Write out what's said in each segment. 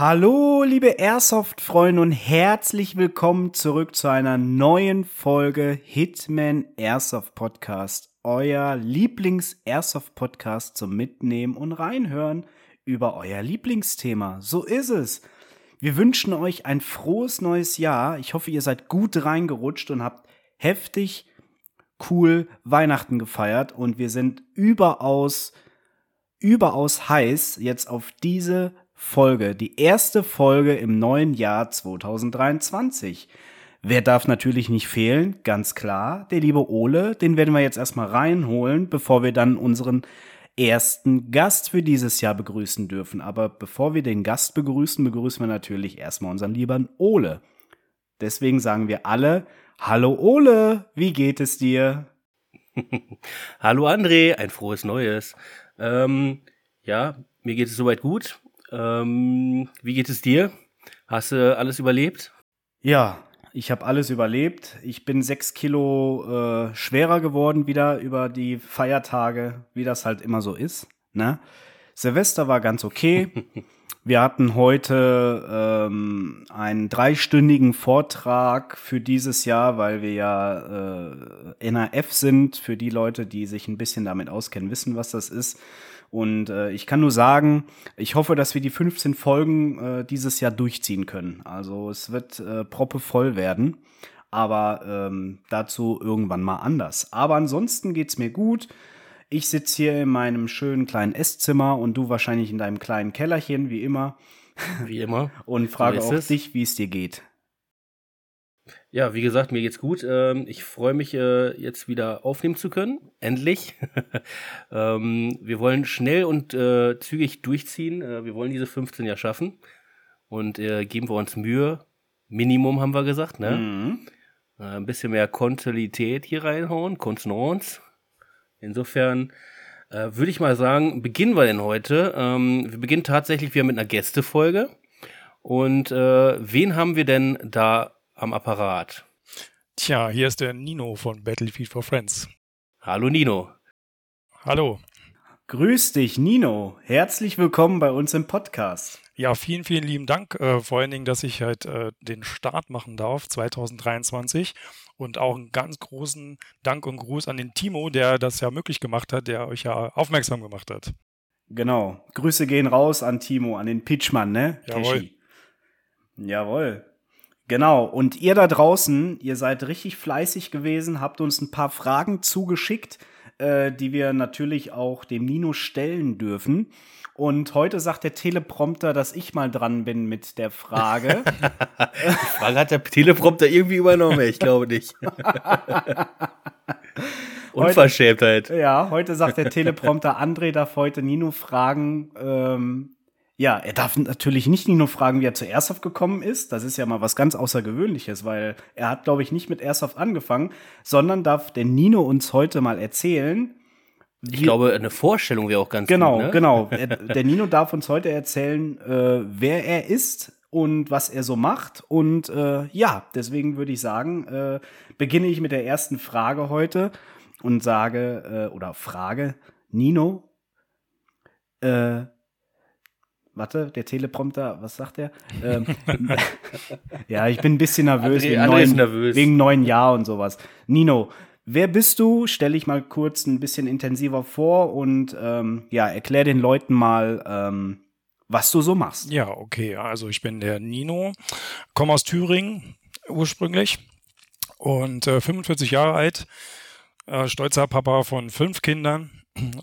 Hallo, liebe Airsoft-Freunde und herzlich willkommen zurück zu einer neuen Folge Hitman Airsoft Podcast. Euer Lieblings-Airsoft-Podcast zum Mitnehmen und Reinhören über euer Lieblingsthema. So ist es. Wir wünschen euch ein frohes neues Jahr. Ich hoffe, ihr seid gut reingerutscht und habt heftig cool Weihnachten gefeiert und wir sind überaus, überaus heiß jetzt auf diese Folge, die erste Folge im neuen Jahr 2023. Wer darf natürlich nicht fehlen? Ganz klar, der liebe Ole, den werden wir jetzt erstmal reinholen, bevor wir dann unseren ersten Gast für dieses Jahr begrüßen dürfen. Aber bevor wir den Gast begrüßen, begrüßen wir natürlich erstmal unseren lieben Ole. Deswegen sagen wir alle, Hallo Ole, wie geht es dir? Hallo André, ein frohes Neues. Ähm, ja, mir geht es soweit gut. Ähm, wie geht es dir? Hast du alles überlebt? Ja, ich habe alles überlebt. Ich bin sechs Kilo äh, schwerer geworden wieder über die Feiertage, wie das halt immer so ist. Ne? Silvester war ganz okay. Wir hatten heute ähm, einen dreistündigen Vortrag für dieses Jahr, weil wir ja äh, NAF sind. Für die Leute, die sich ein bisschen damit auskennen, wissen, was das ist. Und äh, ich kann nur sagen, ich hoffe, dass wir die 15 Folgen äh, dieses Jahr durchziehen können. Also es wird äh, proppevoll werden. Aber ähm, dazu irgendwann mal anders. Aber ansonsten geht's mir gut. Ich sitze hier in meinem schönen kleinen Esszimmer und du wahrscheinlich in deinem kleinen Kellerchen, wie immer. Wie immer. und frage so auch es. dich, wie es dir geht. Ja, wie gesagt, mir geht's gut. Ähm, ich freue mich, äh, jetzt wieder aufnehmen zu können. Endlich. Ähm, wir wollen schnell und äh, zügig durchziehen. Äh, wir wollen diese 15 ja schaffen. Und geben wir uns Mühe. Minimum haben wir gesagt, ne? Mhm. Ein bisschen mehr Kontinuität hier reinhauen, Kontenance. Insofern würde ich mal sagen, beginnen wir denn heute. Ähm, wir beginnen tatsächlich wieder mit einer Gästefolge. Und wen haben wir denn da am Apparat? Tja, hier ist der Nino von Battlefield for Friends. Hallo Nino. Hallo. Grüß dich, Nino. Herzlich willkommen bei uns im Podcast. Ja, vielen, vielen lieben Dank. Äh, vor allen Dingen, dass ich halt äh, den Start machen darf 2023 und auch einen ganz großen Dank und Gruß an den Timo, der das ja möglich gemacht hat, der euch ja aufmerksam gemacht hat. Genau. Grüße gehen raus an Timo, an den Pitchmann, ne? Jawohl. Jawohl. Genau. Und ihr da draußen, ihr seid richtig fleißig gewesen, habt uns ein paar Fragen zugeschickt, äh, die wir natürlich auch dem Nino stellen dürfen. Und heute sagt der Teleprompter, dass ich mal dran bin mit der Frage. Die Frage hat der Teleprompter irgendwie übernommen, ich glaube nicht. Unverschämtheit. Heute, ja, heute sagt der Teleprompter, André darf heute Nino fragen. Ähm, ja, er darf natürlich nicht Nino fragen, wie er zu Airsoft gekommen ist. Das ist ja mal was ganz Außergewöhnliches, weil er hat, glaube ich, nicht mit Airsoft angefangen, sondern darf der Nino uns heute mal erzählen, ich glaube, eine Vorstellung wäre auch ganz genau, gut. Ne? Genau, genau. Der Nino darf uns heute erzählen, äh, wer er ist und was er so macht. Und äh, ja, deswegen würde ich sagen, äh, beginne ich mit der ersten Frage heute und sage, äh, oder frage, Nino, äh, warte, der Teleprompter, was sagt er? Ähm, ja, ich bin ein bisschen nervös, André, wegen, André neuen, nervös. wegen neuen Jahr und sowas. Nino, Wer bist du? Stell dich mal kurz ein bisschen intensiver vor und ähm, ja, erklär den Leuten mal, ähm, was du so machst. Ja, okay. Also ich bin der Nino, komme aus Thüringen ursprünglich und äh, 45 Jahre alt, äh, stolzer Papa von fünf Kindern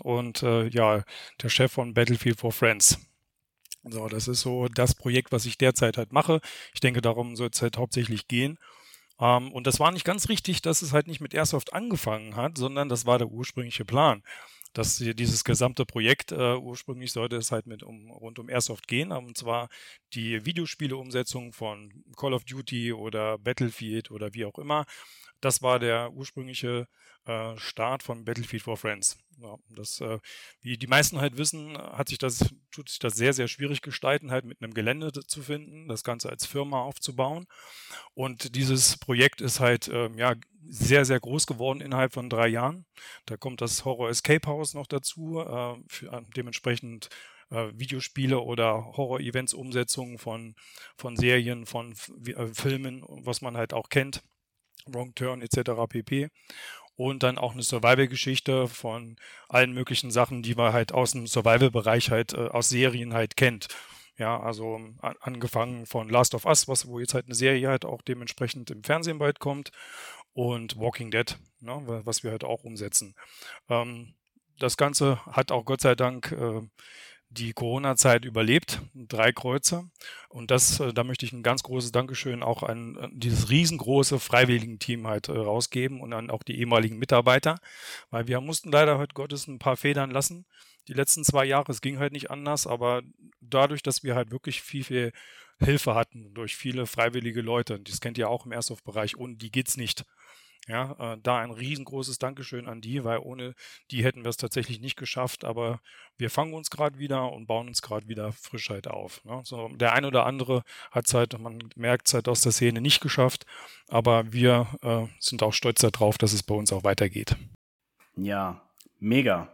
und äh, ja, der Chef von Battlefield for Friends. So, das ist so das Projekt, was ich derzeit halt mache. Ich denke, darum soll es halt hauptsächlich gehen. Ähm, und das war nicht ganz richtig, dass es halt nicht mit Airsoft angefangen hat, sondern das war der ursprüngliche Plan. Dass dieses gesamte Projekt äh, ursprünglich sollte es halt mit um, rund um Airsoft gehen, und zwar die Videospieleumsetzung von Call of Duty oder Battlefield oder wie auch immer. Das war der ursprüngliche äh, Start von Battlefield for Friends. Ja, das, äh, wie die meisten halt wissen, hat sich das, tut sich das sehr, sehr schwierig gestalten, halt mit einem Gelände zu finden, das Ganze als Firma aufzubauen. Und dieses Projekt ist halt äh, ja, sehr, sehr groß geworden innerhalb von drei Jahren. Da kommt das Horror Escape House noch dazu. Äh, für, dementsprechend äh, Videospiele oder Horror-Events-Umsetzungen von, von Serien, von äh, Filmen, was man halt auch kennt. Wrong Turn etc. pp. Und dann auch eine Survival-Geschichte von allen möglichen Sachen, die man halt aus dem Survival-Bereich halt, äh, aus Serien halt kennt. Ja, also an, angefangen von Last of Us, was, wo jetzt halt eine Serie halt auch dementsprechend im Fernsehen bald kommt und Walking Dead, ne, was wir halt auch umsetzen. Ähm, das Ganze hat auch Gott sei Dank äh, die Corona-Zeit überlebt, drei Kreuze. Und das, äh, da möchte ich ein ganz großes Dankeschön auch an, an dieses riesengroße Freiwilligen-Team halt äh, rausgeben und an auch die ehemaligen Mitarbeiter, weil wir mussten leider heute Gottes ein paar Federn lassen. Die letzten zwei Jahre, es ging halt nicht anders, aber dadurch, dass wir halt wirklich viel, viel Hilfe hatten durch viele freiwillige Leute, das kennt ihr auch im Airsoft-Bereich, und die geht's nicht. Ja, äh, da ein riesengroßes Dankeschön an die, weil ohne die hätten wir es tatsächlich nicht geschafft. Aber wir fangen uns gerade wieder und bauen uns gerade wieder Frischheit auf. Ne? So, der ein oder andere hat es halt, man merkt es halt aus der Szene nicht geschafft. Aber wir äh, sind auch stolz darauf, dass es bei uns auch weitergeht. Ja, mega.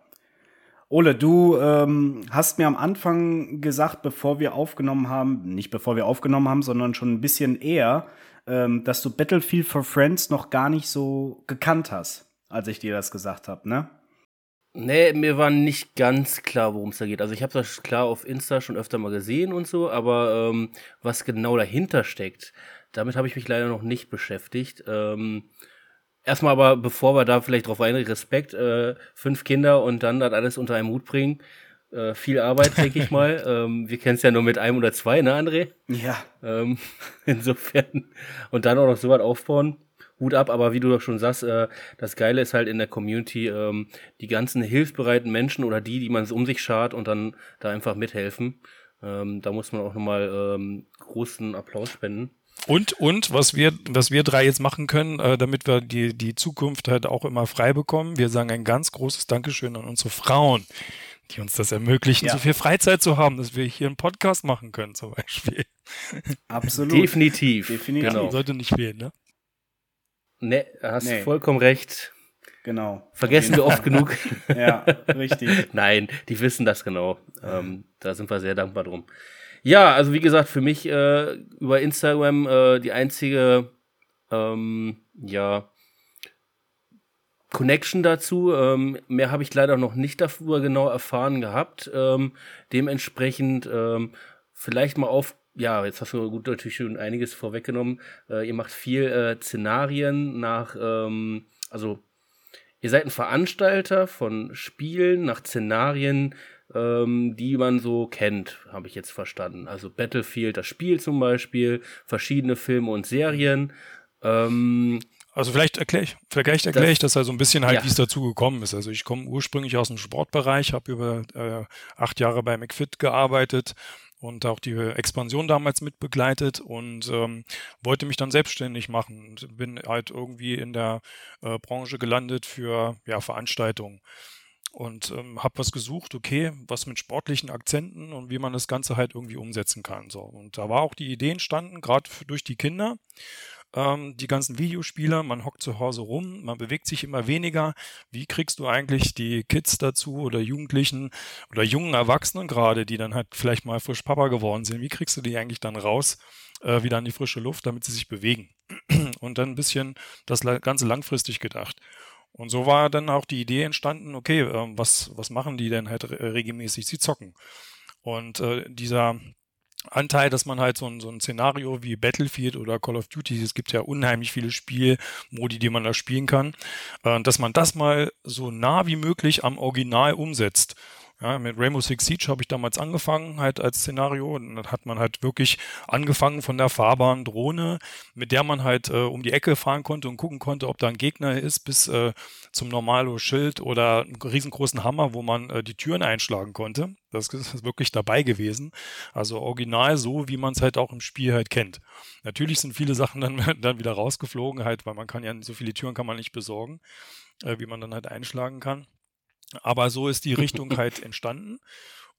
Ole, du ähm, hast mir am Anfang gesagt, bevor wir aufgenommen haben, nicht bevor wir aufgenommen haben, sondern schon ein bisschen eher, ähm, dass du Battlefield for Friends noch gar nicht so gekannt hast, als ich dir das gesagt habe, ne? Nee, mir war nicht ganz klar, worum es da geht. Also ich habe das klar auf Insta schon öfter mal gesehen und so, aber ähm, was genau dahinter steckt, damit habe ich mich leider noch nicht beschäftigt. Ähm, erstmal aber, bevor wir da vielleicht drauf eingehen, Respekt, äh, fünf Kinder und dann das alles unter einen Hut bringen. Äh, viel Arbeit, denke ich mal. Ähm, wir kennen es ja nur mit einem oder zwei, ne, André? Ja. Ähm, insofern. Und dann auch noch so was aufbauen. Hut ab, aber wie du doch schon sagst, äh, das Geile ist halt in der Community, ähm, die ganzen hilfsbereiten Menschen oder die, die man um sich schart und dann da einfach mithelfen. Ähm, da muss man auch nochmal ähm, großen Applaus spenden. Und, und, was wir, was wir drei jetzt machen können, äh, damit wir die, die Zukunft halt auch immer frei bekommen, wir sagen ein ganz großes Dankeschön an unsere Frauen, die uns das ermöglichen, ja. so viel Freizeit zu haben, dass wir hier einen Podcast machen können, zum Beispiel. Absolut. Definitiv. Definitiv. Genau. Sollte nicht fehlen, ne? Ne, hast nee. vollkommen recht. Genau. Vergessen wir oft genug. ja, richtig. Nein, die wissen das genau. Ähm, da sind wir sehr dankbar drum. Ja, also wie gesagt, für mich äh, über Instagram äh, die einzige, ähm, ja, Connection dazu. Ähm, mehr habe ich leider noch nicht darüber genau erfahren gehabt. Ähm, dementsprechend ähm, vielleicht mal auf. Ja, jetzt hast du gut natürlich schon einiges vorweggenommen. Äh, ihr macht viel äh, Szenarien nach, ähm, also ihr seid ein Veranstalter von Spielen nach Szenarien, ähm, die man so kennt, habe ich jetzt verstanden. Also Battlefield, das Spiel zum Beispiel, verschiedene Filme und Serien. Ähm, also vielleicht erkläre ich, vielleicht erkläre ich das also ein bisschen halt, ja. wie es dazu gekommen ist. Also ich komme ursprünglich aus dem Sportbereich, habe über äh, acht Jahre bei McFit gearbeitet und auch die Expansion damals mit begleitet und ähm, wollte mich dann selbstständig machen und bin halt irgendwie in der äh, Branche gelandet für ja, Veranstaltungen und ähm, habe was gesucht, okay, was mit sportlichen Akzenten und wie man das Ganze halt irgendwie umsetzen kann. So und da war auch die Idee entstanden, gerade durch die Kinder ähm, die ganzen Videospiele, man hockt zu Hause rum, man bewegt sich immer weniger. Wie kriegst du eigentlich die Kids dazu oder Jugendlichen oder jungen Erwachsenen gerade, die dann halt vielleicht mal frisch Papa geworden sind, wie kriegst du die eigentlich dann raus, äh, wieder an die frische Luft, damit sie sich bewegen? Und dann ein bisschen das Ganze langfristig gedacht. Und so war dann auch die Idee entstanden, okay, äh, was, was machen die denn halt regelmäßig? Sie zocken. Und äh, dieser Anteil, dass man halt so ein, so ein Szenario wie Battlefield oder Call of Duty, es gibt ja unheimlich viele Spielmodi, die man da spielen kann, äh, dass man das mal so nah wie möglich am Original umsetzt. Ja, mit Rainbow Six Siege habe ich damals angefangen, halt als Szenario. Und dann hat man halt wirklich angefangen von der fahrbaren Drohne, mit der man halt äh, um die Ecke fahren konnte und gucken konnte, ob da ein Gegner ist, bis äh, zum normalo Schild oder einen riesengroßen Hammer, wo man äh, die Türen einschlagen konnte. Das ist wirklich dabei gewesen. Also original so, wie man es halt auch im Spiel halt kennt. Natürlich sind viele Sachen dann, dann wieder rausgeflogen, halt, weil man kann ja so viele Türen kann man nicht besorgen, äh, wie man dann halt einschlagen kann. Aber so ist die Richtung halt entstanden.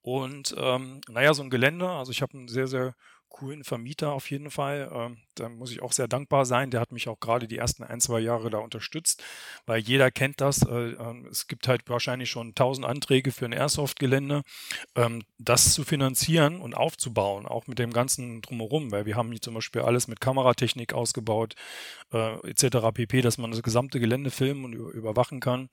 Und ähm, naja, so ein Gelände, also ich habe einen sehr, sehr coolen Vermieter auf jeden Fall. Ähm, da muss ich auch sehr dankbar sein. Der hat mich auch gerade die ersten ein, zwei Jahre da unterstützt, weil jeder kennt das. Äh, äh, es gibt halt wahrscheinlich schon tausend Anträge für ein Airsoft-Gelände. Ähm, das zu finanzieren und aufzubauen, auch mit dem ganzen Drumherum, weil wir haben hier zum Beispiel alles mit Kameratechnik ausgebaut, äh, etc. pp., dass man das gesamte Gelände filmen und überwachen kann.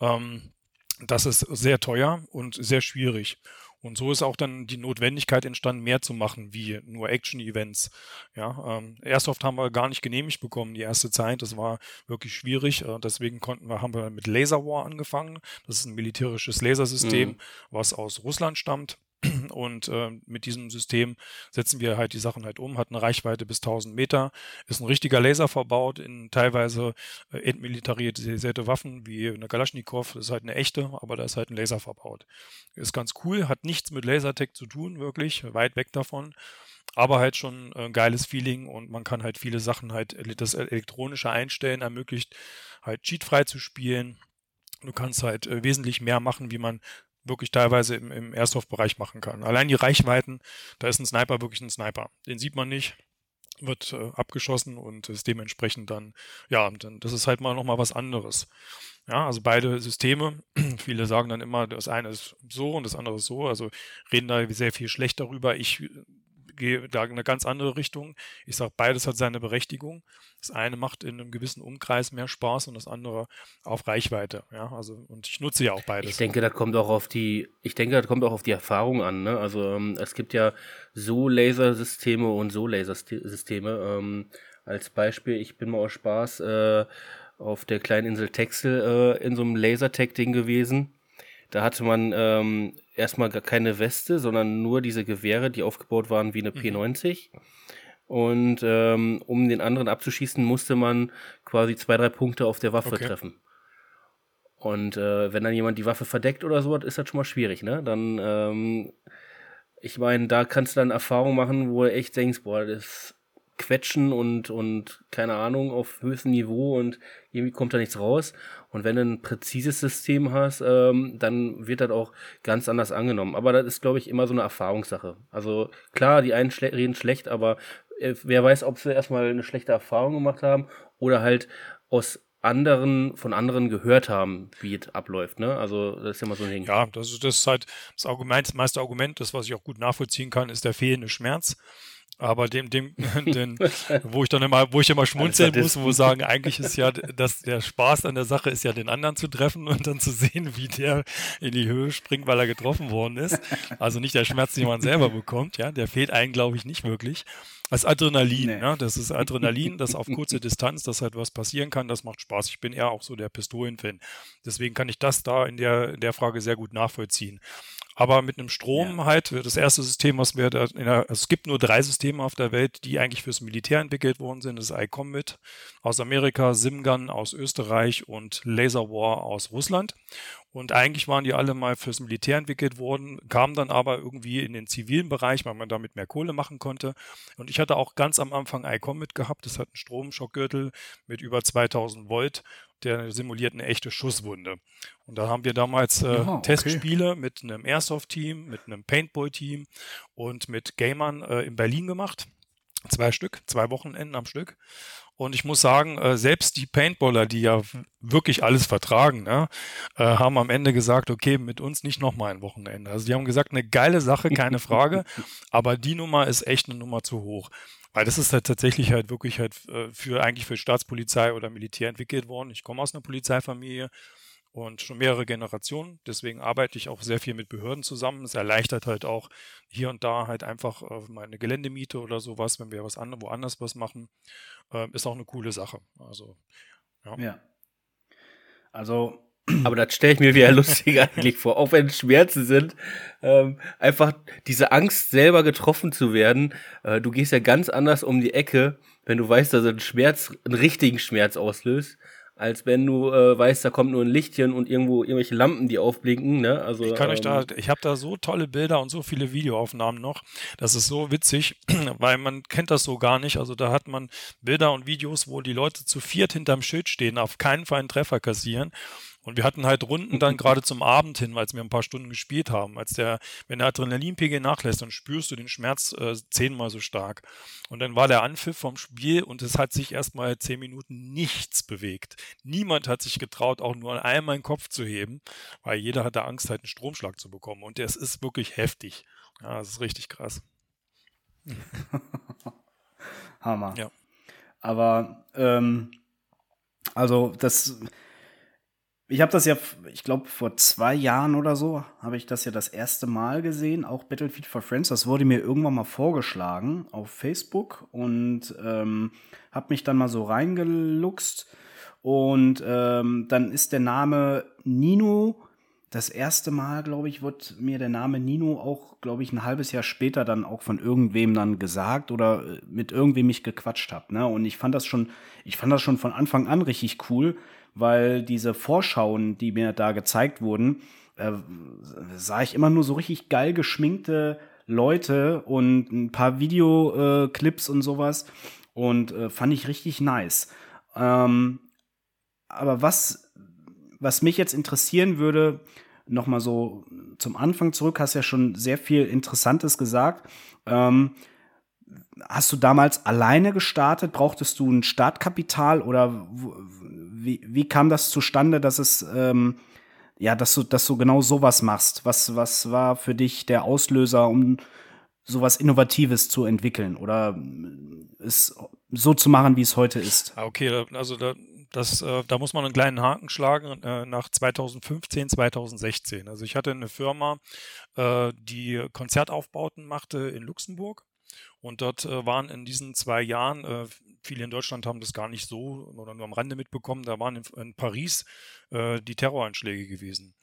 Ähm, das ist sehr teuer und sehr schwierig. Und so ist auch dann die Notwendigkeit entstanden, mehr zu machen wie nur Action-Events. Ja, ähm, Airsoft haben wir gar nicht genehmigt bekommen die erste Zeit. Das war wirklich schwierig. Äh, deswegen konnten wir, haben wir mit Laser War angefangen. Das ist ein militärisches Lasersystem, mhm. was aus Russland stammt. Und äh, mit diesem System setzen wir halt die Sachen halt um, hat eine Reichweite bis 1000 Meter, ist ein richtiger Laser verbaut in teilweise äh, entmilitarisierte Waffen wie eine Kalaschnikow, das ist halt eine echte, aber da ist halt ein Laser verbaut. Ist ganz cool, hat nichts mit Lasertech zu tun, wirklich, weit weg davon aber halt schon ein geiles Feeling und man kann halt viele Sachen halt das elektronische Einstellen ermöglicht halt cheatfrei zu spielen. Du kannst halt äh, wesentlich mehr machen, wie man wirklich teilweise im, im Airsoft-Bereich machen kann. Allein die Reichweiten, da ist ein Sniper wirklich ein Sniper. Den sieht man nicht, wird äh, abgeschossen und ist dementsprechend dann, ja, dann, das ist halt mal nochmal was anderes. Ja, also beide Systeme, viele sagen dann immer, das eine ist so und das andere ist so, also reden da sehr viel schlecht darüber. Ich gehe da in eine ganz andere Richtung. Ich sage, beides hat seine Berechtigung. Das eine macht in einem gewissen Umkreis mehr Spaß und das andere auf Reichweite. Ja, also und ich nutze ja auch beides. Ich denke, das kommt auch auf die, ich denke, das kommt auch auf die Erfahrung an. Ne? Also ähm, es gibt ja so Lasersysteme und so Lasersysteme. Ähm, als Beispiel, ich bin mal aus Spaß äh, auf der kleinen Insel Texel äh, in so einem Lasertag-Ding gewesen. Da hatte man ähm, erstmal gar keine Weste, sondern nur diese Gewehre, die aufgebaut waren wie eine mhm. P90. Und ähm, um den anderen abzuschießen, musste man quasi zwei, drei Punkte auf der Waffe okay. treffen. Und äh, wenn dann jemand die Waffe verdeckt oder so, ist das schon mal schwierig, ne? Dann, ähm, ich meine, da kannst du dann Erfahrungen machen, wo du echt denkst, boah, das Quetschen und, und keine Ahnung, auf höchstem Niveau und irgendwie kommt da nichts raus. Und wenn du ein präzises System hast, ähm, dann wird das auch ganz anders angenommen. Aber das ist, glaube ich, immer so eine Erfahrungssache. Also klar, die einen schle reden schlecht, aber äh, wer weiß, ob sie erstmal eine schlechte Erfahrung gemacht haben oder halt aus anderen, von anderen gehört haben, wie es abläuft. Ne? Also das ist ja mal so ein Ding. Ja, das ist, das ist halt das Argument, das meiste Argument, das, was ich auch gut nachvollziehen kann, ist der fehlende Schmerz. Aber dem, dem, den, wo ich dann immer, wo ich immer schmunzeln muss, wo sagen, eigentlich ist ja, dass der Spaß an der Sache ist ja, den anderen zu treffen und dann zu sehen, wie der in die Höhe springt, weil er getroffen worden ist. Also nicht der Schmerz, den man selber bekommt, ja, der fehlt einem, glaube ich, nicht wirklich. Das Adrenalin, nee. ne? das ist Adrenalin, das auf kurze Distanz, dass halt was passieren kann, das macht Spaß. Ich bin eher auch so der Pistolenfan. Deswegen kann ich das da in der, in der Frage sehr gut nachvollziehen. Aber mit einem Strom ja. halt, das erste System, was wir da, der, also es gibt nur drei Systeme auf der Welt, die eigentlich fürs Militär entwickelt worden sind. Das ist ICOMMIT aus Amerika, Simgun aus Österreich und Laser War aus Russland. Und eigentlich waren die alle mal fürs Militär entwickelt worden, kamen dann aber irgendwie in den zivilen Bereich, weil man damit mehr Kohle machen konnte. Und ich hatte auch ganz am Anfang ICOMMIT gehabt. Das hat einen Stromschockgürtel mit über 2000 Volt der simuliert eine echte Schusswunde. Und da haben wir damals äh, okay. Testspiele mit einem Airsoft-Team, mit einem Paintball-Team und mit Gamern äh, in Berlin gemacht. Zwei Stück, zwei Wochenenden am Stück. Und ich muss sagen, äh, selbst die Paintballer, die ja wirklich alles vertragen, ne, äh, haben am Ende gesagt, okay, mit uns nicht nochmal ein Wochenende. Also die haben gesagt, eine geile Sache, keine Frage, aber die Nummer ist echt eine Nummer zu hoch. Weil das ist halt tatsächlich halt wirklich halt äh, für eigentlich für Staatspolizei oder Militär entwickelt worden. Ich komme aus einer Polizeifamilie und schon mehrere Generationen. Deswegen arbeite ich auch sehr viel mit Behörden zusammen. Es erleichtert halt auch hier und da halt einfach äh, meine Geländemiete oder sowas, wenn wir was anderes, woanders was machen. Äh, ist auch eine coole Sache. Also, ja. ja. Also aber das stelle ich mir wieder lustig eigentlich vor, auch wenn es Schmerzen sind. Ähm, einfach diese Angst, selber getroffen zu werden. Äh, du gehst ja ganz anders um die Ecke, wenn du weißt, dass ein Schmerz einen richtigen Schmerz auslöst, als wenn du äh, weißt, da kommt nur ein Lichtchen und irgendwo irgendwelche Lampen, die aufblinken. Ne? Also, ich kann ähm, euch da, ich habe da so tolle Bilder und so viele Videoaufnahmen noch. Das ist so witzig, weil man kennt das so gar nicht. Also da hat man Bilder und Videos, wo die Leute zu viert hinterm Schild stehen, auf keinen Fall einen Treffer kassieren. Und wir hatten halt Runden dann gerade zum Abend hin, als wir ein paar Stunden gespielt haben. Als der, wenn der Adrenalinpegel nachlässt, dann spürst du den Schmerz äh, zehnmal so stark. Und dann war der Anpfiff vom Spiel und es hat sich erstmal zehn Minuten nichts bewegt. Niemand hat sich getraut, auch nur einmal den Kopf zu heben, weil jeder hatte Angst, halt einen Stromschlag zu bekommen. Und es ist wirklich heftig. Ja, das ist richtig krass. Hammer. Ja. Aber ähm, also das, ich habe das ja, ich glaube vor zwei Jahren oder so habe ich das ja das erste Mal gesehen, auch Battlefield for Friends. Das wurde mir irgendwann mal vorgeschlagen auf Facebook und ähm, habe mich dann mal so reingeluchst und ähm, dann ist der Name Nino das erste Mal, glaube ich, wird mir der Name Nino auch, glaube ich, ein halbes Jahr später dann auch von irgendwem dann gesagt oder äh, mit irgendwem mich gequatscht habe. Ne? Und ich fand das schon, ich fand das schon von Anfang an richtig cool, weil diese Vorschauen, die mir da gezeigt wurden, äh, sah ich immer nur so richtig geil geschminkte Leute und ein paar Videoclips und sowas. Und äh, fand ich richtig nice. Ähm, aber was was mich jetzt interessieren würde, nochmal so zum Anfang zurück, hast ja schon sehr viel Interessantes gesagt. Ähm, hast du damals alleine gestartet? Brauchtest du ein Startkapital oder wie, wie kam das zustande, dass es ähm, ja, dass du, dass du genau sowas machst? Was, was war für dich der Auslöser, um sowas Innovatives zu entwickeln oder es so zu machen, wie es heute ist? Ah, okay, also da, das, äh, da muss man einen kleinen Haken schlagen äh, nach 2015, 2016. Also ich hatte eine Firma, äh, die Konzertaufbauten machte in Luxemburg. Und dort äh, waren in diesen zwei Jahren, äh, viele in Deutschland haben das gar nicht so oder nur am Rande mitbekommen, da waren in, in Paris äh, die Terroranschläge gewesen.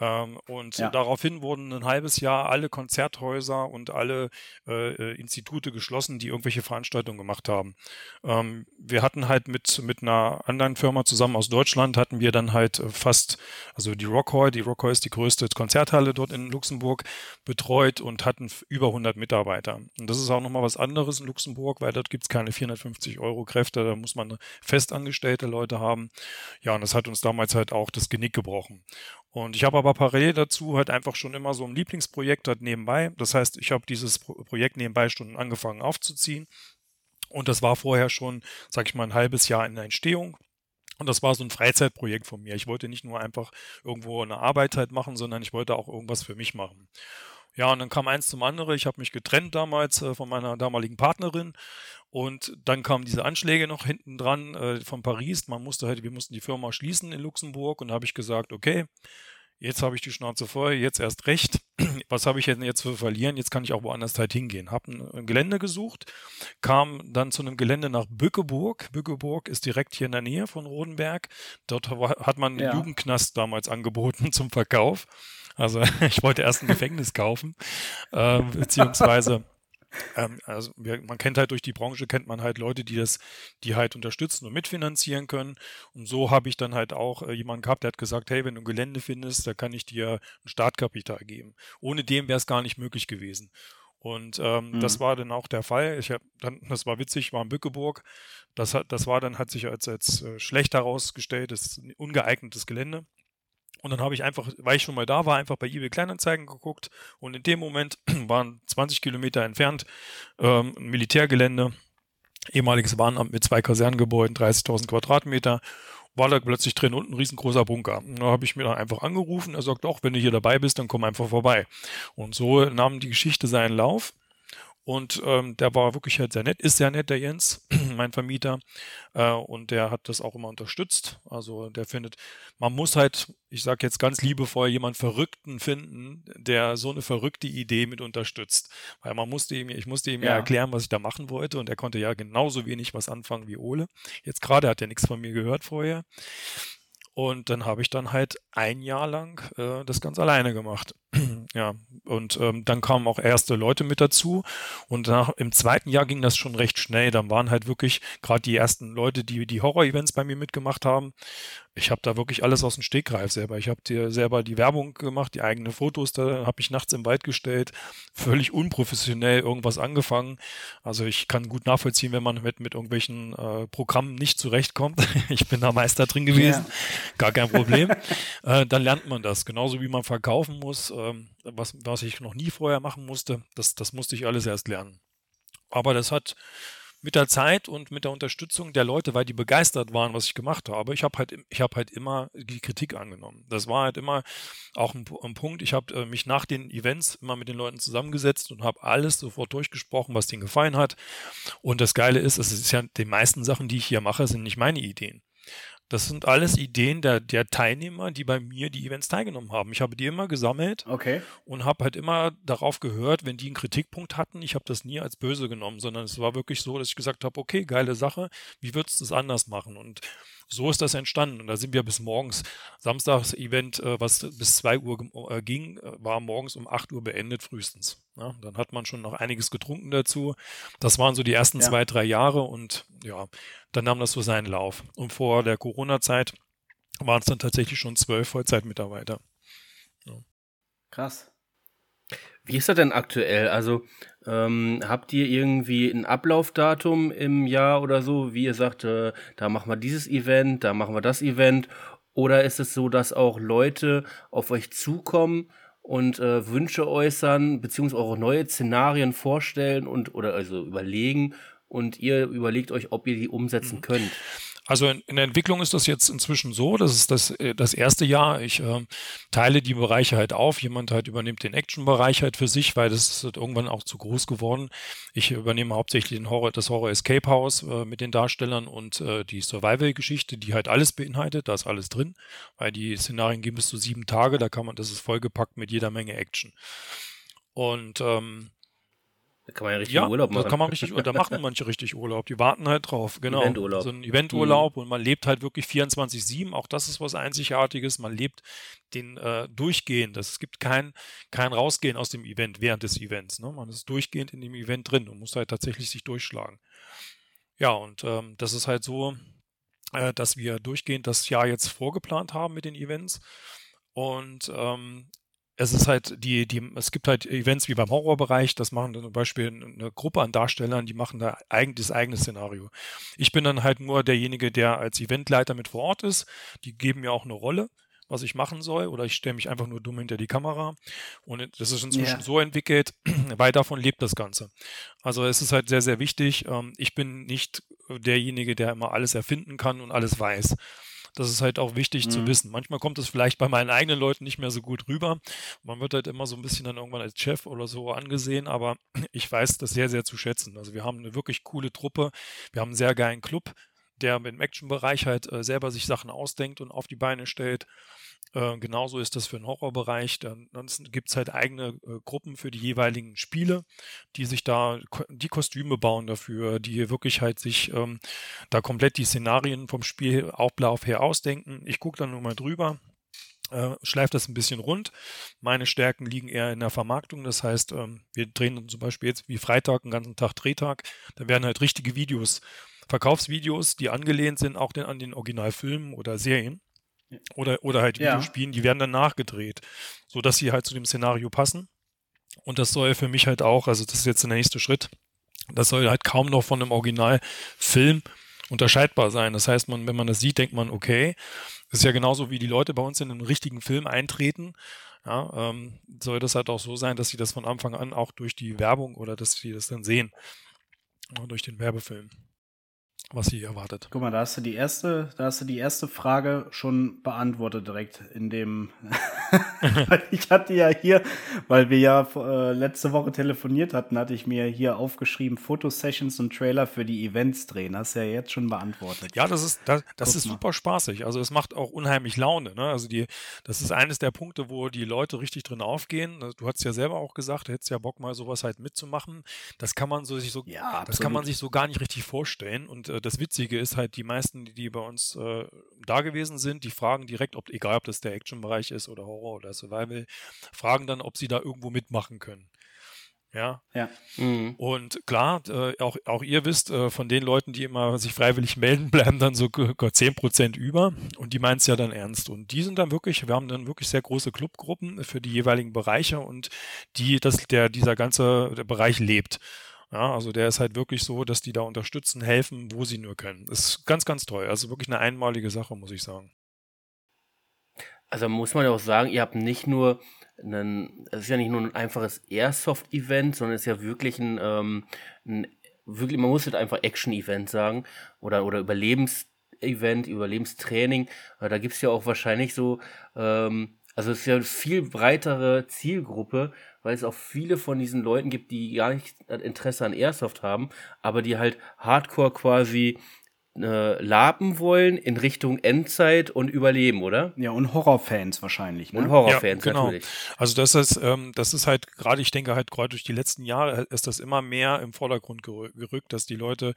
Ähm, und ja. daraufhin wurden ein halbes Jahr alle Konzerthäuser und alle äh, äh, Institute geschlossen, die irgendwelche Veranstaltungen gemacht haben. Ähm, wir hatten halt mit, mit einer anderen Firma zusammen aus Deutschland, hatten wir dann halt äh, fast, also die Rockhall, die Rockhall ist die größte Konzerthalle dort in Luxemburg, betreut und hatten über 100 Mitarbeiter. Und das ist auch nochmal was anderes in Luxemburg, weil dort gibt es keine 450 Euro Kräfte, da muss man festangestellte Leute haben. Ja, und das hat uns damals halt auch das Genick gebrochen. Und ich habe aber parallel dazu halt einfach schon immer so ein Lieblingsprojekt halt nebenbei. Das heißt, ich habe dieses Projekt nebenbei schon angefangen aufzuziehen. Und das war vorher schon, sag ich mal, ein halbes Jahr in der Entstehung. Und das war so ein Freizeitprojekt von mir. Ich wollte nicht nur einfach irgendwo eine Arbeit halt machen, sondern ich wollte auch irgendwas für mich machen. Ja, und dann kam eins zum anderen. Ich habe mich getrennt damals äh, von meiner damaligen Partnerin und dann kamen diese Anschläge noch hinten dran äh, von Paris. Man musste halt, wir mussten die Firma schließen in Luxemburg und da habe ich gesagt, okay, jetzt habe ich die Schnauze voll, jetzt erst recht. Was habe ich denn jetzt zu verlieren? Jetzt kann ich auch woanders halt hingehen. Habe ein Gelände gesucht, kam dann zu einem Gelände nach Bückeburg. Bückeburg ist direkt hier in der Nähe von Rodenberg. Dort hat man einen ja. Jugendknast damals angeboten zum Verkauf. Also ich wollte erst ein Gefängnis kaufen, äh, beziehungsweise ähm, also wir, man kennt halt durch die Branche, kennt man halt Leute, die das, die halt unterstützen und mitfinanzieren können. Und so habe ich dann halt auch äh, jemanden gehabt, der hat gesagt, hey, wenn du ein Gelände findest, da kann ich dir ein Startkapital geben. Ohne dem wäre es gar nicht möglich gewesen. Und ähm, mhm. das war dann auch der Fall. Ich hab dann, das war witzig, war in Bückeburg. Das, hat, das war dann, hat sich als, als äh, schlecht herausgestellt, das ist ein ungeeignetes Gelände. Und dann habe ich einfach, weil ich schon mal da war, einfach bei eBay Kleinanzeigen geguckt. Und in dem Moment waren 20 Kilometer entfernt ähm, ein Militärgelände, ehemaliges Warnamt mit zwei Kasernengebäuden, 30.000 Quadratmeter. War da plötzlich drin und ein riesengroßer Bunker. Und da habe ich mir dann einfach angerufen. Er sagt, auch wenn du hier dabei bist, dann komm einfach vorbei. Und so nahm die Geschichte seinen Lauf. Und ähm, der war wirklich halt sehr nett, ist sehr nett, der Jens, mein Vermieter. Äh, und der hat das auch immer unterstützt. Also der findet, man muss halt, ich sage jetzt ganz liebevoll, jemand Verrückten finden, der so eine verrückte Idee mit unterstützt. Weil man musste ihm, ich musste ihm ja. ja erklären, was ich da machen wollte. Und er konnte ja genauso wenig was anfangen wie Ole. Jetzt gerade hat er nichts von mir gehört vorher. Und dann habe ich dann halt ein Jahr lang äh, das ganz alleine gemacht. ja, und ähm, dann kamen auch erste Leute mit dazu. Und nach, im zweiten Jahr ging das schon recht schnell. Dann waren halt wirklich gerade die ersten Leute, die die Horror-Events bei mir mitgemacht haben, ich habe da wirklich alles aus dem Stegreif selber. Ich habe dir selber die Werbung gemacht, die eigenen Fotos, da habe ich nachts im Wald gestellt, völlig unprofessionell irgendwas angefangen. Also ich kann gut nachvollziehen, wenn man mit, mit irgendwelchen äh, Programmen nicht zurechtkommt. ich bin da Meister drin gewesen, ja. gar kein Problem. äh, dann lernt man das. Genauso wie man verkaufen muss, ähm, was, was ich noch nie vorher machen musste, das, das musste ich alles erst lernen. Aber das hat mit der Zeit und mit der Unterstützung der Leute, weil die begeistert waren, was ich gemacht habe, ich habe halt, ich habe halt immer die Kritik angenommen. Das war halt immer auch ein, ein Punkt. Ich habe äh, mich nach den Events immer mit den Leuten zusammengesetzt und habe alles sofort durchgesprochen, was denen gefallen hat. Und das Geile ist, es ist ja die meisten Sachen, die ich hier mache, sind nicht meine Ideen. Das sind alles Ideen der, der Teilnehmer, die bei mir die Events teilgenommen haben. Ich habe die immer gesammelt okay. und habe halt immer darauf gehört, wenn die einen Kritikpunkt hatten. Ich habe das nie als böse genommen, sondern es war wirklich so, dass ich gesagt habe, okay, geile Sache, wie würdest du es anders machen? Und so ist das entstanden. Und da sind wir bis morgens, Samstags-Event, äh, was bis 2 Uhr äh, ging, äh, war morgens um 8 Uhr beendet frühestens. Ja, dann hat man schon noch einiges getrunken dazu. Das waren so die ersten ja. zwei, drei Jahre und ja, dann nahm das so seinen Lauf. Und vor der Corona-Zeit waren es dann tatsächlich schon zwölf Vollzeitmitarbeiter. Ja. Krass. Wie ist das denn aktuell? Also ähm, habt ihr irgendwie ein Ablaufdatum im Jahr oder so, wie ihr sagt, äh, da machen wir dieses Event, da machen wir das Event? Oder ist es so, dass auch Leute auf euch zukommen und äh, Wünsche äußern, beziehungsweise auch neue Szenarien vorstellen und oder also überlegen und ihr überlegt euch, ob ihr die umsetzen mhm. könnt? Also in, in, der Entwicklung ist das jetzt inzwischen so, das ist das, äh, das erste Jahr. Ich äh, teile die Bereiche halt auf. Jemand halt übernimmt den Action-Bereich halt für sich, weil das ist halt irgendwann auch zu groß geworden. Ich übernehme hauptsächlich den Horror, das Horror Escape House äh, mit den Darstellern und äh, die Survival-Geschichte, die halt alles beinhaltet. Da ist alles drin, weil die Szenarien gehen bis zu sieben Tage. Da kann man, das ist vollgepackt mit jeder Menge Action. Und ähm, da kann man ja richtig ja, Urlaub machen. Da kann man richtig, da machen manche richtig Urlaub. Die warten halt drauf, genau. Eventurlaub. So ein Eventurlaub mhm. und man lebt halt wirklich 24-7. Auch das ist was Einzigartiges. Man lebt den äh, durchgehend. Es gibt kein, kein Rausgehen aus dem Event während des Events. Ne? Man ist durchgehend in dem Event drin und muss halt tatsächlich sich durchschlagen. Ja, und ähm, das ist halt so, äh, dass wir durchgehend das Jahr jetzt vorgeplant haben mit den Events. Und ähm, es ist halt die, die, es gibt halt Events wie beim Horrorbereich, das machen dann zum Beispiel eine Gruppe an Darstellern, die machen da eigen, das eigene Szenario. Ich bin dann halt nur derjenige, der als Eventleiter mit vor Ort ist. Die geben mir auch eine Rolle, was ich machen soll, oder ich stelle mich einfach nur dumm hinter die Kamera. Und das ist inzwischen yeah. so entwickelt, weil davon lebt das Ganze. Also es ist halt sehr, sehr wichtig. Ähm, ich bin nicht derjenige, der immer alles erfinden kann und alles weiß. Das ist halt auch wichtig mhm. zu wissen. Manchmal kommt es vielleicht bei meinen eigenen Leuten nicht mehr so gut rüber. Man wird halt immer so ein bisschen dann irgendwann als Chef oder so angesehen, aber ich weiß das sehr, sehr zu schätzen. Also wir haben eine wirklich coole Truppe. Wir haben einen sehr geilen Club, der im Action-Bereich halt äh, selber sich Sachen ausdenkt und auf die Beine stellt. Äh, genauso ist das für den Horrorbereich. Dann, dann gibt es halt eigene äh, Gruppen für die jeweiligen Spiele, die sich da die Kostüme bauen dafür, die wirklich halt sich ähm, da komplett die Szenarien vom Spielauflauf her ausdenken. Ich gucke dann nur mal drüber, äh, schleift das ein bisschen rund. Meine Stärken liegen eher in der Vermarktung. Das heißt, ähm, wir drehen zum Beispiel jetzt wie Freitag einen ganzen Tag Drehtag. Da werden halt richtige Videos, Verkaufsvideos, die angelehnt sind auch den, an den Originalfilmen oder Serien. Oder, oder halt Videospielen, ja. die werden dann nachgedreht, sodass sie halt zu dem Szenario passen. Und das soll für mich halt auch, also das ist jetzt der nächste Schritt, das soll halt kaum noch von einem Originalfilm unterscheidbar sein. Das heißt, man, wenn man das sieht, denkt man, okay, das ist ja genauso wie die Leute bei uns in einen richtigen Film eintreten. Ja, ähm, soll das halt auch so sein, dass sie das von Anfang an auch durch die Werbung oder dass sie das dann sehen, durch den Werbefilm was sie erwartet. Guck mal, da hast du die erste, da hast du die erste Frage schon beantwortet direkt in dem. ich hatte ja hier, weil wir ja äh, letzte Woche telefoniert hatten, hatte ich mir hier aufgeschrieben Fotosessions und Trailer für die Events drehen. Hast du ja jetzt schon beantwortet. Ja, das ist das, das ist super spaßig. Also es macht auch unheimlich Laune. Ne? Also die, das ist eines der Punkte, wo die Leute richtig drin aufgehen. Du hast ja selber auch gesagt, du hättest ja Bock mal sowas halt mitzumachen. Das kann man so sich so, ja, das kann man sich so gar nicht richtig vorstellen und äh, das Witzige ist halt, die meisten, die bei uns äh, da gewesen sind, die fragen direkt, ob, egal ob das der Action-Bereich ist oder Horror oder Survival, fragen dann, ob sie da irgendwo mitmachen können. Ja. Ja. Mhm. Und klar, äh, auch, auch ihr wisst, äh, von den Leuten, die immer sich freiwillig melden, bleiben dann so 10% über und die meinen es ja dann ernst. Und die sind dann wirklich, wir haben dann wirklich sehr große Clubgruppen für die jeweiligen Bereiche und die, dass der, dieser ganze der Bereich lebt. Ja, also der ist halt wirklich so, dass die da unterstützen, helfen, wo sie nur können. Ist ganz, ganz toll. Also wirklich eine einmalige Sache, muss ich sagen. Also muss man ja auch sagen, ihr habt nicht nur einen, es ist ja nicht nur ein einfaches Airsoft-Event, sondern es ist ja wirklich ein, ähm, ein wirklich, man muss jetzt einfach Action-Event sagen oder, oder Überlebens-Event, Überlebenstraining. Da gibt es ja auch wahrscheinlich so, ähm, also es ist ja eine viel breitere Zielgruppe, weil es auch viele von diesen Leuten gibt, die gar nicht Interesse an Airsoft haben, aber die halt Hardcore quasi äh, laben wollen in Richtung Endzeit und Überleben, oder? Ja, und Horrorfans wahrscheinlich. Ne? Und Horrorfans ja, genau. natürlich. Also das ist, ähm, das ist halt gerade, ich denke halt gerade durch die letzten Jahre ist das immer mehr im Vordergrund gerückt, dass die Leute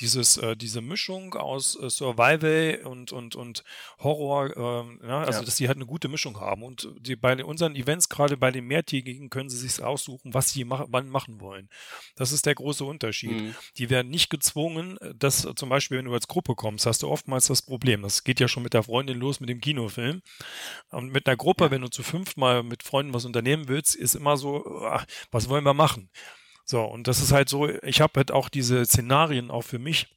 dieses, äh, diese Mischung aus äh, Survival und, und, und Horror, ähm, ja, also ja. dass die halt eine gute Mischung haben. Und die, bei unseren Events, gerade bei den mehrtägigen, können sie sich aussuchen, was sie mach, wann machen wollen. Das ist der große Unterschied. Mhm. Die werden nicht gezwungen, dass zum Beispiel, wenn du als Gruppe kommst, hast du oftmals das Problem. Das geht ja schon mit der Freundin los mit dem Kinofilm. Und mit einer Gruppe, wenn du zu fünf mal mit Freunden was unternehmen willst, ist immer so, ach, was wollen wir machen? So, und das ist halt so, ich habe halt auch diese Szenarien auch für mich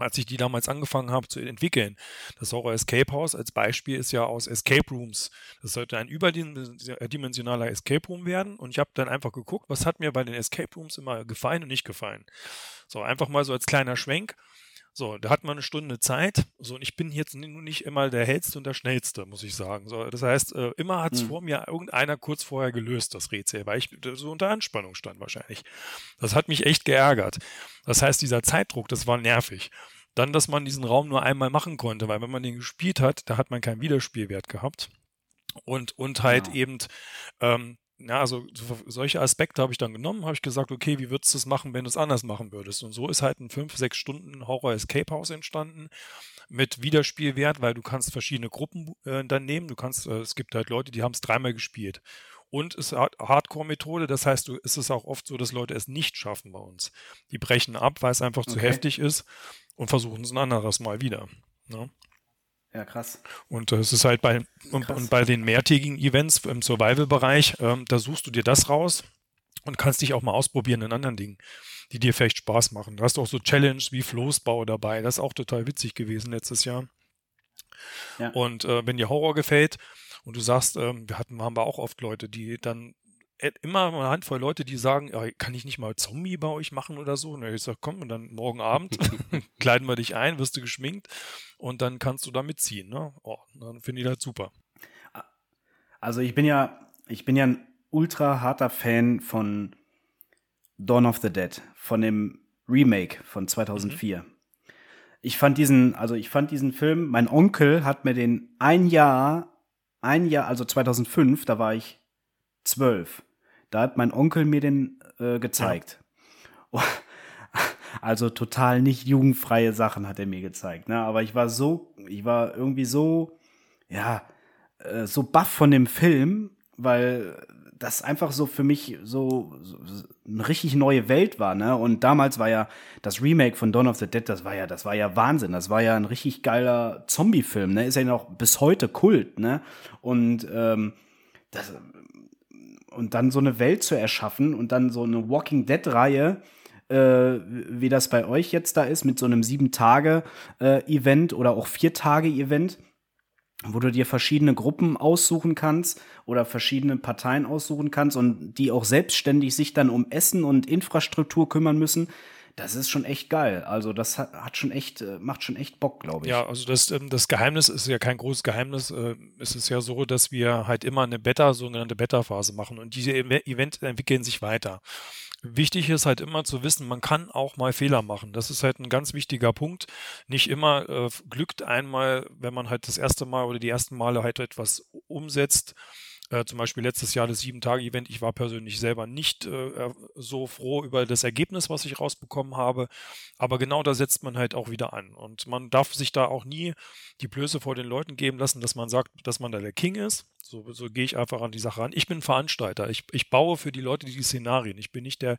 als ich die damals angefangen habe zu entwickeln. Das Horror Escape House als Beispiel ist ja aus Escape Rooms. Das sollte ein überdimensionaler Escape Room werden. Und ich habe dann einfach geguckt, was hat mir bei den Escape Rooms immer gefallen und nicht gefallen. So, einfach mal so als kleiner Schwenk. So, da hat man eine Stunde Zeit. So, und ich bin jetzt nicht immer der hellste und der schnellste, muss ich sagen. So, das heißt, äh, immer hat es hm. vor mir irgendeiner kurz vorher gelöst, das Rätsel, weil ich so unter Anspannung stand wahrscheinlich. Das hat mich echt geärgert. Das heißt, dieser Zeitdruck, das war nervig. Dann, dass man diesen Raum nur einmal machen konnte, weil wenn man den gespielt hat, da hat man keinen Wiederspielwert gehabt. Und, und halt ja. eben ähm, ja, also solche Aspekte habe ich dann genommen, habe ich gesagt, okay, wie würdest du es machen, wenn du es anders machen würdest? Und so ist halt ein 5, 6 Stunden Horror Escape House entstanden mit Wiederspielwert, weil du kannst verschiedene Gruppen äh, dann nehmen. Du kannst, äh, es gibt halt Leute, die haben es dreimal gespielt. Und es hat Hardcore-Methode, das heißt, du, ist es auch oft so, dass Leute es nicht schaffen bei uns. Die brechen ab, weil es einfach okay. zu heftig ist und versuchen es ein anderes Mal wieder. Ne? Ja, krass. Und es ist halt bei, und, und, bei den mehrtägigen Events im Survival-Bereich, ähm, da suchst du dir das raus und kannst dich auch mal ausprobieren in anderen Dingen, die dir vielleicht Spaß machen. Da hast du auch so Challenges wie Floßbau dabei. Das ist auch total witzig gewesen letztes Jahr. Ja. Und äh, wenn dir Horror gefällt und du sagst, ähm, wir hatten, haben wir auch oft Leute, die dann immer eine Handvoll Leute, die sagen, ja, kann ich nicht mal Zombie bei euch machen oder so? Und ich sage, komm, und dann morgen Abend kleiden wir dich ein, wirst du geschminkt und dann kannst du da mitziehen. Ne? Oh, dann finde ich das super. Also ich bin ja, ich bin ja ein ultra harter Fan von Dawn of the Dead, von dem Remake von 2004. Mhm. Ich fand diesen, also ich fand diesen Film, mein Onkel hat mir den ein Jahr, ein Jahr, also 2005, da war ich zwölf. Da hat mein Onkel mir den äh, gezeigt. Ja. Also total nicht jugendfreie Sachen hat er mir gezeigt. Ne? Aber ich war so, ich war irgendwie so, ja, äh, so baff von dem Film, weil das einfach so für mich so, so, eine richtig neue Welt war, ne? Und damals war ja das Remake von Dawn of the Dead, das war ja, das war ja Wahnsinn. Das war ja ein richtig geiler Zombie-Film, ne? Ist ja noch bis heute Kult, ne? Und ähm, das, und dann so eine Welt zu erschaffen und dann so eine Walking Dead-Reihe, äh, wie das bei euch jetzt da ist, mit so einem Sieben-Tage-Event äh, oder auch Vier-Tage-Event, wo du dir verschiedene Gruppen aussuchen kannst oder verschiedene Parteien aussuchen kannst und die auch selbstständig sich dann um Essen und Infrastruktur kümmern müssen das ist schon echt geil. Also das hat, hat schon echt, äh, macht schon echt Bock, glaube ich. Ja, also das, ähm, das Geheimnis ist ja kein großes Geheimnis. Äh, es ist ja so, dass wir halt immer eine Beta, sogenannte Beta-Phase machen und diese Events entwickeln sich weiter. Wichtig ist halt immer zu wissen, man kann auch mal Fehler machen. Das ist halt ein ganz wichtiger Punkt. Nicht immer äh, glückt einmal, wenn man halt das erste Mal oder die ersten Male halt etwas umsetzt, äh, zum Beispiel letztes Jahr das Sieben-Tage-Event. Ich war persönlich selber nicht äh, so froh über das Ergebnis, was ich rausbekommen habe. Aber genau da setzt man halt auch wieder an. Und man darf sich da auch nie die Blöße vor den Leuten geben lassen, dass man sagt, dass man da der King ist. So, so gehe ich einfach an die Sache ran. Ich bin Veranstalter. Ich, ich baue für die Leute die Szenarien. Ich bin nicht der,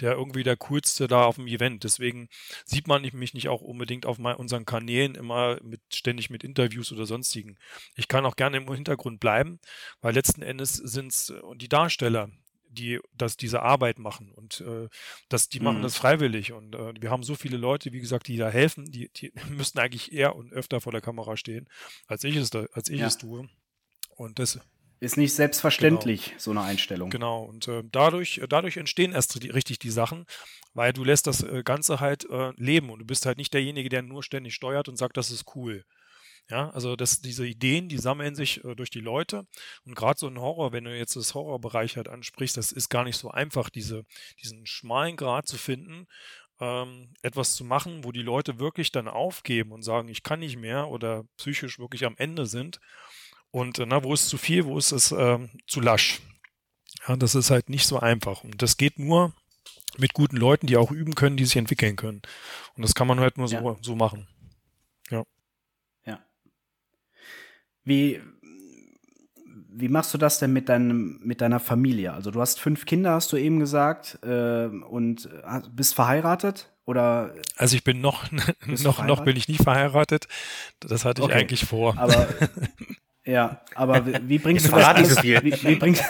der irgendwie der Coolste da auf dem Event. Deswegen sieht man mich nicht auch unbedingt auf mein, unseren Kanälen immer mit, ständig mit Interviews oder sonstigen. Ich kann auch gerne im Hintergrund bleiben, weil letzten Endes sind es äh, die Darsteller, die das diese Arbeit machen und äh, das, die machen mhm. das freiwillig und äh, wir haben so viele Leute, wie gesagt, die da helfen, die, die müssten eigentlich eher und öfter vor der Kamera stehen, als ich es da, als ich ja. es tue. Und das ist nicht selbstverständlich, genau. so eine Einstellung. Genau, und äh, dadurch, dadurch entstehen erst die, richtig die Sachen, weil du lässt das äh, Ganze halt äh, leben und du bist halt nicht derjenige, der nur ständig steuert und sagt, das ist cool. Ja, also das, diese Ideen, die sammeln sich äh, durch die Leute. Und gerade so ein Horror, wenn du jetzt das Horrorbereich halt ansprichst, das ist gar nicht so einfach, diese, diesen schmalen Grad zu finden, ähm, etwas zu machen, wo die Leute wirklich dann aufgeben und sagen, ich kann nicht mehr oder psychisch wirklich am Ende sind. Und äh, na, wo ist zu viel, wo ist es ähm, zu lasch? Ja, das ist halt nicht so einfach. Und das geht nur mit guten Leuten, die auch üben können, die sich entwickeln können. Und das kann man halt nur so, ja. so machen. Ja. Ja. Wie, wie machst du das denn mit, deinem, mit deiner Familie? Also du hast fünf Kinder, hast du eben gesagt, äh, und bist verheiratet? Oder also ich bin noch, noch, noch bin ich nicht verheiratet. Das hatte ich okay. eigentlich vor. Aber Ja, aber wie, wie bringst du das alles, wie, wie, bringst,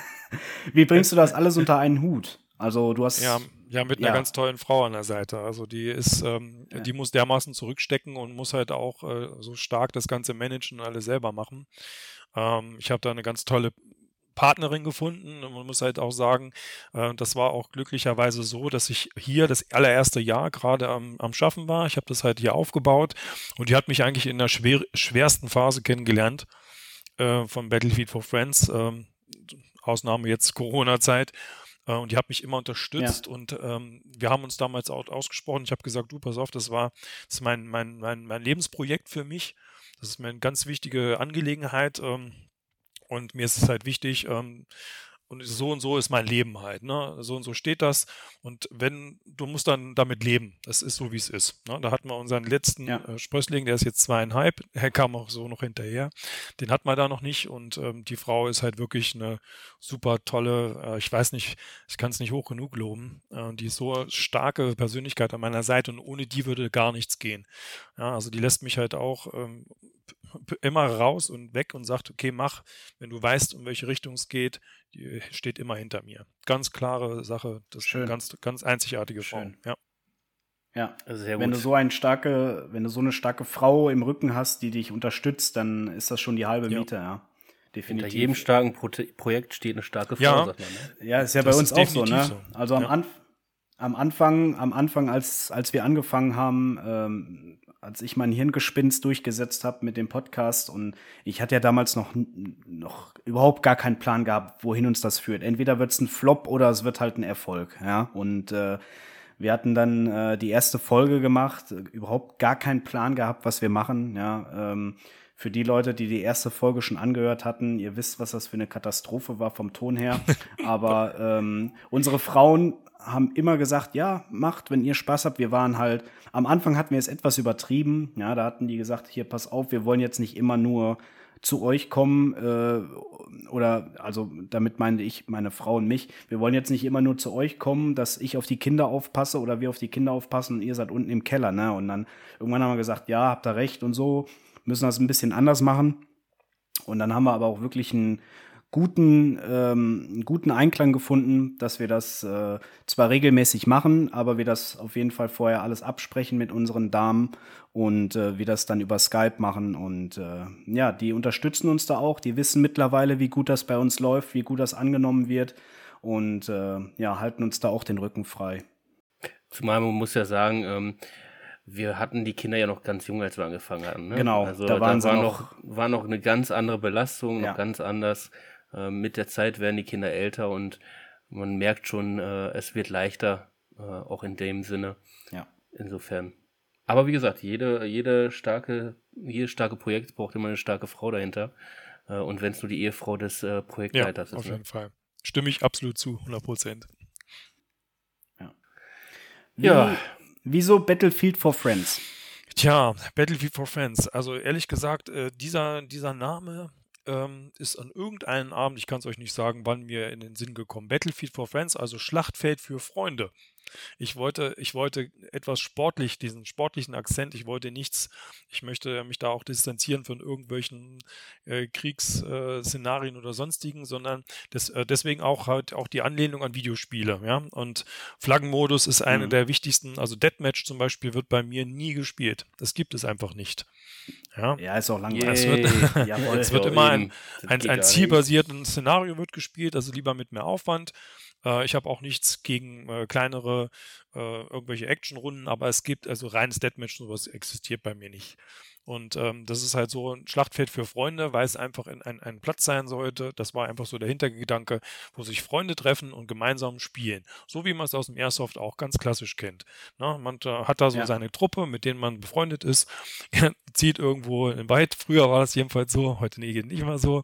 wie bringst du das alles unter einen Hut? Also du hast ja, ja mit einer ja. ganz tollen Frau an der Seite. Also die ist, ähm, ja. die muss dermaßen zurückstecken und muss halt auch äh, so stark das ganze managen und alles selber machen. Ähm, ich habe da eine ganz tolle Partnerin gefunden. Und man muss halt auch sagen, äh, das war auch glücklicherweise so, dass ich hier das allererste Jahr gerade am, am Schaffen war. Ich habe das halt hier aufgebaut und die hat mich eigentlich in der schwer, schwersten Phase kennengelernt äh, von Battlefield for Friends. Ähm, Ausnahme jetzt Corona-Zeit. Äh, und die hat mich immer unterstützt ja. und ähm, wir haben uns damals auch ausgesprochen. Ich habe gesagt, du, pass auf, das war das ist mein, mein, mein, mein Lebensprojekt für mich. Das ist mir eine ganz wichtige Angelegenheit. Ähm, und mir ist es halt wichtig, ähm, und so und so ist mein Leben halt, ne? So und so steht das. Und wenn, du musst dann damit leben. Das ist so, wie es ist. Ne? Da hatten wir unseren letzten ja. äh, Sprössling, der ist jetzt zweieinhalb, er kam auch so noch hinterher. Den hat man da noch nicht. Und ähm, die Frau ist halt wirklich eine super tolle, äh, ich weiß nicht, ich kann es nicht hoch genug loben. Äh, die ist so starke Persönlichkeit an meiner Seite und ohne die würde gar nichts gehen. Ja, also die lässt mich halt auch ähm, immer raus und weg und sagt, okay, mach, wenn du weißt, um welche Richtung es geht, die steht immer hinter mir. Ganz klare Sache, das Schön. ist eine ganz, ganz einzigartige Schön. Frau. Ja. Ja, also wenn du so eine starke, wenn du so eine starke Frau im Rücken hast, die dich unterstützt, dann ist das schon die halbe Miete, ja. ja. Definitiv. Hinter jedem starken Pro Projekt steht eine starke Frau, ja. sagt man. Ne? Ja, ist ja das bei uns auch so, ne? So. Also am, ja. Anf am Anfang, am Anfang, als, als wir angefangen haben, ähm, als ich mein Hirngespinst durchgesetzt habe mit dem Podcast und ich hatte ja damals noch, noch überhaupt gar keinen Plan gehabt, wohin uns das führt. Entweder wird es ein Flop oder es wird halt ein Erfolg, ja. Und äh, wir hatten dann äh, die erste Folge gemacht, überhaupt gar keinen Plan gehabt, was wir machen, ja. Ähm, für die Leute, die die erste Folge schon angehört hatten, ihr wisst, was das für eine Katastrophe war vom Ton her. Aber ähm, unsere Frauen haben immer gesagt, ja, macht, wenn ihr Spaß habt. Wir waren halt, am Anfang hatten wir es etwas übertrieben. Ja, da hatten die gesagt, hier, pass auf, wir wollen jetzt nicht immer nur zu euch kommen äh, oder also damit meine ich meine Frau und mich. Wir wollen jetzt nicht immer nur zu euch kommen, dass ich auf die Kinder aufpasse oder wir auf die Kinder aufpassen und ihr seid unten im Keller, ne? Und dann irgendwann haben wir gesagt, ja, habt ihr recht und so, müssen das ein bisschen anders machen. Und dann haben wir aber auch wirklich ein guten, ähm, guten Einklang gefunden, dass wir das äh, zwar regelmäßig machen, aber wir das auf jeden Fall vorher alles absprechen mit unseren Damen und äh, wir das dann über Skype machen. Und äh, ja, die unterstützen uns da auch. Die wissen mittlerweile, wie gut das bei uns läuft, wie gut das angenommen wird und äh, ja, halten uns da auch den Rücken frei. Zumal man muss ja sagen, ähm, wir hatten die Kinder ja noch ganz jung, als wir angefangen hatten. Ne? Genau, also da, waren da war, noch, war noch eine ganz andere Belastung, ja. noch ganz anders. Ähm, mit der Zeit werden die Kinder älter und man merkt schon, äh, es wird leichter, äh, auch in dem Sinne. Ja. Insofern. Aber wie gesagt, jede, jede starke, jedes starke Projekt braucht immer eine starke Frau dahinter. Äh, und wenn es nur die Ehefrau des äh, Projektleiters ja, ist. Auf ne? jeden Fall. Stimme ich absolut zu, 100 Prozent. Ja. Wie, ja. Wieso Battlefield for Friends? Tja, Battlefield for Friends. Also ehrlich gesagt, äh, dieser, dieser Name ähm, ist an irgendeinem Abend, ich kann es euch nicht sagen, wann mir in den Sinn gekommen, Battlefield for Friends, also Schlachtfeld für Freunde. Ich wollte, ich wollte etwas sportlich, diesen sportlichen Akzent, ich wollte nichts, ich möchte mich da auch distanzieren von irgendwelchen äh, Kriegsszenarien äh, oder sonstigen, sondern das, äh, deswegen auch halt auch die Anlehnung an Videospiele, ja. Und Flaggenmodus ist eine mhm. der wichtigsten, also Deathmatch zum Beispiel wird bei mir nie gespielt. Das gibt es einfach nicht. Ja, ja ist auch langweilig. Es wird, es wird immer ein, ein, ein zielbasiertes Szenario wird gespielt, also lieber mit mehr Aufwand. Äh, ich habe auch nichts gegen äh, kleinere äh, irgendwelche Actionrunden, aber es gibt also reines Deathmatch, sowas existiert bei mir nicht. Und ähm, das ist halt so ein Schlachtfeld für Freunde, weil es einfach in ein, ein Platz sein sollte. Das war einfach so der Hintergedanke, wo sich Freunde treffen und gemeinsam spielen. So wie man es aus dem Airsoft auch ganz klassisch kennt. Na, man äh, hat da so ja. seine Truppe, mit denen man befreundet ist, zieht irgendwo in Wald. Früher war das jedenfalls so, heute nicht mehr so.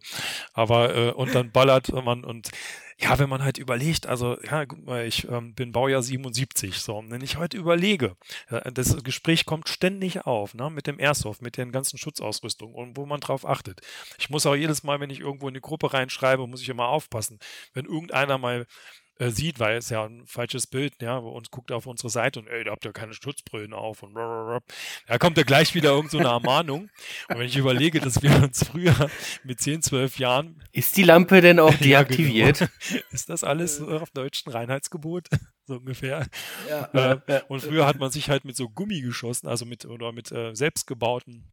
Aber äh, und dann ballert man und ja, wenn man halt überlegt, also ja, guck mal, ich ähm, bin Baujahr 77, so, wenn ich heute überlege, das Gespräch kommt ständig auf, ne, mit dem Airsoft, mit den ganzen Schutzausrüstungen und wo man drauf achtet. Ich muss auch jedes Mal, wenn ich irgendwo in die Gruppe reinschreibe, muss ich immer aufpassen, wenn irgendeiner mal äh, sieht, weil es ja ein falsches Bild, ja, und guckt auf unsere Seite und ey, da habt ihr keine Schutzbrillen auf und da kommt ja gleich wieder irgend so eine Ermahnung. Und wenn ich überlege, dass wir uns früher mit 10, 12 Jahren. Ist die Lampe denn auch deaktiviert? ja, genau. Ist das alles auf deutschen Reinheitsgebot? so ungefähr. Ja, äh, und früher hat man sich halt mit so Gummi geschossen, also mit oder mit äh, selbstgebauten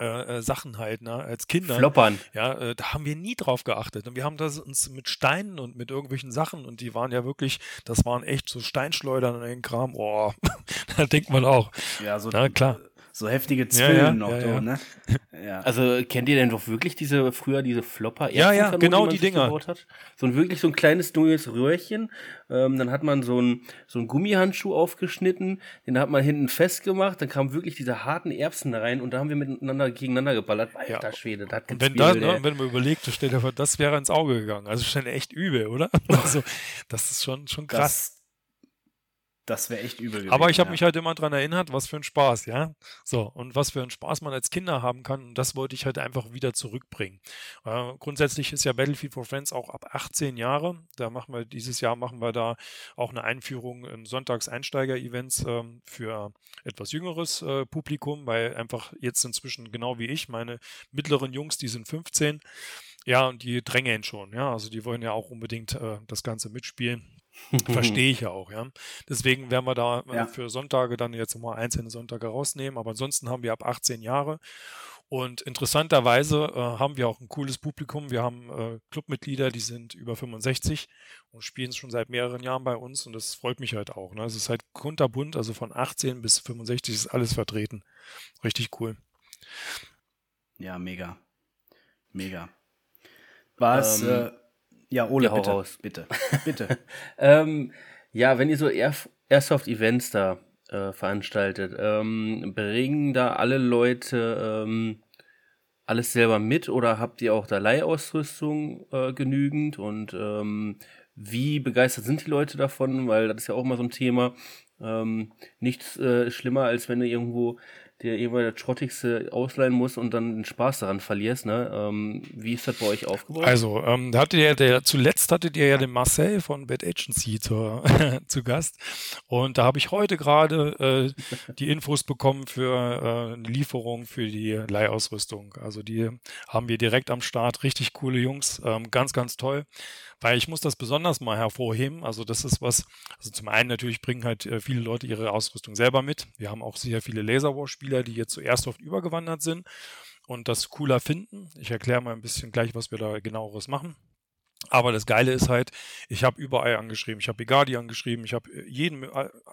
äh, äh, Sachen halt, ne, als Kinder. Floppern. Ja, äh, da haben wir nie drauf geachtet. Und wir haben das uns mit Steinen und mit irgendwelchen Sachen und die waren ja wirklich, das waren echt so Steinschleudern und ein Kram. Oh, da denkt man auch. Ja, so. Na klar so heftige Zwillen ja, ja, noch, ja, so, ne? Ja. Also kennt ihr denn doch wirklich diese, früher diese Flopper? Ja, ja, genau die, die Dinger. Hat? So ein wirklich so ein kleines neues Röhrchen. Ähm, dann hat man so ein so ein Gummihandschuh aufgeschnitten, den hat man hinten festgemacht, dann kamen wirklich diese harten Erbsen da rein und da haben wir miteinander gegeneinander geballert. Alter Schwede, das hat und wenn, da, ne, wenn man überlegt, das wäre ins Auge gegangen. Also schon echt übel, oder? also, das ist schon, schon krass. Das, das wäre echt übel gewesen. Aber ich habe ja. mich halt immer daran erinnert, was für ein Spaß, ja. So, und was für ein Spaß man als Kinder haben kann. Und das wollte ich halt einfach wieder zurückbringen. Äh, grundsätzlich ist ja Battlefield for Friends auch ab 18 Jahre. Da machen wir, dieses Jahr machen wir da auch eine Einführung in Sonntags-Einsteiger-Events äh, für etwas jüngeres äh, Publikum, weil einfach jetzt inzwischen genau wie ich, meine mittleren Jungs, die sind 15. Ja, und die drängeln schon, ja. Also die wollen ja auch unbedingt äh, das Ganze mitspielen. Verstehe ich ja auch, ja. Deswegen werden wir da äh, ja. für Sonntage dann jetzt mal einzelne Sonntage rausnehmen, aber ansonsten haben wir ab 18 Jahre. Und interessanterweise äh, haben wir auch ein cooles Publikum. Wir haben äh, Clubmitglieder, die sind über 65 und spielen schon seit mehreren Jahren bei uns und das freut mich halt auch. Ne? Es ist halt kunterbunt, also von 18 bis 65 ist alles vertreten. Richtig cool. Ja, mega. Mega. Was, ähm, äh, ja, Ole, ja, bitte, raus. bitte, bitte. ähm, ja, wenn ihr so Air Airsoft-Events da äh, veranstaltet, ähm, bringen da alle Leute ähm, alles selber mit oder habt ihr auch da Leihausrüstung äh, genügend und ähm, wie begeistert sind die Leute davon? Weil das ist ja auch immer so ein Thema. Ähm, nichts äh, schlimmer, als wenn du irgendwo der immer der Schrottigste ausleihen muss und dann den Spaß daran verlierst. Ne? Ähm, wie ist das bei euch aufgebaut? Also, ähm, hattet ihr der, zuletzt hattet ihr ja den Marcel von Bad Agency zu, zu Gast. Und da habe ich heute gerade äh, die Infos bekommen für äh, eine Lieferung für die Leihausrüstung. Also die haben wir direkt am Start. Richtig coole Jungs. Ähm, ganz, ganz toll weil ich muss das besonders mal hervorheben. Also das ist was, also zum einen natürlich bringen halt äh, viele Leute ihre Ausrüstung selber mit. Wir haben auch sehr viele Laserwar-Spieler, die jetzt zu Airsoft übergewandert sind und das cooler finden. Ich erkläre mal ein bisschen gleich, was wir da genaueres machen. Aber das Geile ist halt, ich habe überall angeschrieben. Ich habe Begadi angeschrieben, ich habe äh, jeden,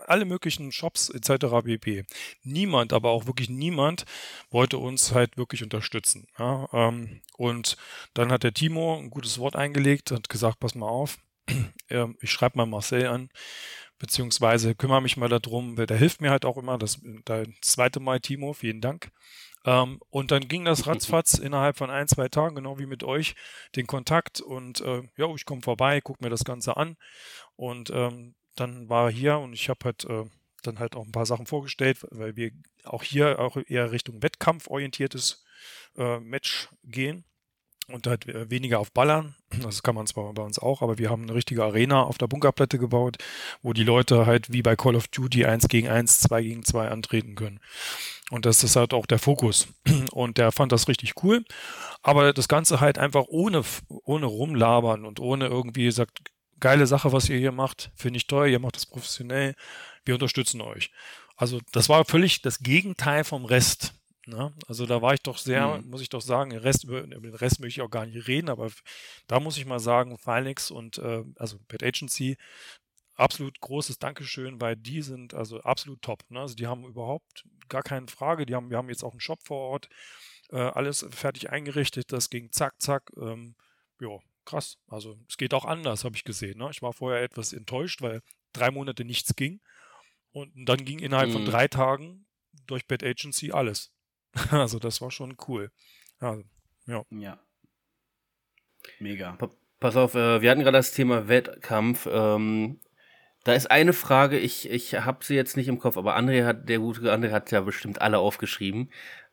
alle möglichen Shops etc. pp. Niemand, aber auch wirklich niemand wollte uns halt wirklich unterstützen. Ja, ähm, und dann hat der Timo ein gutes Wort eingelegt, hat gesagt, pass mal auf, ähm, ich schreibe mal Marcel an, beziehungsweise kümmere mich mal darum, der hilft mir halt auch immer. Das, das zweite Mal, Timo, vielen Dank. Ähm, und dann ging das ratzfatz innerhalb von ein, zwei Tagen, genau wie mit euch, den Kontakt und äh, ja, ich komme vorbei, gucke mir das Ganze an und ähm, dann war er hier und ich habe halt äh, dann halt auch ein paar Sachen vorgestellt, weil wir auch hier auch eher Richtung Wettkampf orientiertes äh, Match gehen. Und halt weniger auf Ballern. Das kann man zwar bei uns auch, aber wir haben eine richtige Arena auf der Bunkerplatte gebaut, wo die Leute halt wie bei Call of Duty 1 gegen 1, 2 gegen 2 antreten können. Und das ist halt auch der Fokus. Und der fand das richtig cool. Aber das Ganze halt einfach ohne, ohne rumlabern und ohne irgendwie sagt, geile Sache, was ihr hier macht, finde ich toll, ihr macht das professionell, wir unterstützen euch. Also das war völlig das Gegenteil vom Rest. Ne? Also da war ich doch sehr, mhm. muss ich doch sagen, den Rest, über, über, den Rest möchte ich auch gar nicht reden, aber da muss ich mal sagen, Filex und äh, also Bad Agency, absolut großes Dankeschön, weil die sind also absolut top. Ne? Also die haben überhaupt gar keine Frage, die haben, wir haben jetzt auch einen Shop vor Ort, äh, alles fertig eingerichtet, das ging zack, zack, ähm, ja, krass. Also es geht auch anders, habe ich gesehen. Ne? Ich war vorher etwas enttäuscht, weil drei Monate nichts ging. Und dann ging innerhalb mhm. von drei Tagen durch Bad Agency alles. Also das war schon cool. Also, ja. ja. Mega. Pass auf, äh, wir hatten gerade das Thema Wettkampf. Ähm, da ist eine Frage, ich, ich habe sie jetzt nicht im Kopf, aber André hat, der gute André hat ja bestimmt alle aufgeschrieben.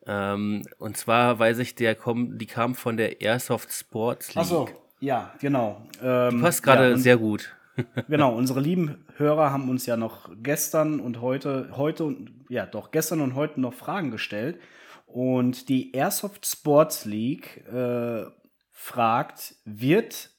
Ähm, und zwar weiß ich, der komm, die kam von der Airsoft Sports League. Achso, ja, genau. Ähm, die passt gerade ja, sehr gut. genau, unsere lieben Hörer haben uns ja noch gestern und heute, heute ja doch, gestern und heute noch Fragen gestellt. Und die Airsoft Sports League äh, fragt, wird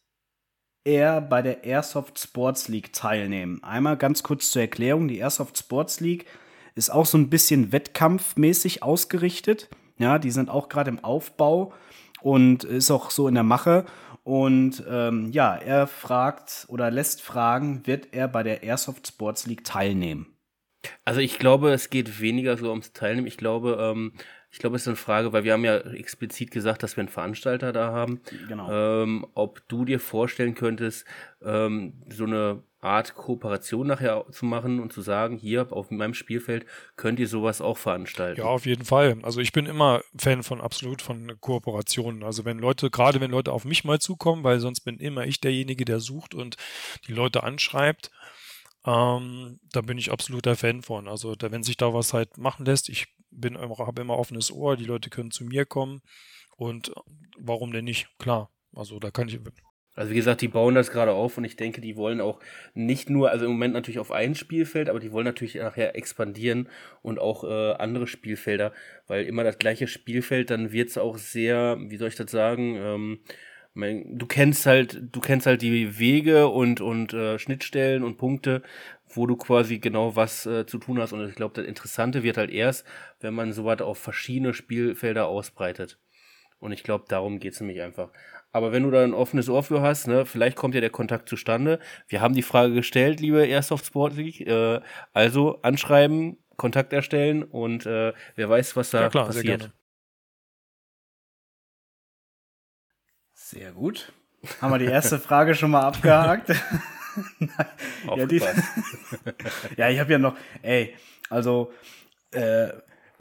er bei der Airsoft Sports League teilnehmen? Einmal ganz kurz zur Erklärung, die Airsoft Sports League ist auch so ein bisschen wettkampfmäßig ausgerichtet. Ja, die sind auch gerade im Aufbau und ist auch so in der Mache. Und ähm, ja, er fragt oder lässt fragen, wird er bei der Airsoft Sports League teilnehmen? Also ich glaube, es geht weniger so ums Teilnehmen. Ich glaube, ähm, ich glaube, es ist eine Frage, weil wir haben ja explizit gesagt, dass wir einen Veranstalter da haben. Genau. Ähm, ob du dir vorstellen könntest, ähm, so eine Art Kooperation nachher zu machen und zu sagen, hier auf meinem Spielfeld könnt ihr sowas auch veranstalten. Ja, auf jeden Fall. Also ich bin immer Fan von absolut von Kooperationen. Also wenn Leute, gerade wenn Leute auf mich mal zukommen, weil sonst bin immer ich derjenige, der sucht und die Leute anschreibt. Ähm, da bin ich absoluter Fan von. Also da, wenn sich da was halt machen lässt, ich bin habe immer offenes Ohr, die Leute können zu mir kommen und warum denn nicht? Klar, also da kann ich. Also wie gesagt, die bauen das gerade auf und ich denke, die wollen auch nicht nur, also im Moment natürlich auf ein Spielfeld, aber die wollen natürlich nachher expandieren und auch äh, andere Spielfelder, weil immer das gleiche Spielfeld, dann wird es auch sehr, wie soll ich das sagen, ähm, du kennst halt, du kennst halt die Wege und, und äh, Schnittstellen und Punkte, wo du quasi genau was äh, zu tun hast. Und ich glaube, das Interessante wird halt erst, wenn man sowas auf verschiedene Spielfelder ausbreitet. Und ich glaube, darum geht es nämlich einfach. Aber wenn du da ein offenes Ohr für hast, ne, vielleicht kommt ja der Kontakt zustande. Wir haben die Frage gestellt, liebe Airsoft Sport League. Äh, also anschreiben, Kontakt erstellen und äh, wer weiß, was da ja, klar, passiert. Sehr, sehr gut. Haben wir die erste Frage schon mal abgehakt? ja, die, ja, ich habe ja noch, ey, also äh,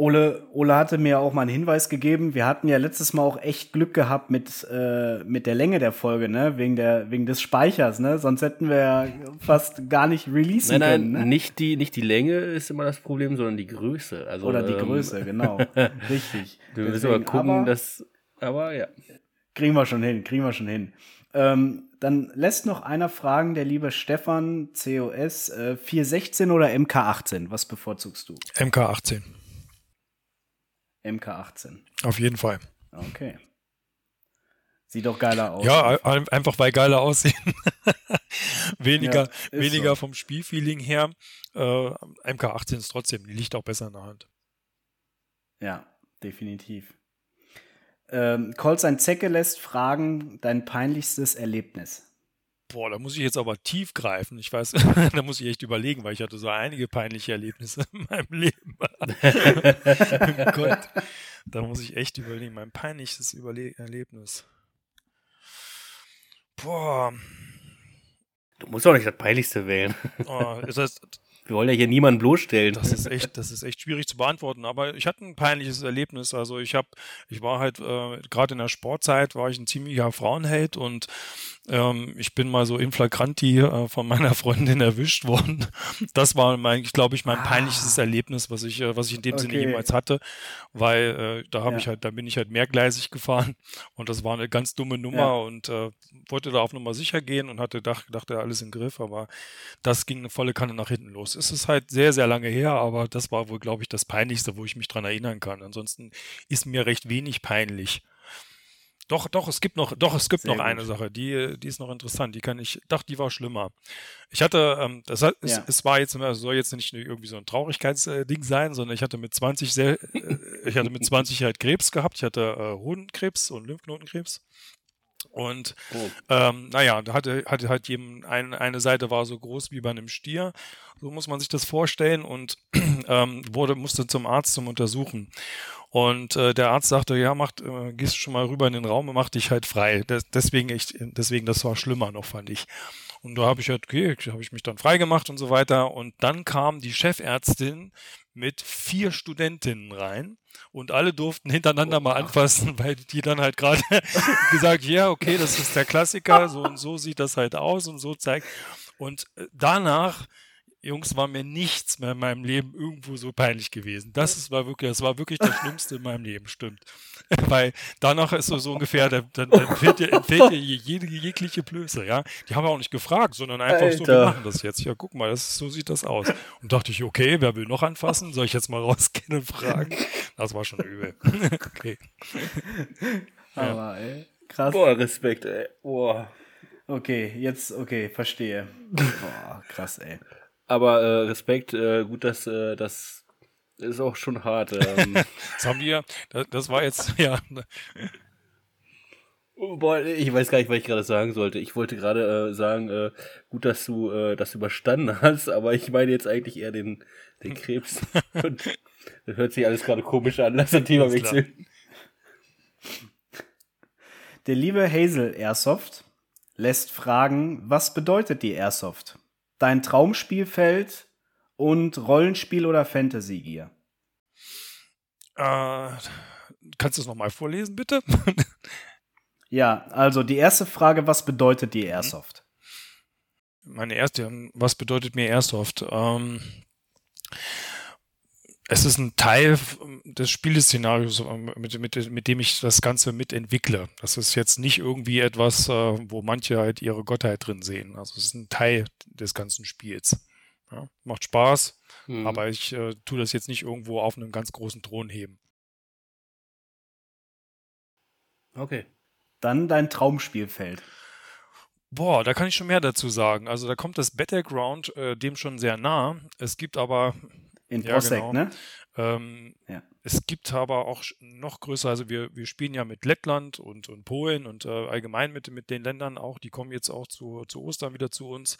Ole, Ole hatte mir auch mal einen Hinweis gegeben. Wir hatten ja letztes Mal auch echt Glück gehabt mit, äh, mit der Länge der Folge, ne? Wegen, der, wegen des Speichers, ne? Sonst hätten wir ja fast gar nicht releasen nein, nein, können. Ne? Nicht, die, nicht die Länge ist immer das Problem, sondern die Größe. Also, Oder die ähm, Größe, genau. Richtig. Du musst aber gucken, aber, dass. Aber ja. Kriegen wir schon hin, kriegen wir schon hin. Ähm, dann lässt noch einer fragen, der liebe Stefan COS, äh, 416 oder MK18? Was bevorzugst du? MK18. MK18. Auf jeden Fall. Okay. Sieht doch geiler aus. Ja, einfach weil geiler aussehen. weniger ja, weniger so. vom Spielfeeling her. Äh, MK18 ist trotzdem, die liegt auch besser in der Hand. Ja, definitiv. Ähm, Colstein Zecke lässt fragen, dein peinlichstes Erlebnis. Boah, da muss ich jetzt aber tief greifen. Ich weiß, da muss ich echt überlegen, weil ich hatte so einige peinliche Erlebnisse in meinem Leben. oh Gott, da muss ich echt überlegen. Mein peinlichstes Überle Erlebnis. Boah. Du musst auch nicht das peinlichste wählen. Oh, das heißt, Wir wollen ja hier niemanden bloßstellen. Das ist echt, das ist echt schwierig zu beantworten. Aber ich hatte ein peinliches Erlebnis. Also ich habe, ich war halt äh, gerade in der Sportzeit war ich ein ziemlicher Frauenheld und ähm, ich bin mal so in flagranti äh, von meiner Freundin erwischt worden. Das war mein, ich glaube ich, mein ah. peinlichstes Erlebnis, was ich, äh, was ich in dem okay. Sinne jemals hatte, weil äh, da habe ja. ich halt, da bin ich halt mehrgleisig gefahren und das war eine ganz dumme Nummer ja. und äh, wollte da auf Nummer sicher gehen und hatte dachte, dachte alles im Griff, aber das ging eine volle Kanne nach hinten los. Es ist halt sehr, sehr lange her, aber das war wohl, glaube ich, das Peinlichste, wo ich mich dran erinnern kann. Ansonsten ist mir recht wenig peinlich. Doch, doch, es gibt noch, doch, es gibt Sehr noch gut. eine Sache, die, die ist noch interessant. Die kann ich, dachte, die war schlimmer. Ich hatte, ähm, das hat, ja. es, es, war jetzt, es soll jetzt nicht irgendwie so ein Traurigkeitsding sein, sondern ich hatte mit 20 sehr, äh, ich hatte mit 20 halt Krebs gehabt. Ich hatte äh, Hodenkrebs und Lymphknotenkrebs. Und oh. ähm, naja, da hatte, hatte halt jedem ein, eine Seite war so groß wie bei einem Stier. So muss man sich das vorstellen und ähm, wurde, musste zum Arzt zum Untersuchen. Und äh, der Arzt sagte, ja, macht, äh, gehst schon mal rüber in den Raum und mach dich halt frei. Das, deswegen, ich, deswegen, das war schlimmer noch, fand ich. Und da habe ich halt, okay, habe ich mich dann frei gemacht und so weiter. Und dann kam die Chefärztin mit vier Studentinnen rein und alle durften hintereinander oh, mal anfassen, weil die dann halt gerade gesagt, ja, okay, das ist der Klassiker, so und so sieht das halt aus und so zeigt. Und äh, danach Jungs, war mir nichts mehr in meinem Leben irgendwo so peinlich gewesen. Das ist, war wirklich, das war wirklich das Schlimmste in meinem Leben, stimmt. Weil danach ist so, so ungefähr, dann, dann, dann entfällt dir, entfällt dir jede, jegliche Blöße, ja. Die haben auch nicht gefragt, sondern einfach Alter. so, wir machen das jetzt. Ja, guck mal, das, so sieht das aus. Und dachte ich, okay, wer will noch anfassen? Soll ich jetzt mal rausgehen und fragen? Das war schon übel. okay. Aber, ey, krass. Boah, Respekt, ey. Boah. Okay, jetzt, okay, verstehe. Boah, krass, ey. Aber äh, Respekt, äh, gut, dass äh, das ist auch schon hart. Ähm. das haben wir, das, das war jetzt, ja. Boah, ich weiß gar nicht, was ich gerade sagen sollte. Ich wollte gerade äh, sagen, äh, gut, dass du äh, das überstanden hast, aber ich meine jetzt eigentlich eher den, den Krebs. Und das hört sich alles gerade komisch an. Lass das Thema wechseln. Der liebe Hazel Airsoft lässt fragen, was bedeutet die Airsoft? Dein Traumspielfeld und Rollenspiel oder Fantasy Gear? Äh, kannst du es nochmal vorlesen, bitte? ja, also die erste Frage, was bedeutet die Airsoft? Meine erste, was bedeutet mir Airsoft? Ähm, es ist ein Teil des Spieleszenarios, mit, mit, mit, dem ich das Ganze mitentwickle. Das ist jetzt nicht irgendwie etwas, äh, wo manche halt ihre Gottheit drin sehen. Also es ist ein Teil des ganzen Spiels. Ja, macht Spaß, mhm. aber ich äh, tue das jetzt nicht irgendwo auf einem ganz großen Thron heben. Okay. Dann dein Traumspielfeld. Boah, da kann ich schon mehr dazu sagen. Also da kommt das Battleground äh, dem schon sehr nah. Es gibt aber in Prosek, ja, genau. ne? Ähm, ja. Es gibt aber auch noch größer, also wir, wir spielen ja mit Lettland und, und Polen und äh, allgemein mit, mit den Ländern auch, die kommen jetzt auch zu, zu Ostern wieder zu uns.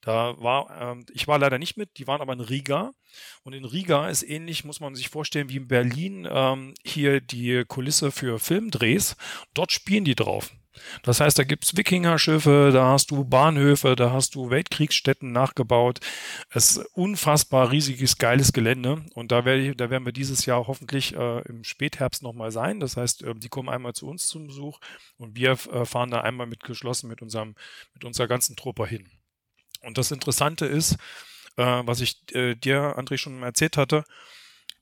Da war, ähm, ich war leider nicht mit, die waren aber in Riga und in Riga ist ähnlich, muss man sich vorstellen, wie in Berlin ähm, hier die Kulisse für Filmdrehs. Dort spielen die drauf. Das heißt, da gibt es Wikingerschiffe, da hast du Bahnhöfe, da hast du Weltkriegsstätten nachgebaut. Es ist unfassbar riesiges, geiles Gelände. Und da, werde da werden wir dieses Jahr hoffentlich äh, im Spätherbst nochmal sein. Das heißt, äh, die kommen einmal zu uns zum Besuch und wir äh, fahren da einmal mit geschlossen mit, unserem, mit unserer ganzen Truppe hin. Und das Interessante ist, äh, was ich äh, dir, André, schon erzählt hatte,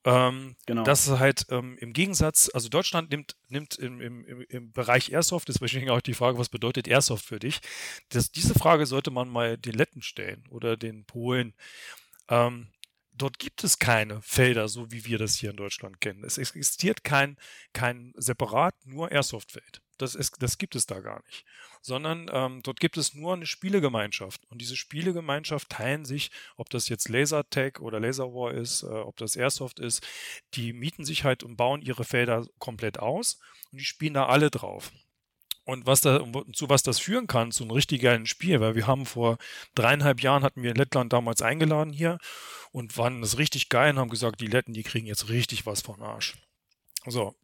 ähm, genau. Das ist halt ähm, im Gegensatz, also Deutschland nimmt, nimmt im, im, im Bereich Airsoft, deswegen auch die Frage, was bedeutet Airsoft für dich? Das, diese Frage sollte man mal den Letten stellen oder den Polen. Ähm, dort gibt es keine Felder, so wie wir das hier in Deutschland kennen. Es existiert kein, kein separat nur Airsoft-Feld. Das, ist, das gibt es da gar nicht. Sondern ähm, dort gibt es nur eine Spielegemeinschaft. Und diese Spielegemeinschaft teilen sich, ob das jetzt Lasertag oder Laserwar ist, äh, ob das Airsoft ist, die mieten sich halt und bauen ihre Felder komplett aus und die spielen da alle drauf. Und was da, zu was das führen kann, zu einem richtig geilen Spiel, weil wir haben vor dreieinhalb Jahren hatten wir in Lettland damals eingeladen hier und waren das richtig geil und haben gesagt, die Letten, die kriegen jetzt richtig was von Arsch. So,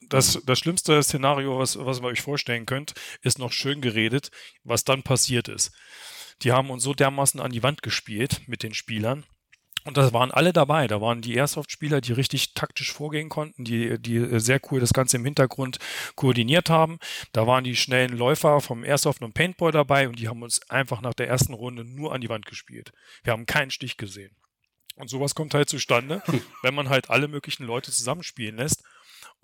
das, das schlimmste Szenario, was, was ihr euch vorstellen könnt, ist noch schön geredet, was dann passiert ist. Die haben uns so dermaßen an die Wand gespielt mit den Spielern, Und da waren alle dabei. Da waren die Airsoft-Spieler, die richtig taktisch vorgehen konnten, die, die sehr cool das Ganze im Hintergrund koordiniert haben. Da waren die schnellen Läufer vom Airsoft und Paintball dabei und die haben uns einfach nach der ersten Runde nur an die Wand gespielt. Wir haben keinen Stich gesehen. Und sowas kommt halt zustande, wenn man halt alle möglichen Leute zusammenspielen lässt.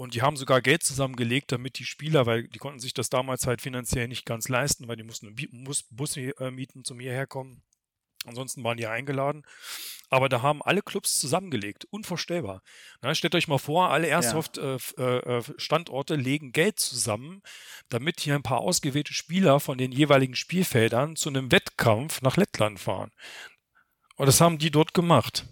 Und die haben sogar Geld zusammengelegt, damit die Spieler, weil die konnten sich das damals halt finanziell nicht ganz leisten, weil die mussten Bus, äh, mieten, zum hierher kommen. Ansonsten waren die eingeladen. Aber da haben alle Clubs zusammengelegt. Unvorstellbar. Na, stellt euch mal vor, alle Airsoft-Standorte ja. äh, äh, legen Geld zusammen, damit hier ein paar ausgewählte Spieler von den jeweiligen Spielfeldern zu einem Wettkampf nach Lettland fahren. Und das haben die dort gemacht.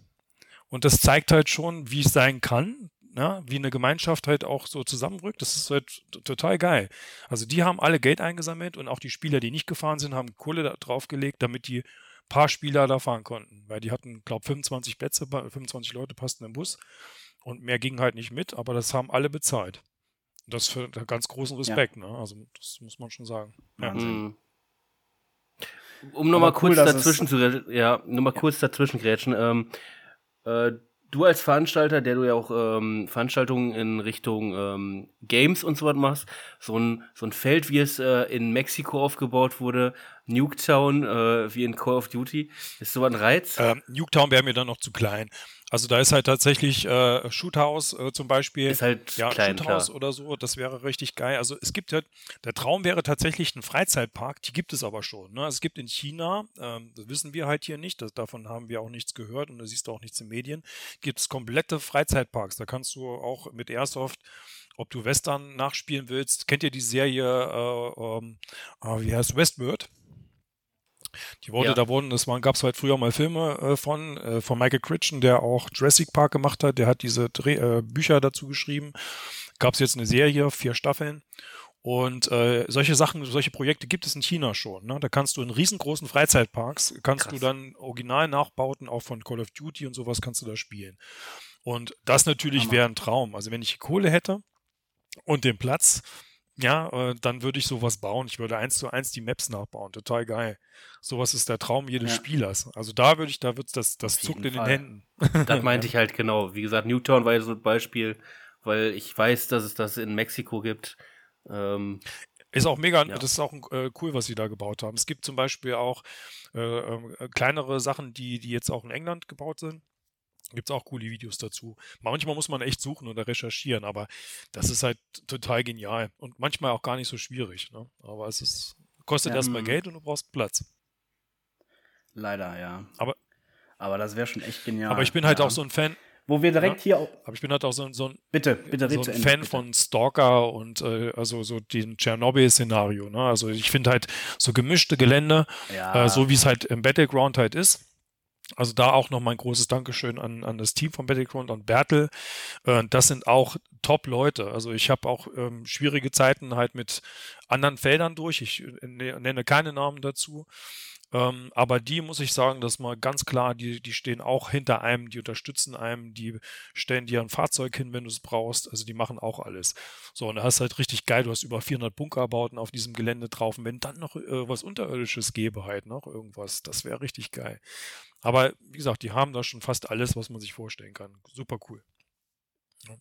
Und das zeigt halt schon, wie es sein kann, ja, wie eine Gemeinschaft halt auch so zusammenrückt. Das ist halt total geil. Also die haben alle Geld eingesammelt und auch die Spieler, die nicht gefahren sind, haben Kohle da draufgelegt, damit die paar Spieler da fahren konnten. Weil die hatten, glaube 25 Plätze, 25 Leute passten im Bus und mehr ging halt nicht mit, aber das haben alle bezahlt. Und das für ganz großen Respekt, ja. ne? Also das muss man schon sagen. Ja. Mhm. Um nochmal cool, kurz dazwischen zu ja, nur mal ja. kurz dazwischen grätschen. Ähm, äh, du als Veranstalter, der du ja auch ähm, Veranstaltungen in Richtung ähm, Games und so was machst, so ein, so ein Feld, wie es äh, in Mexiko aufgebaut wurde, Nuketown, äh, wie in Call of Duty, ist so ein Reiz? Ähm, Nuketown wäre mir dann noch zu klein. Also da ist halt tatsächlich äh, Shoothouse äh, zum Beispiel. Ist halt ja, klein, Shoothouse klar. oder so, das wäre richtig geil. Also es gibt halt, der Traum wäre tatsächlich ein Freizeitpark, die gibt es aber schon. Ne? Es gibt in China, ähm, das wissen wir halt hier nicht, das, davon haben wir auch nichts gehört und da siehst du auch nichts in Medien, gibt es komplette Freizeitparks. Da kannst du auch mit Airsoft ob du Western nachspielen willst. Kennt ihr die Serie, äh, äh, wie heißt Westworld? Die wurde, ja. da wurden, es gab es halt früher mal Filme äh, von, äh, von Michael Critchen, der auch Jurassic Park gemacht hat, der hat diese Dreh, äh, Bücher dazu geschrieben. Gab es jetzt eine Serie, vier Staffeln. Und äh, solche Sachen, solche Projekte gibt es in China schon. Ne? Da kannst du in riesengroßen Freizeitparks, kannst Krass. du dann Original-Nachbauten auch von Call of Duty und sowas kannst du da spielen. Und das natürlich wäre ein Traum. Also wenn ich Kohle hätte und den Platz, ja, äh, dann würde ich sowas bauen. Ich würde eins zu eins die Maps nachbauen. Total geil. Sowas ist der Traum jedes ja. Spielers. Also da würde ich, da wird das, das zuckt in Fall. den Händen. Das meinte ich halt genau. Wie gesagt, Newtown war ja so ein Beispiel, weil ich weiß, dass es das in Mexiko gibt. Ähm, ist auch mega, ja. das ist auch äh, cool, was sie da gebaut haben. Es gibt zum Beispiel auch äh, äh, kleinere Sachen, die, die jetzt auch in England gebaut sind. Gibt es auch coole Videos dazu. Manchmal muss man echt suchen oder recherchieren, aber das ist halt total genial und manchmal auch gar nicht so schwierig. Ne? Aber es ist, kostet ja, erstmal Geld und du brauchst Platz. Leider, ja. Aber, aber das wäre schon echt genial. Aber ich bin halt ja. auch so ein Fan. Wo wir direkt ja, hier auch. Aber ich bin halt auch so, so ein, bitte, bitte, so ein Fan bitte. von Stalker und äh, also so dem Tschernobyl-Szenario. Ne? Also ich finde halt so gemischte Gelände, äh, so wie es halt im Battleground halt ist also da auch noch mein großes Dankeschön an, an das Team von Battleground und Bertel. Äh, das sind auch Top-Leute. Also ich habe auch ähm, schwierige Zeiten halt mit anderen Feldern durch. Ich äh, ne, nenne keine Namen dazu. Ähm, aber die muss ich sagen, dass mal ganz klar, die, die stehen auch hinter einem, die unterstützen einem, die stellen dir ein Fahrzeug hin, wenn du es brauchst. Also die machen auch alles. So, und da hast halt richtig geil, du hast über 400 Bunkerbauten auf diesem Gelände drauf. Und wenn dann noch äh, was Unterirdisches gäbe, halt noch irgendwas, das wäre richtig geil. Aber wie gesagt, die haben da schon fast alles, was man sich vorstellen kann. Super cool. Ja.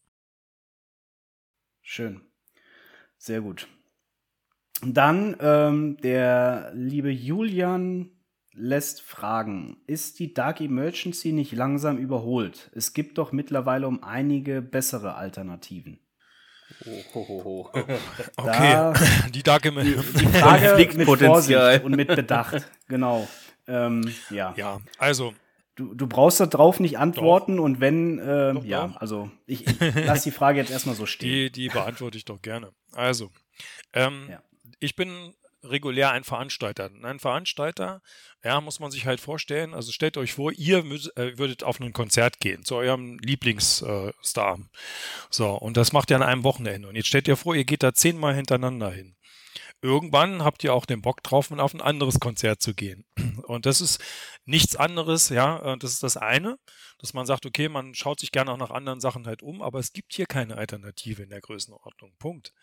Schön. Sehr gut. Dann ähm, der liebe Julian lässt fragen, ist die Dark Emergency nicht langsam überholt? Es gibt doch mittlerweile um einige bessere Alternativen. Oh, ho, ho, ho. okay, die Dark Emergency. Die, die Frage mit Vorsicht und mit Bedacht, genau. Ähm, ja. ja, also Du, du brauchst darauf nicht antworten doch. und wenn, äh, doch, ja, doch. also ich, ich lasse die Frage jetzt erstmal so stehen. Die, die beantworte ich doch gerne. Also, ähm, ja ich bin regulär ein Veranstalter. Ein Veranstalter, ja, muss man sich halt vorstellen. Also stellt euch vor, ihr äh, würdet auf ein Konzert gehen zu eurem Lieblingsstar. Äh, so, und das macht ihr an einem Wochenende. Und jetzt stellt ihr vor, ihr geht da zehnmal hintereinander hin. Irgendwann habt ihr auch den Bock drauf, auf ein anderes Konzert zu gehen. Und das ist nichts anderes, ja, das ist das eine, dass man sagt, okay, man schaut sich gerne auch nach anderen Sachen halt um, aber es gibt hier keine Alternative in der Größenordnung. Punkt.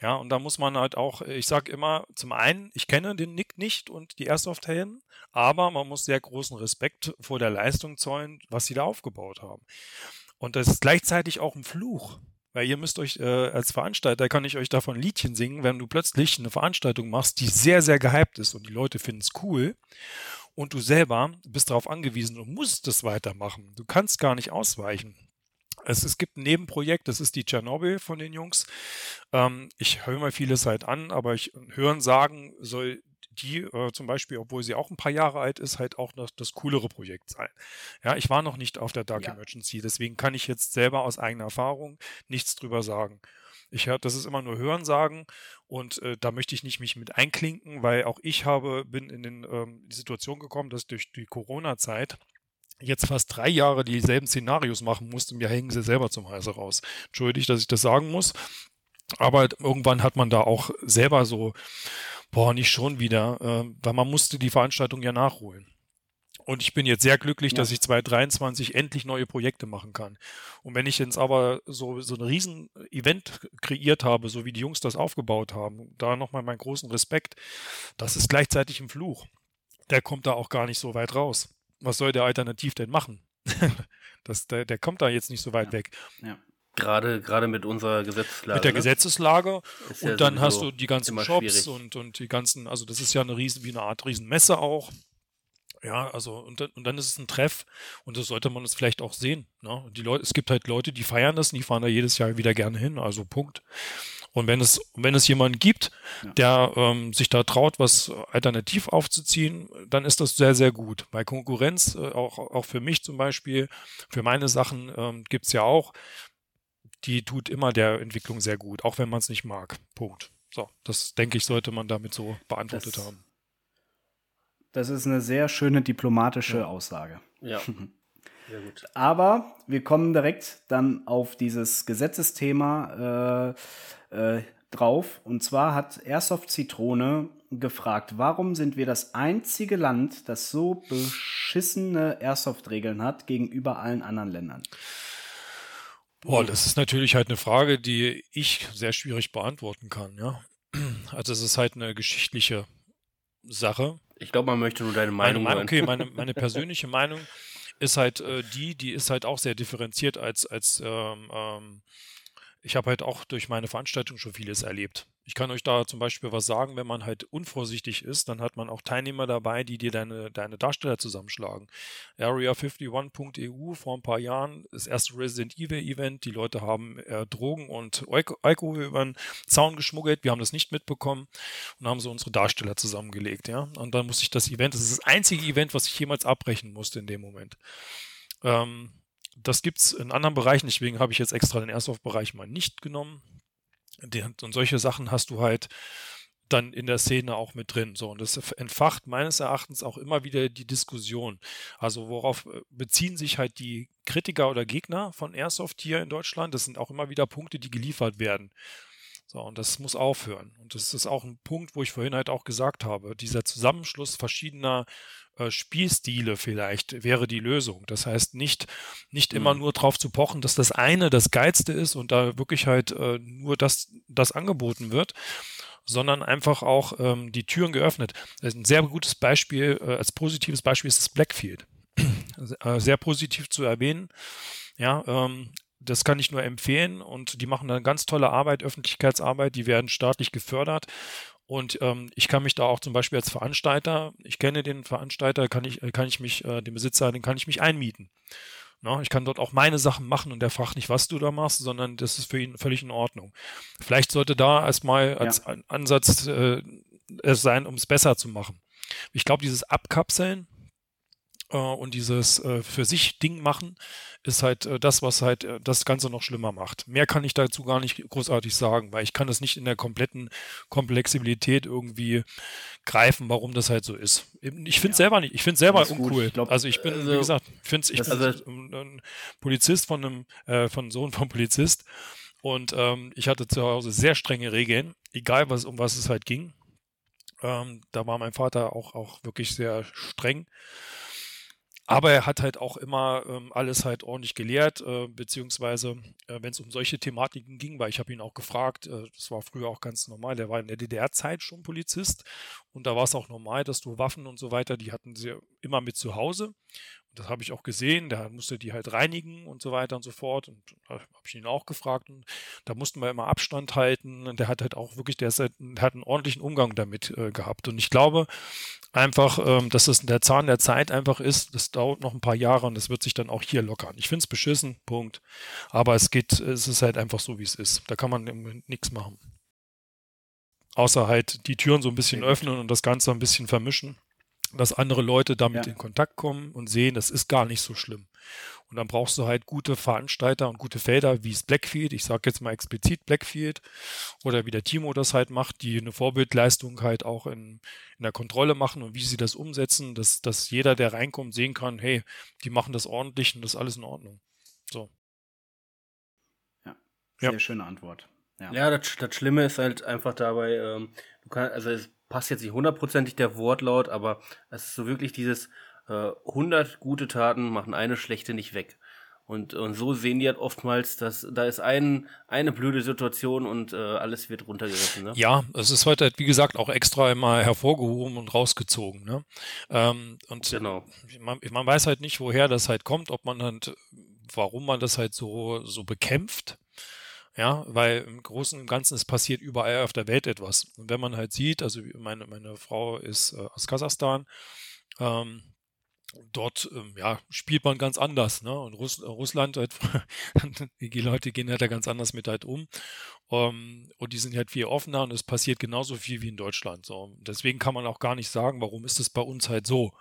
Ja, und da muss man halt auch, ich sage immer, zum einen, ich kenne den Nick nicht und die Airsoft-Helden, aber man muss sehr großen Respekt vor der Leistung zollen, was sie da aufgebaut haben. Und das ist gleichzeitig auch ein Fluch. Weil ihr müsst euch, äh, als Veranstalter kann ich euch davon Liedchen singen, wenn du plötzlich eine Veranstaltung machst, die sehr, sehr gehypt ist und die Leute finden es cool und du selber bist darauf angewiesen und musst es weitermachen. Du kannst gar nicht ausweichen. Es, es gibt ein Nebenprojekt, das ist die Tschernobyl von den Jungs. Ähm, ich höre mir vieles halt an, aber ich hören sagen soll die äh, zum Beispiel, obwohl sie auch ein paar Jahre alt ist, halt auch noch das coolere Projekt sein. Ja, ich war noch nicht auf der Dark ja. Emergency, deswegen kann ich jetzt selber aus eigener Erfahrung nichts drüber sagen. Ich höre, das ist immer nur Hörensagen und äh, da möchte ich nicht mich mit einklinken, weil auch ich habe, bin in den, ähm, die Situation gekommen, dass durch die Corona-Zeit jetzt fast drei Jahre dieselben Szenarios machen musste, mir hängen sie selber zum Hals raus. Entschuldigt, dass ich das sagen muss. Aber irgendwann hat man da auch selber so boah, nicht schon wieder, äh, weil man musste die Veranstaltung ja nachholen. Und ich bin jetzt sehr glücklich, ja. dass ich 2023 endlich neue Projekte machen kann. Und wenn ich jetzt aber so, so ein Riesen-Event kreiert habe, so wie die Jungs das aufgebaut haben, da nochmal meinen großen Respekt, das ist gleichzeitig ein Fluch. Der kommt da auch gar nicht so weit raus. Was soll der alternativ denn machen? das, der, der kommt da jetzt nicht so weit ja. weg. Ja. Gerade, gerade mit unserer Gesetzeslage. Mit der ne? Gesetzeslage. und ja dann hast du die ganzen Shops und, und die ganzen, also das ist ja eine riesen, wie eine Art Riesenmesse auch. Ja, also und dann, und dann ist es ein Treff und das sollte man es vielleicht auch sehen. Ne? Die Leute, es gibt halt Leute, die feiern das und die fahren da jedes Jahr wieder gerne hin, also Punkt. Und wenn es, wenn es jemanden gibt, ja. der ähm, sich da traut, was alternativ aufzuziehen, dann ist das sehr, sehr gut. Bei Konkurrenz, äh, auch, auch für mich zum Beispiel, für meine Sachen ähm, gibt es ja auch, die tut immer der Entwicklung sehr gut, auch wenn man es nicht mag. Punkt. So, das denke ich, sollte man damit so beantwortet das, haben. Das ist eine sehr schöne diplomatische ja. Aussage. Ja. Sehr gut. Aber wir kommen direkt dann auf dieses Gesetzesthema äh, äh, drauf. Und zwar hat Airsoft Zitrone gefragt, warum sind wir das einzige Land, das so beschissene Airsoft-Regeln hat gegenüber allen anderen Ländern? Boah, das ist natürlich halt eine Frage, die ich sehr schwierig beantworten kann, ja. Also es ist halt eine geschichtliche Sache. Ich glaube, man möchte nur deine Meinung meine, Okay, meine, meine persönliche Meinung ist halt äh, die, die ist halt auch sehr differenziert als, als ähm, ähm, ich habe halt auch durch meine Veranstaltung schon vieles erlebt. Ich kann euch da zum Beispiel was sagen, wenn man halt unvorsichtig ist, dann hat man auch Teilnehmer dabei, die dir deine, deine Darsteller zusammenschlagen. Area51.eu vor ein paar Jahren, das erste Resident Evil Event, die Leute haben äh, Drogen und Alkohol über den Zaun geschmuggelt, wir haben das nicht mitbekommen und haben so unsere Darsteller zusammengelegt, ja. Und dann musste ich das Event, das ist das einzige Event, was ich jemals abbrechen musste in dem Moment. Ähm, das gibt es in anderen Bereichen, deswegen habe ich jetzt extra den Airsoft-Bereich mal nicht genommen und solche Sachen hast du halt dann in der Szene auch mit drin. So, und das entfacht meines Erachtens auch immer wieder die Diskussion. Also worauf äh, beziehen sich halt die Kritiker oder Gegner von Airsoft hier in Deutschland? Das sind auch immer wieder Punkte, die geliefert werden. So, und das muss aufhören. Und das ist auch ein Punkt, wo ich vorhin halt auch gesagt habe, dieser Zusammenschluss verschiedener äh, Spielstile vielleicht wäre die Lösung. Das heißt, nicht, nicht immer mhm. nur darauf zu pochen, dass das eine das Geilste ist und da wirklich halt äh, nur das, das angeboten wird, sondern einfach auch ähm, die Türen geöffnet. Ein sehr gutes Beispiel, äh, als positives Beispiel ist das Blackfield. äh, sehr positiv zu erwähnen. Ja, ähm, das kann ich nur empfehlen und die machen eine ganz tolle Arbeit, Öffentlichkeitsarbeit, die werden staatlich gefördert und ähm, ich kann mich da auch zum Beispiel als Veranstalter, ich kenne den Veranstalter, kann ich, äh, kann ich mich, äh, den Besitzer, den kann ich mich einmieten. Na, ich kann dort auch meine Sachen machen und der fragt nicht, was du da machst, sondern das ist für ihn völlig in Ordnung. Vielleicht sollte da erstmal als ja. Ansatz äh, es sein, um es besser zu machen. Ich glaube, dieses Abkapseln, und dieses äh, für sich Ding machen ist halt äh, das, was halt äh, das Ganze noch schlimmer macht. Mehr kann ich dazu gar nicht großartig sagen, weil ich kann das nicht in der kompletten Komplexibilität irgendwie greifen, warum das halt so ist. Ich finde es ja. selber nicht, ich finde selber uncool. Ich glaub, also ich bin, also, wie gesagt, find's, ich bin also, ein Polizist von einem, äh, von Sohn vom Polizist und ähm, ich hatte zu Hause sehr strenge Regeln, egal was, um was es halt ging. Ähm, da war mein Vater auch, auch wirklich sehr streng. Aber er hat halt auch immer ähm, alles halt ordentlich gelehrt, äh, beziehungsweise äh, wenn es um solche Thematiken ging, weil ich habe ihn auch gefragt, äh, das war früher auch ganz normal, der war in der DDR-Zeit schon Polizist und da war es auch normal, dass du Waffen und so weiter, die hatten sie immer mit zu Hause das habe ich auch gesehen, der musste die halt reinigen und so weiter und so fort. Und da habe ich ihn auch gefragt. Und da mussten wir immer Abstand halten. Und der hat halt auch wirklich, der, halt, der hat einen ordentlichen Umgang damit äh, gehabt. Und ich glaube einfach, ähm, dass es der Zahn der Zeit einfach ist. Das dauert noch ein paar Jahre und das wird sich dann auch hier lockern. Ich finde es beschissen, Punkt. Aber es geht, es ist halt einfach so, wie es ist. Da kann man nichts machen. Außer halt die Türen so ein bisschen öffnen und das Ganze ein bisschen vermischen dass andere Leute damit ja. in Kontakt kommen und sehen, das ist gar nicht so schlimm. Und dann brauchst du halt gute Veranstalter und gute Felder, wie es Blackfield, ich sage jetzt mal explizit Blackfield, oder wie der Timo das halt macht, die eine Vorbildleistung halt auch in, in der Kontrolle machen und wie sie das umsetzen, dass, dass jeder, der reinkommt, sehen kann, hey, die machen das ordentlich und das ist alles in Ordnung. So. Ja, sehr ja. schöne Antwort. Ja, ja das, das Schlimme ist halt einfach dabei, ähm, du kannst, also es passt jetzt nicht hundertprozentig der Wortlaut, aber es ist so wirklich dieses äh, 100 gute Taten machen eine schlechte nicht weg. Und, und so sehen die halt oftmals, dass da ist ein, eine blöde Situation und äh, alles wird runtergerissen. Ne? Ja, es ist heute, wie gesagt, auch extra immer hervorgehoben und rausgezogen. Ne? Ähm, und genau. man, man weiß halt nicht, woher das halt kommt, ob man halt, warum man das halt so, so bekämpft. Ja, weil im Großen und Ganzen es passiert überall auf der Welt etwas. Und wenn man halt sieht, also meine, meine Frau ist äh, aus Kasachstan, ähm, dort ähm, ja, spielt man ganz anders. Ne? Und Russ, Russland, halt, die Leute gehen halt da ganz anders mit halt um. Ähm, und die sind halt viel offener und es passiert genauso viel wie in Deutschland. So. Deswegen kann man auch gar nicht sagen, warum ist es bei uns halt so.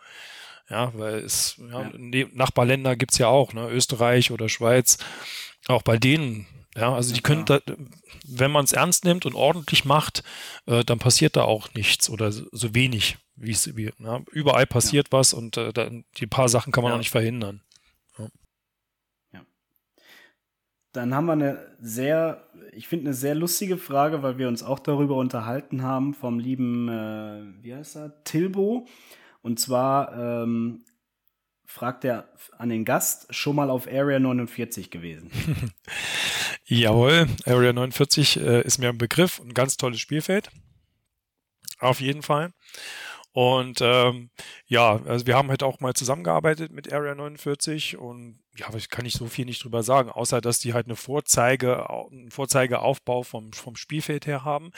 Ja, weil es, ja, ja. Ne, Nachbarländer gibt es ja auch, ne? Österreich oder Schweiz. Auch bei denen ja, also die können, da, wenn man es ernst nimmt und ordentlich macht, äh, dann passiert da auch nichts oder so, wenig, wie es wie, ja, überall passiert ja. was und äh, da, die paar Sachen kann man auch nicht verhindern. Ja. Dann haben wir eine sehr, ich finde eine sehr lustige Frage, weil wir uns auch darüber unterhalten haben vom lieben, äh, wie heißt er, Tilbo. Und zwar ähm, fragt er an den Gast, schon mal auf Area 49 gewesen. Jawohl, Area 49 äh, ist mir ein Begriff, ein ganz tolles Spielfeld. Auf jeden Fall. Und ähm, ja, also wir haben halt auch mal zusammengearbeitet mit Area 49 und ja, ich kann nicht so viel nicht drüber sagen, außer dass die halt eine Vorzeige, einen Vorzeigeaufbau vom, vom Spielfeld her haben.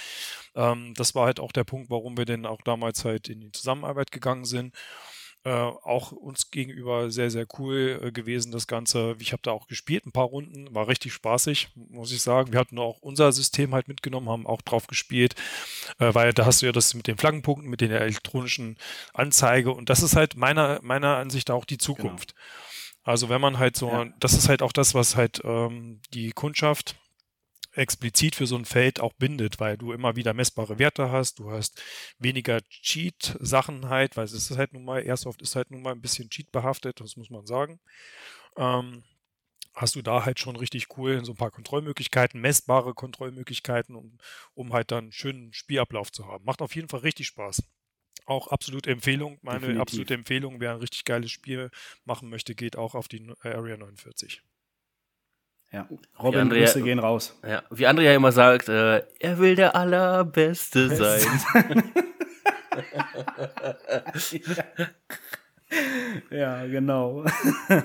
Ähm, das war halt auch der Punkt, warum wir denn auch damals halt in die Zusammenarbeit gegangen sind. Äh, auch uns gegenüber sehr, sehr cool äh, gewesen, das Ganze. Ich habe da auch gespielt, ein paar Runden, war richtig spaßig, muss ich sagen. Wir hatten auch unser System halt mitgenommen, haben auch drauf gespielt, äh, weil da hast du ja das mit den Flaggenpunkten, mit den elektronischen Anzeige und das ist halt meiner, meiner Ansicht auch die genau. Zukunft. Genau. Also wenn man halt so, ja. das ist halt auch das, was halt ähm, die Kundschaft explizit für so ein Feld auch bindet, weil du immer wieder messbare Werte hast, du hast weniger Cheat-Sachen halt, weil es ist halt nun mal, Airsoft ist halt nun mal ein bisschen Cheat-behaftet, das muss man sagen. Ähm, hast du da halt schon richtig cool so ein paar Kontrollmöglichkeiten, messbare Kontrollmöglichkeiten, um, um halt dann einen schönen Spielablauf zu haben. Macht auf jeden Fall richtig Spaß. Auch absolute Empfehlung. Meine Definitiv. absolute Empfehlung, wer ein richtig geiles Spiel machen möchte, geht auch auf die Area 49. Ja, Robin, Andrea, Grüße gehen raus. Ja, wie Andrea immer sagt, äh, er will der Allerbeste sein. ja, genau.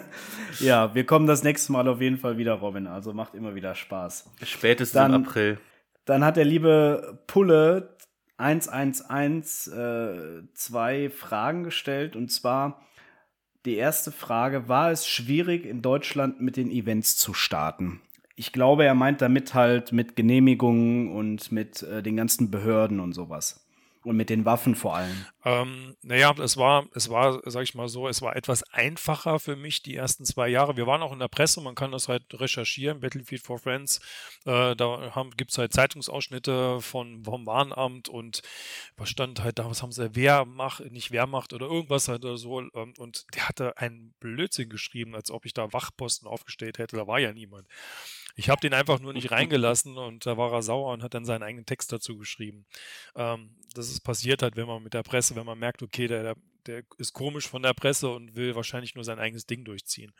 ja, wir kommen das nächste Mal auf jeden Fall wieder, Robin. Also macht immer wieder Spaß. Spätestens dann, im April. Dann hat der liebe Pulle 111 äh, zwei Fragen gestellt und zwar die erste Frage, war es schwierig in Deutschland mit den Events zu starten? Ich glaube, er meint damit halt mit Genehmigungen und mit äh, den ganzen Behörden und sowas. Und mit den Waffen vor allem. Ähm, naja, es war, es war, sag ich mal so, es war etwas einfacher für mich die ersten zwei Jahre. Wir waren auch in der Presse, man kann das halt recherchieren, Battlefield for Friends. Äh, da gibt es halt Zeitungsausschnitte von, vom Warnamt und was stand halt da, was haben sie, wer macht, nicht wer macht oder irgendwas halt oder so. Ähm, und der hatte einen Blödsinn geschrieben, als ob ich da Wachposten aufgestellt hätte. Da war ja niemand. Ich habe den einfach nur nicht reingelassen und da war er sauer und hat dann seinen eigenen Text dazu geschrieben. Ähm, das ist passiert halt, wenn man mit der Presse, wenn man merkt, okay, der, der, der ist komisch von der Presse und will wahrscheinlich nur sein eigenes Ding durchziehen.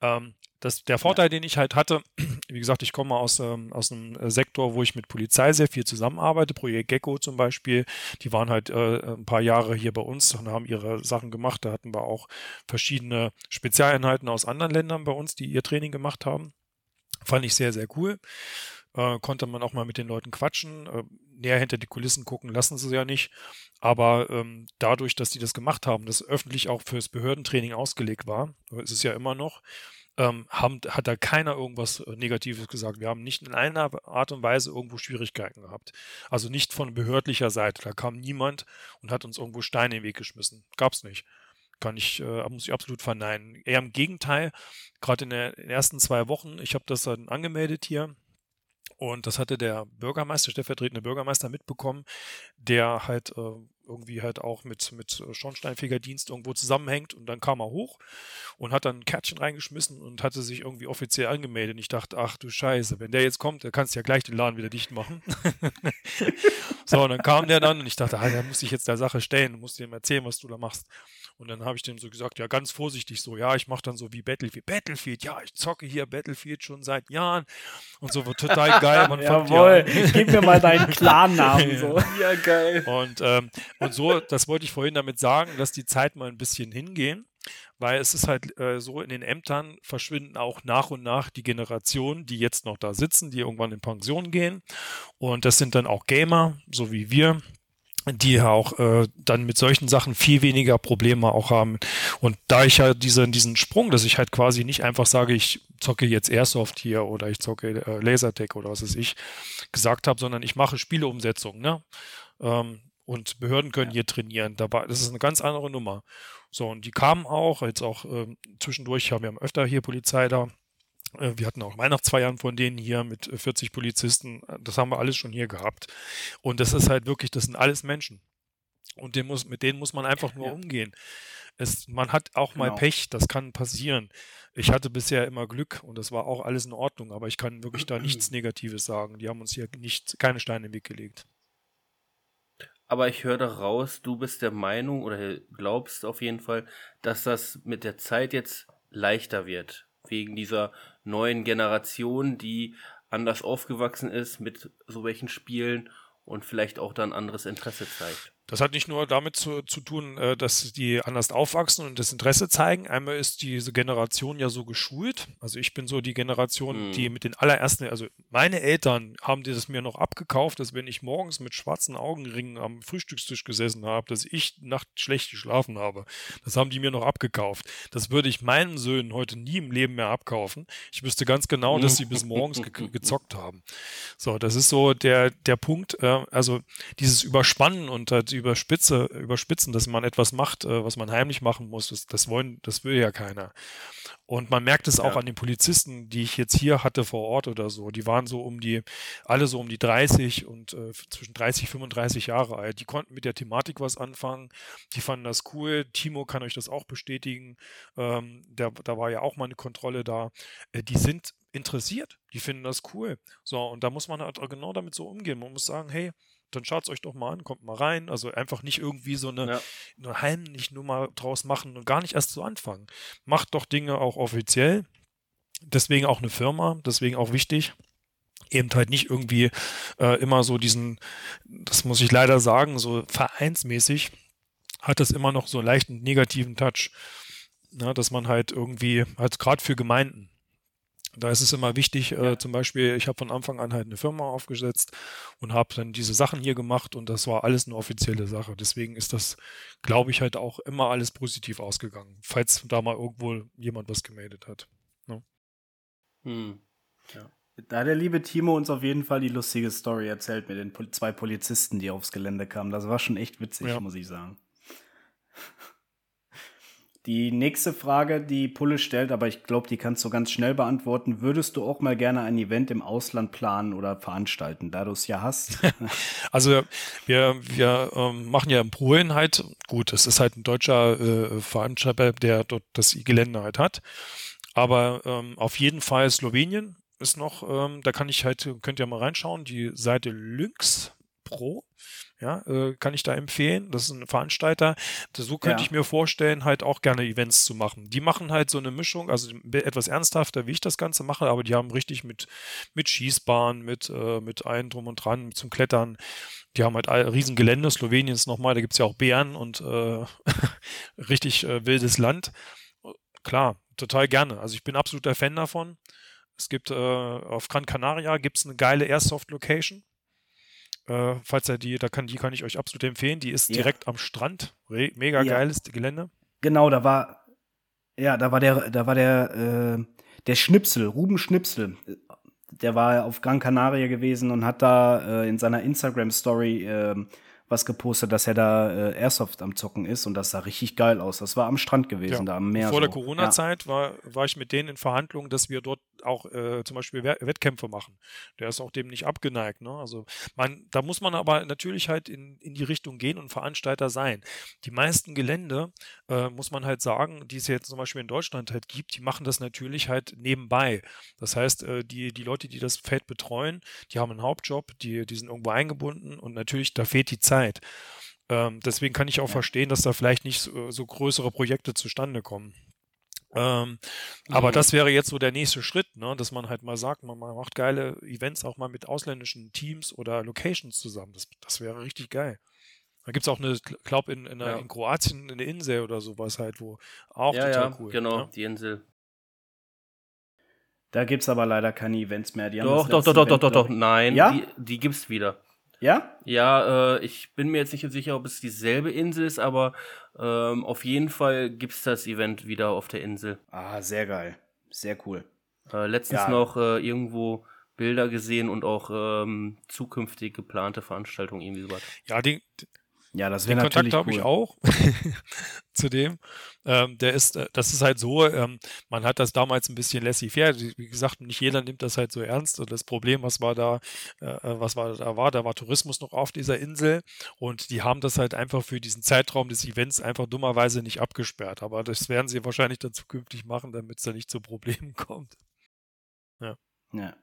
Ähm, das, der Vorteil, den ich halt hatte, wie gesagt, ich komme aus, ähm, aus einem Sektor, wo ich mit Polizei sehr viel zusammenarbeite, Projekt Gecko zum Beispiel, die waren halt äh, ein paar Jahre hier bei uns und haben ihre Sachen gemacht. Da hatten wir auch verschiedene Spezialeinheiten aus anderen Ländern bei uns, die ihr Training gemacht haben. Fand ich sehr, sehr cool. Äh, konnte man auch mal mit den Leuten quatschen. Äh, näher hinter die Kulissen gucken lassen sie ja nicht. Aber ähm, dadurch, dass die das gemacht haben, das öffentlich auch fürs Behördentraining ausgelegt war, ist es ja immer noch, ähm, haben, hat da keiner irgendwas äh, Negatives gesagt. Wir haben nicht in einer Art und Weise irgendwo Schwierigkeiten gehabt. Also nicht von behördlicher Seite. Da kam niemand und hat uns irgendwo Steine in den Weg geschmissen. Gab's nicht. Kann ich, äh, muss ich absolut verneinen. Eher im Gegenteil, gerade in, in, den ersten zwei Wochen, ich habe das dann angemeldet hier, und das hatte der Bürgermeister, stellvertretende Bürgermeister mitbekommen, der halt äh, irgendwie halt auch mit, mit Schornsteinfegerdienst irgendwo zusammenhängt. Und dann kam er hoch und hat dann ein Kärtchen reingeschmissen und hatte sich irgendwie offiziell angemeldet. Und ich dachte, ach du Scheiße, wenn der jetzt kommt, dann kannst du ja gleich den Laden wieder dicht machen. so, und dann kam der dann und ich dachte, ah, der muss sich jetzt der Sache stellen, du musst ihm erzählen, was du da machst. Und dann habe ich dem so gesagt, ja, ganz vorsichtig so, ja, ich mache dann so wie Battlefield. Battlefield, ja, ich zocke hier Battlefield schon seit Jahren und so, wird total geil. Man Jawohl, ja, gib mir mal deinen Klarnamen so. Ja, geil. Und, ähm, und so, das wollte ich vorhin damit sagen, dass die Zeit mal ein bisschen hingehen weil es ist halt äh, so, in den Ämtern verschwinden auch nach und nach die Generationen, die jetzt noch da sitzen, die irgendwann in Pension gehen. Und das sind dann auch Gamer, so wie wir, die auch äh, dann mit solchen Sachen viel weniger Probleme auch haben. Und da ich ja diese, diesen Sprung, dass ich halt quasi nicht einfach sage, ich zocke jetzt Airsoft hier oder ich zocke äh, Lasertech oder was weiß ich, gesagt habe, sondern ich mache Spieleumsetzungen, ne? Ähm, und Behörden können ja. hier trainieren. Dabei, das ist eine ganz andere Nummer. So, und die kamen auch, jetzt auch äh, zwischendurch haben wir öfter hier Polizei da, wir hatten auch Weihnachtsfeiern von denen hier mit 40 äh, Polizisten. Das haben wir alles schon hier gehabt. Und das ist halt wirklich, das sind alles Menschen. Und den muss, mit denen muss man einfach nur ja. umgehen. Es, man hat auch genau. mal Pech, das kann passieren. Ich hatte bisher immer Glück und das war auch alles in Ordnung, aber ich kann wirklich da nichts Negatives sagen. Die haben uns hier nicht, keine Steine im Weg gelegt. Aber ich höre daraus, du bist der Meinung oder glaubst auf jeden Fall, dass das mit der Zeit jetzt leichter wird wegen dieser neuen Generation, die anders aufgewachsen ist mit so welchen Spielen und vielleicht auch dann anderes Interesse zeigt. Das hat nicht nur damit zu, zu tun, äh, dass die anders aufwachsen und das Interesse zeigen. Einmal ist diese Generation ja so geschult. Also ich bin so die Generation, mhm. die mit den allerersten, also meine Eltern haben das mir noch abgekauft, dass wenn ich morgens mit schwarzen Augenringen am Frühstückstisch gesessen habe, dass ich nachts schlecht geschlafen habe. Das haben die mir noch abgekauft. Das würde ich meinen Söhnen heute nie im Leben mehr abkaufen. Ich wüsste ganz genau, dass sie bis morgens ge gezockt haben. So, das ist so der, der Punkt. Äh, also dieses Überspannen und die Überspitze, überspitzen, dass man etwas macht, äh, was man heimlich machen muss, das, das wollen, das will ja keiner. Und man merkt es auch ja. an den Polizisten, die ich jetzt hier hatte vor Ort oder so. Die waren so um die, alle so um die 30 und äh, zwischen 30, 35 Jahre alt. Die konnten mit der Thematik was anfangen. Die fanden das cool. Timo kann euch das auch bestätigen. Ähm, der, da war ja auch mal eine Kontrolle da. Äh, die sind interessiert. Die finden das cool. So, und da muss man halt genau damit so umgehen. Man muss sagen, hey, dann schaut es euch doch mal an, kommt mal rein. Also einfach nicht irgendwie so eine, ja. eine heimlich Nummer draus machen und gar nicht erst so anfangen. Macht doch Dinge auch offiziell. Deswegen auch eine Firma, deswegen auch wichtig. Eben halt nicht irgendwie äh, immer so diesen, das muss ich leider sagen, so vereinsmäßig hat das immer noch so einen leichten negativen Touch. Na, dass man halt irgendwie, halt gerade für Gemeinden, da ist es immer wichtig, äh, zum Beispiel, ich habe von Anfang an halt eine Firma aufgesetzt und habe dann diese Sachen hier gemacht und das war alles eine offizielle Sache. Deswegen ist das, glaube ich, halt auch immer alles positiv ausgegangen, falls da mal irgendwo jemand was gemeldet hat. Ne? Hm. Ja. Da hat der liebe Timo uns auf jeden Fall die lustige Story erzählt mit den zwei Polizisten, die aufs Gelände kamen. Das war schon echt witzig, ja. muss ich sagen. Die nächste Frage, die Pulle stellt, aber ich glaube, die kannst du ganz schnell beantworten. Würdest du auch mal gerne ein Event im Ausland planen oder veranstalten, da du es ja hast? also wir, wir ähm, machen ja in Polen halt, gut, es ist halt ein deutscher äh, Veranstalter, der dort das Gelände halt hat. Aber ähm, auf jeden Fall Slowenien ist noch, ähm, da kann ich halt, könnt ihr mal reinschauen, die Seite Lynx Pro. Ja, äh, kann ich da empfehlen. Das ist ein Veranstalter. So könnte ja. ich mir vorstellen, halt auch gerne Events zu machen. Die machen halt so eine Mischung, also etwas ernsthafter, wie ich das Ganze mache, aber die haben richtig mit, mit Schießbahn, mit, äh, mit allem drum und dran, zum Klettern. Die haben halt ein Riesengelände. Slowenien ist nochmal, da gibt es ja auch Bären und äh, richtig äh, wildes Land. Klar, total gerne. Also ich bin absoluter Fan davon. Es gibt auf Gran Canaria gibt es eine geile Airsoft-Location. Äh, falls er die, da kann, die kann ich euch absolut empfehlen. Die ist ja. direkt am Strand. Re mega ja. geiles Gelände. Genau, da war, ja, da war der, da war der, äh, der Schnipsel, Ruben Schnipsel. Der war auf Gran Canaria gewesen und hat da äh, in seiner Instagram-Story äh, was gepostet, dass er da äh, Airsoft am Zocken ist und das sah richtig geil aus. Das war am Strand gewesen, ja. da am Meer. Vor so. der Corona-Zeit ja. war, war ich mit denen in Verhandlungen, dass wir dort auch äh, zum Beispiel Wettkämpfe machen. Der ist auch dem nicht abgeneigt. Ne? Also man, da muss man aber natürlich halt in, in die Richtung gehen und Veranstalter sein. Die meisten Gelände, äh, muss man halt sagen, die es jetzt zum Beispiel in Deutschland halt gibt, die machen das natürlich halt nebenbei. Das heißt, äh, die, die Leute, die das Feld betreuen, die haben einen Hauptjob, die, die sind irgendwo eingebunden und natürlich, da fehlt die Zeit. Ähm, deswegen kann ich auch ja. verstehen, dass da vielleicht nicht so, so größere Projekte zustande kommen. Ähm, mhm. Aber das wäre jetzt so der nächste Schritt, ne? dass man halt mal sagt, man, man macht geile Events auch mal mit ausländischen Teams oder Locations zusammen. Das, das wäre richtig geil. Da gibt es auch eine, glaube in, in, ja. in, Kroatien eine Insel oder sowas halt, wo auch ja, total ja, cool. Genau, ne? die Insel. Da gibt es aber leider keine Events mehr. Die doch, doch, doch, doch, doch, doch, doch, nein, ja? die, die gibt es wieder. Ja? Ja, äh, ich bin mir jetzt nicht sicher, ob es dieselbe Insel ist, aber ähm, auf jeden Fall gibt es das Event wieder auf der Insel. Ah, sehr geil. Sehr cool. Äh, letztens ja. noch äh, irgendwo Bilder gesehen und auch ähm, zukünftig geplante Veranstaltungen irgendwie sowas. Ja, die, ja, das wäre natürlich Kontakt habe ich auch zu dem. Ähm, der ist, äh, das ist halt so, ähm, man hat das damals ein bisschen laissez-faire. Wie gesagt, nicht jeder nimmt das halt so ernst. Und das Problem, was war da, äh, äh, was war da war, da war Tourismus noch auf dieser Insel und die haben das halt einfach für diesen Zeitraum des Events einfach dummerweise nicht abgesperrt. Aber das werden sie wahrscheinlich dann zukünftig machen, damit es da nicht zu Problemen kommt. Ja. Ja.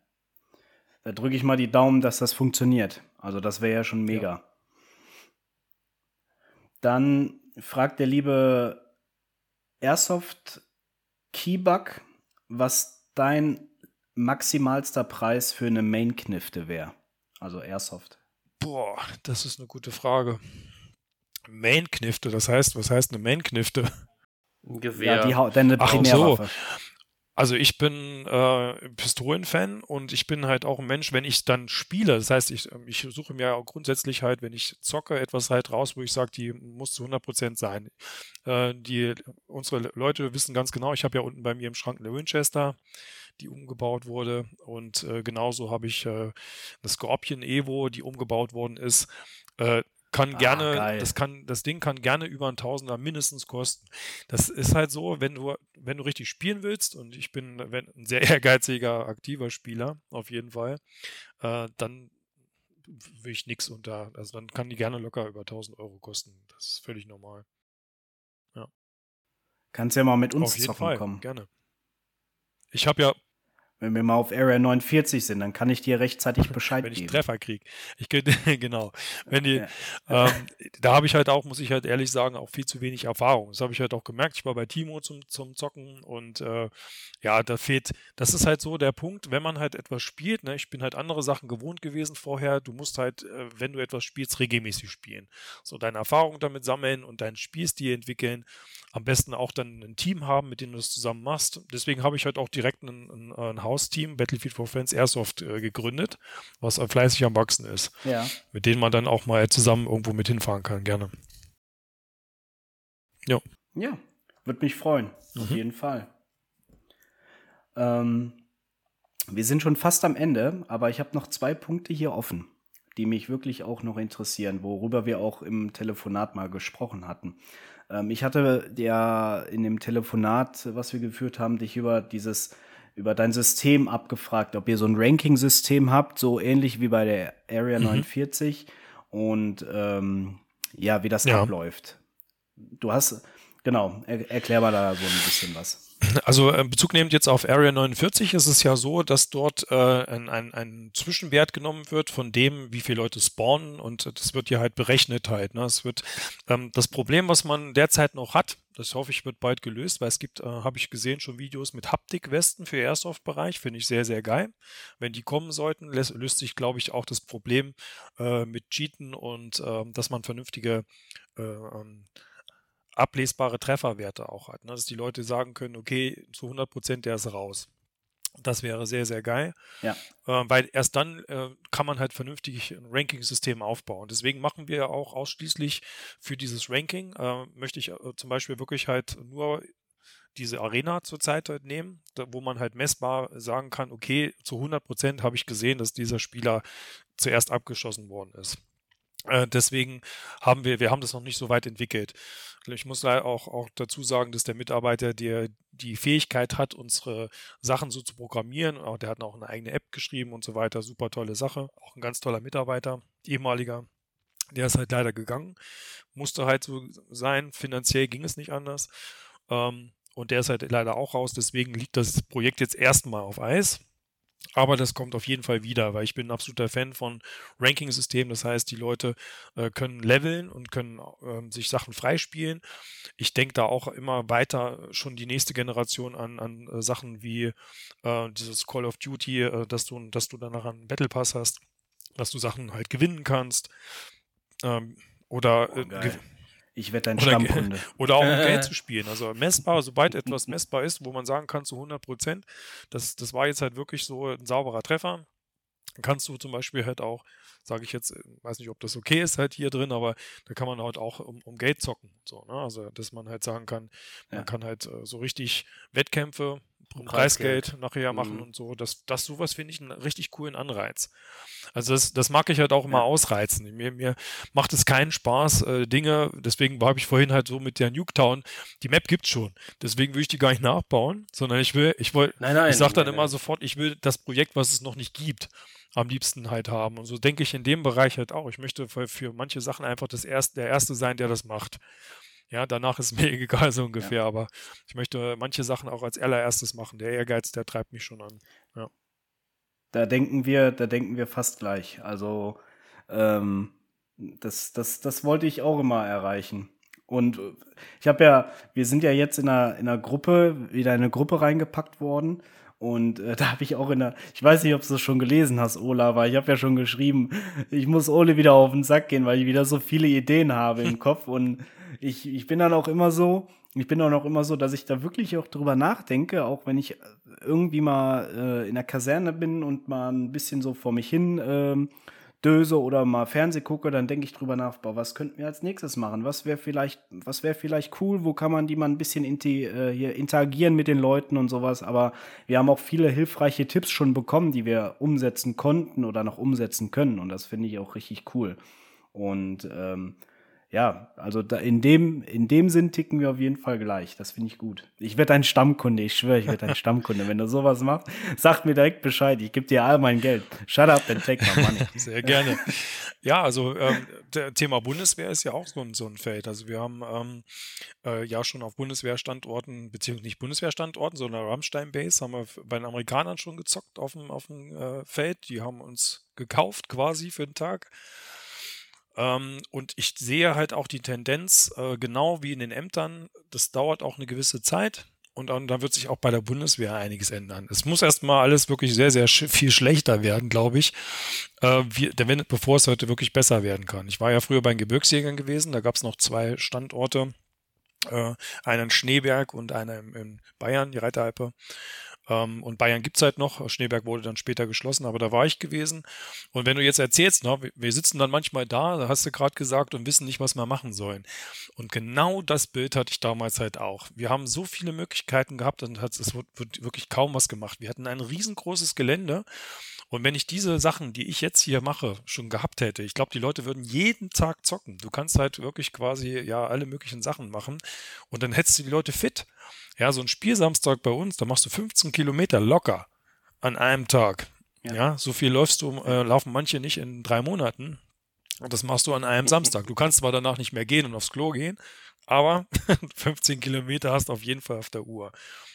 Da drücke ich mal die Daumen, dass das funktioniert. Also das wäre ja schon mega. Ja. Dann fragt der liebe Airsoft Keybug, was dein maximalster Preis für eine Main-Knifte wäre. Also Airsoft. Boah, das ist eine gute Frage. Main-Knifte, das heißt, was heißt eine Main-Knifte? Gewehr. Ja, die, deine Primärwaffe. Ach so. Also ich bin äh, Pistolenfan und ich bin halt auch ein Mensch, wenn ich dann spiele. Das heißt, ich, ähm, ich suche mir auch grundsätzlich halt, wenn ich zocke, etwas halt raus, wo ich sage, die muss zu 100% sein. Äh, die, unsere Leute wissen ganz genau, ich habe ja unten bei mir im Schrank eine Winchester, die umgebaut wurde und äh, genauso habe ich äh, eine Scorpion Evo, die umgebaut worden ist. Äh, kann ah, gerne, geil. das kann, das Ding kann gerne über ein Tausender mindestens kosten. Das ist halt so, wenn du, wenn du richtig spielen willst, und ich bin ein sehr ehrgeiziger, aktiver Spieler, auf jeden Fall, äh, dann will ich nichts unter, also dann kann die gerne locker über 1000 Euro kosten. Das ist völlig normal. Ja. Kannst ja mal mit uns auf jeden zocken Fall, kommen. Gerne. Ich habe ja wenn wir mal auf Area 49 sind, dann kann ich dir rechtzeitig Bescheid geben. Wenn ich geben. Treffer kriege. Ich genau. Wenn die, ja. ähm, da habe ich halt auch, muss ich halt ehrlich sagen, auch viel zu wenig Erfahrung. Das habe ich halt auch gemerkt. Ich war bei Timo zum, zum Zocken und äh, ja, da fehlt, das ist halt so der Punkt, wenn man halt etwas spielt, ne, ich bin halt andere Sachen gewohnt gewesen vorher, du musst halt, äh, wenn du etwas spielst, regelmäßig spielen. So deine Erfahrung damit sammeln und deinen Spielstil entwickeln. Am besten auch dann ein Team haben, mit dem du das zusammen machst. Deswegen habe ich halt auch direkt ein, ein, ein Hausteam, Battlefield for Friends Airsoft, äh, gegründet, was fleißig am Wachsen ist. Ja. Mit denen man dann auch mal zusammen irgendwo mit hinfahren kann, gerne. Ja. Ja, würde mich freuen. Mhm. Auf jeden Fall. Ähm, wir sind schon fast am Ende, aber ich habe noch zwei Punkte hier offen, die mich wirklich auch noch interessieren, worüber wir auch im Telefonat mal gesprochen hatten. Ähm, ich hatte ja in dem Telefonat, was wir geführt haben, dich über dieses über dein System abgefragt, ob ihr so ein Ranking-System habt, so ähnlich wie bei der Area mhm. 49 und ähm, ja, wie das ja. abläuft. Du hast, genau, er, erklär mal da so ein bisschen was. Also äh, Bezug nehmend jetzt auf Area 49 ist es ja so, dass dort äh, ein, ein, ein Zwischenwert genommen wird von dem, wie viele Leute spawnen und das wird hier halt berechnet halt. Ne? Es wird ähm, das Problem, was man derzeit noch hat, das hoffe ich wird bald gelöst, weil es gibt, äh, habe ich gesehen, schon Videos mit Haptikwesten für Airsoft-Bereich, finde ich sehr, sehr geil. Wenn die kommen sollten, löst, löst sich, glaube ich, auch das Problem äh, mit Cheaten und ähm, dass man vernünftige äh, ähm, ablesbare Trefferwerte auch hat. Ne? Dass die Leute sagen können, okay, zu 100 Prozent der ist raus. Das wäre sehr, sehr geil. Ja. Äh, weil erst dann äh, kann man halt vernünftig ein Ranking-System aufbauen. Deswegen machen wir auch ausschließlich für dieses Ranking, äh, möchte ich äh, zum Beispiel wirklich halt nur diese Arena zurzeit halt nehmen, da, wo man halt messbar sagen kann, okay, zu 100 Prozent habe ich gesehen, dass dieser Spieler zuerst abgeschossen worden ist. Äh, deswegen haben wir, wir haben das noch nicht so weit entwickelt. Ich muss auch, auch dazu sagen, dass der Mitarbeiter, der die Fähigkeit hat, unsere Sachen so zu programmieren, auch der hat auch eine eigene App geschrieben und so weiter, super tolle Sache, auch ein ganz toller Mitarbeiter, ehemaliger, der ist halt leider gegangen, musste halt so sein, finanziell ging es nicht anders. Ähm, und der ist halt leider auch raus, deswegen liegt das Projekt jetzt erstmal auf Eis. Aber das kommt auf jeden Fall wieder, weil ich bin ein absoluter Fan von Ranking-Systemen. Das heißt, die Leute äh, können leveln und können äh, sich Sachen freispielen. Ich denke da auch immer weiter schon die nächste Generation an, an äh, Sachen wie äh, dieses Call of Duty, äh, dass du, dass du danach einen Battle Pass hast, dass du Sachen halt gewinnen kannst. Ähm, oder oh, ich werde dein oder, Stammkunde. Oder auch um Geld zu spielen. Also messbar, sobald etwas messbar ist, wo man sagen kann zu 100 Prozent, das, das war jetzt halt wirklich so ein sauberer Treffer. Dann kannst du zum Beispiel halt auch, sage ich jetzt, weiß nicht, ob das okay ist halt hier drin, aber da kann man halt auch um, um Geld zocken. So, ne? Also, dass man halt sagen kann, man kann halt äh, so richtig Wettkämpfe Preisgeld nachher machen mhm. und so. Das, das sowas finde ich einen richtig coolen Anreiz. Also das, das mag ich halt auch immer ja. ausreizen. Mir, mir macht es keinen Spaß, äh, Dinge, deswegen habe ich vorhin halt so mit der Nuketown, die Map gibt's schon. Deswegen will ich die gar nicht nachbauen, sondern ich will, ich wollte, ich sage dann nein, immer nein. sofort, ich will das Projekt, was es noch nicht gibt, am liebsten halt haben. Und so denke ich in dem Bereich halt auch. Ich möchte für, für manche Sachen einfach das erste, der Erste sein, der das macht. Ja, danach ist mir egal so ungefähr, ja. aber ich möchte manche Sachen auch als allererstes machen. Der Ehrgeiz, der treibt mich schon an. Ja. Da denken wir, da denken wir fast gleich. Also ähm, das, das, das wollte ich auch immer erreichen. Und ich habe ja, wir sind ja jetzt in einer, in einer Gruppe, wieder in eine Gruppe reingepackt worden. Und äh, da habe ich auch in der, ich weiß nicht, ob du es schon gelesen hast, Ola, aber ich habe ja schon geschrieben, ich muss Ole wieder auf den Sack gehen, weil ich wieder so viele Ideen habe im Kopf. Und ich, ich bin dann auch immer so, ich bin auch noch immer so, dass ich da wirklich auch drüber nachdenke, auch wenn ich irgendwie mal äh, in der Kaserne bin und mal ein bisschen so vor mich hin äh, döse oder mal Fernseh gucke, dann denke ich drüber nach, boah, was könnten wir als nächstes machen? Was wäre vielleicht, was wäre vielleicht cool? Wo kann man die mal ein bisschen äh, hier interagieren mit den Leuten und sowas? Aber wir haben auch viele hilfreiche Tipps schon bekommen, die wir umsetzen konnten oder noch umsetzen können. Und das finde ich auch richtig cool. Und ähm, ja, also in dem, in dem Sinn ticken wir auf jeden Fall gleich. Das finde ich gut. Ich werde ein Stammkunde, ich schwöre, ich werde ein Stammkunde. Wenn du sowas machst, sag mir direkt Bescheid. Ich gebe dir all mein Geld. Shut up and take my money. Sehr gerne. Ja, also ähm, Thema Bundeswehr ist ja auch so ein, so ein Feld. Also wir haben ähm, äh, ja schon auf Bundeswehrstandorten, beziehungsweise nicht Bundeswehrstandorten, sondern Rammstein Base, haben wir bei den Amerikanern schon gezockt auf dem, auf dem äh, Feld. Die haben uns gekauft quasi für den Tag. Ähm, und ich sehe halt auch die Tendenz, äh, genau wie in den Ämtern, das dauert auch eine gewisse Zeit. Und dann, wird sich auch bei der Bundeswehr einiges ändern. Es muss erstmal alles wirklich sehr, sehr sch viel schlechter werden, glaube ich, äh, wie, wenn, bevor es heute wirklich besser werden kann. Ich war ja früher bei den Gebirgsjägern gewesen, da gab es noch zwei Standorte, äh, einen in Schneeberg und einen in Bayern, die Reiteralpe. Ähm, und Bayern gibt es halt noch. Schneeberg wurde dann später geschlossen, aber da war ich gewesen. Und wenn du jetzt erzählst, ne, wir sitzen dann manchmal da, da hast du gerade gesagt, und wissen nicht, was wir machen sollen. Und genau das Bild hatte ich damals halt auch. Wir haben so viele Möglichkeiten gehabt und es wird wirklich kaum was gemacht. Wir hatten ein riesengroßes Gelände. Und wenn ich diese Sachen, die ich jetzt hier mache, schon gehabt hätte, ich glaube, die Leute würden jeden Tag zocken. Du kannst halt wirklich quasi ja alle möglichen Sachen machen und dann hättest du die Leute fit. Ja, so ein Spielsamstag bei uns, da machst du 15 Kilometer locker an einem Tag. Ja, ja so viel läufst du, äh, laufen manche nicht in drei Monaten. Und das machst du an einem Samstag. Du kannst zwar danach nicht mehr gehen und aufs Klo gehen, aber 15 Kilometer hast du auf jeden Fall auf der Uhr.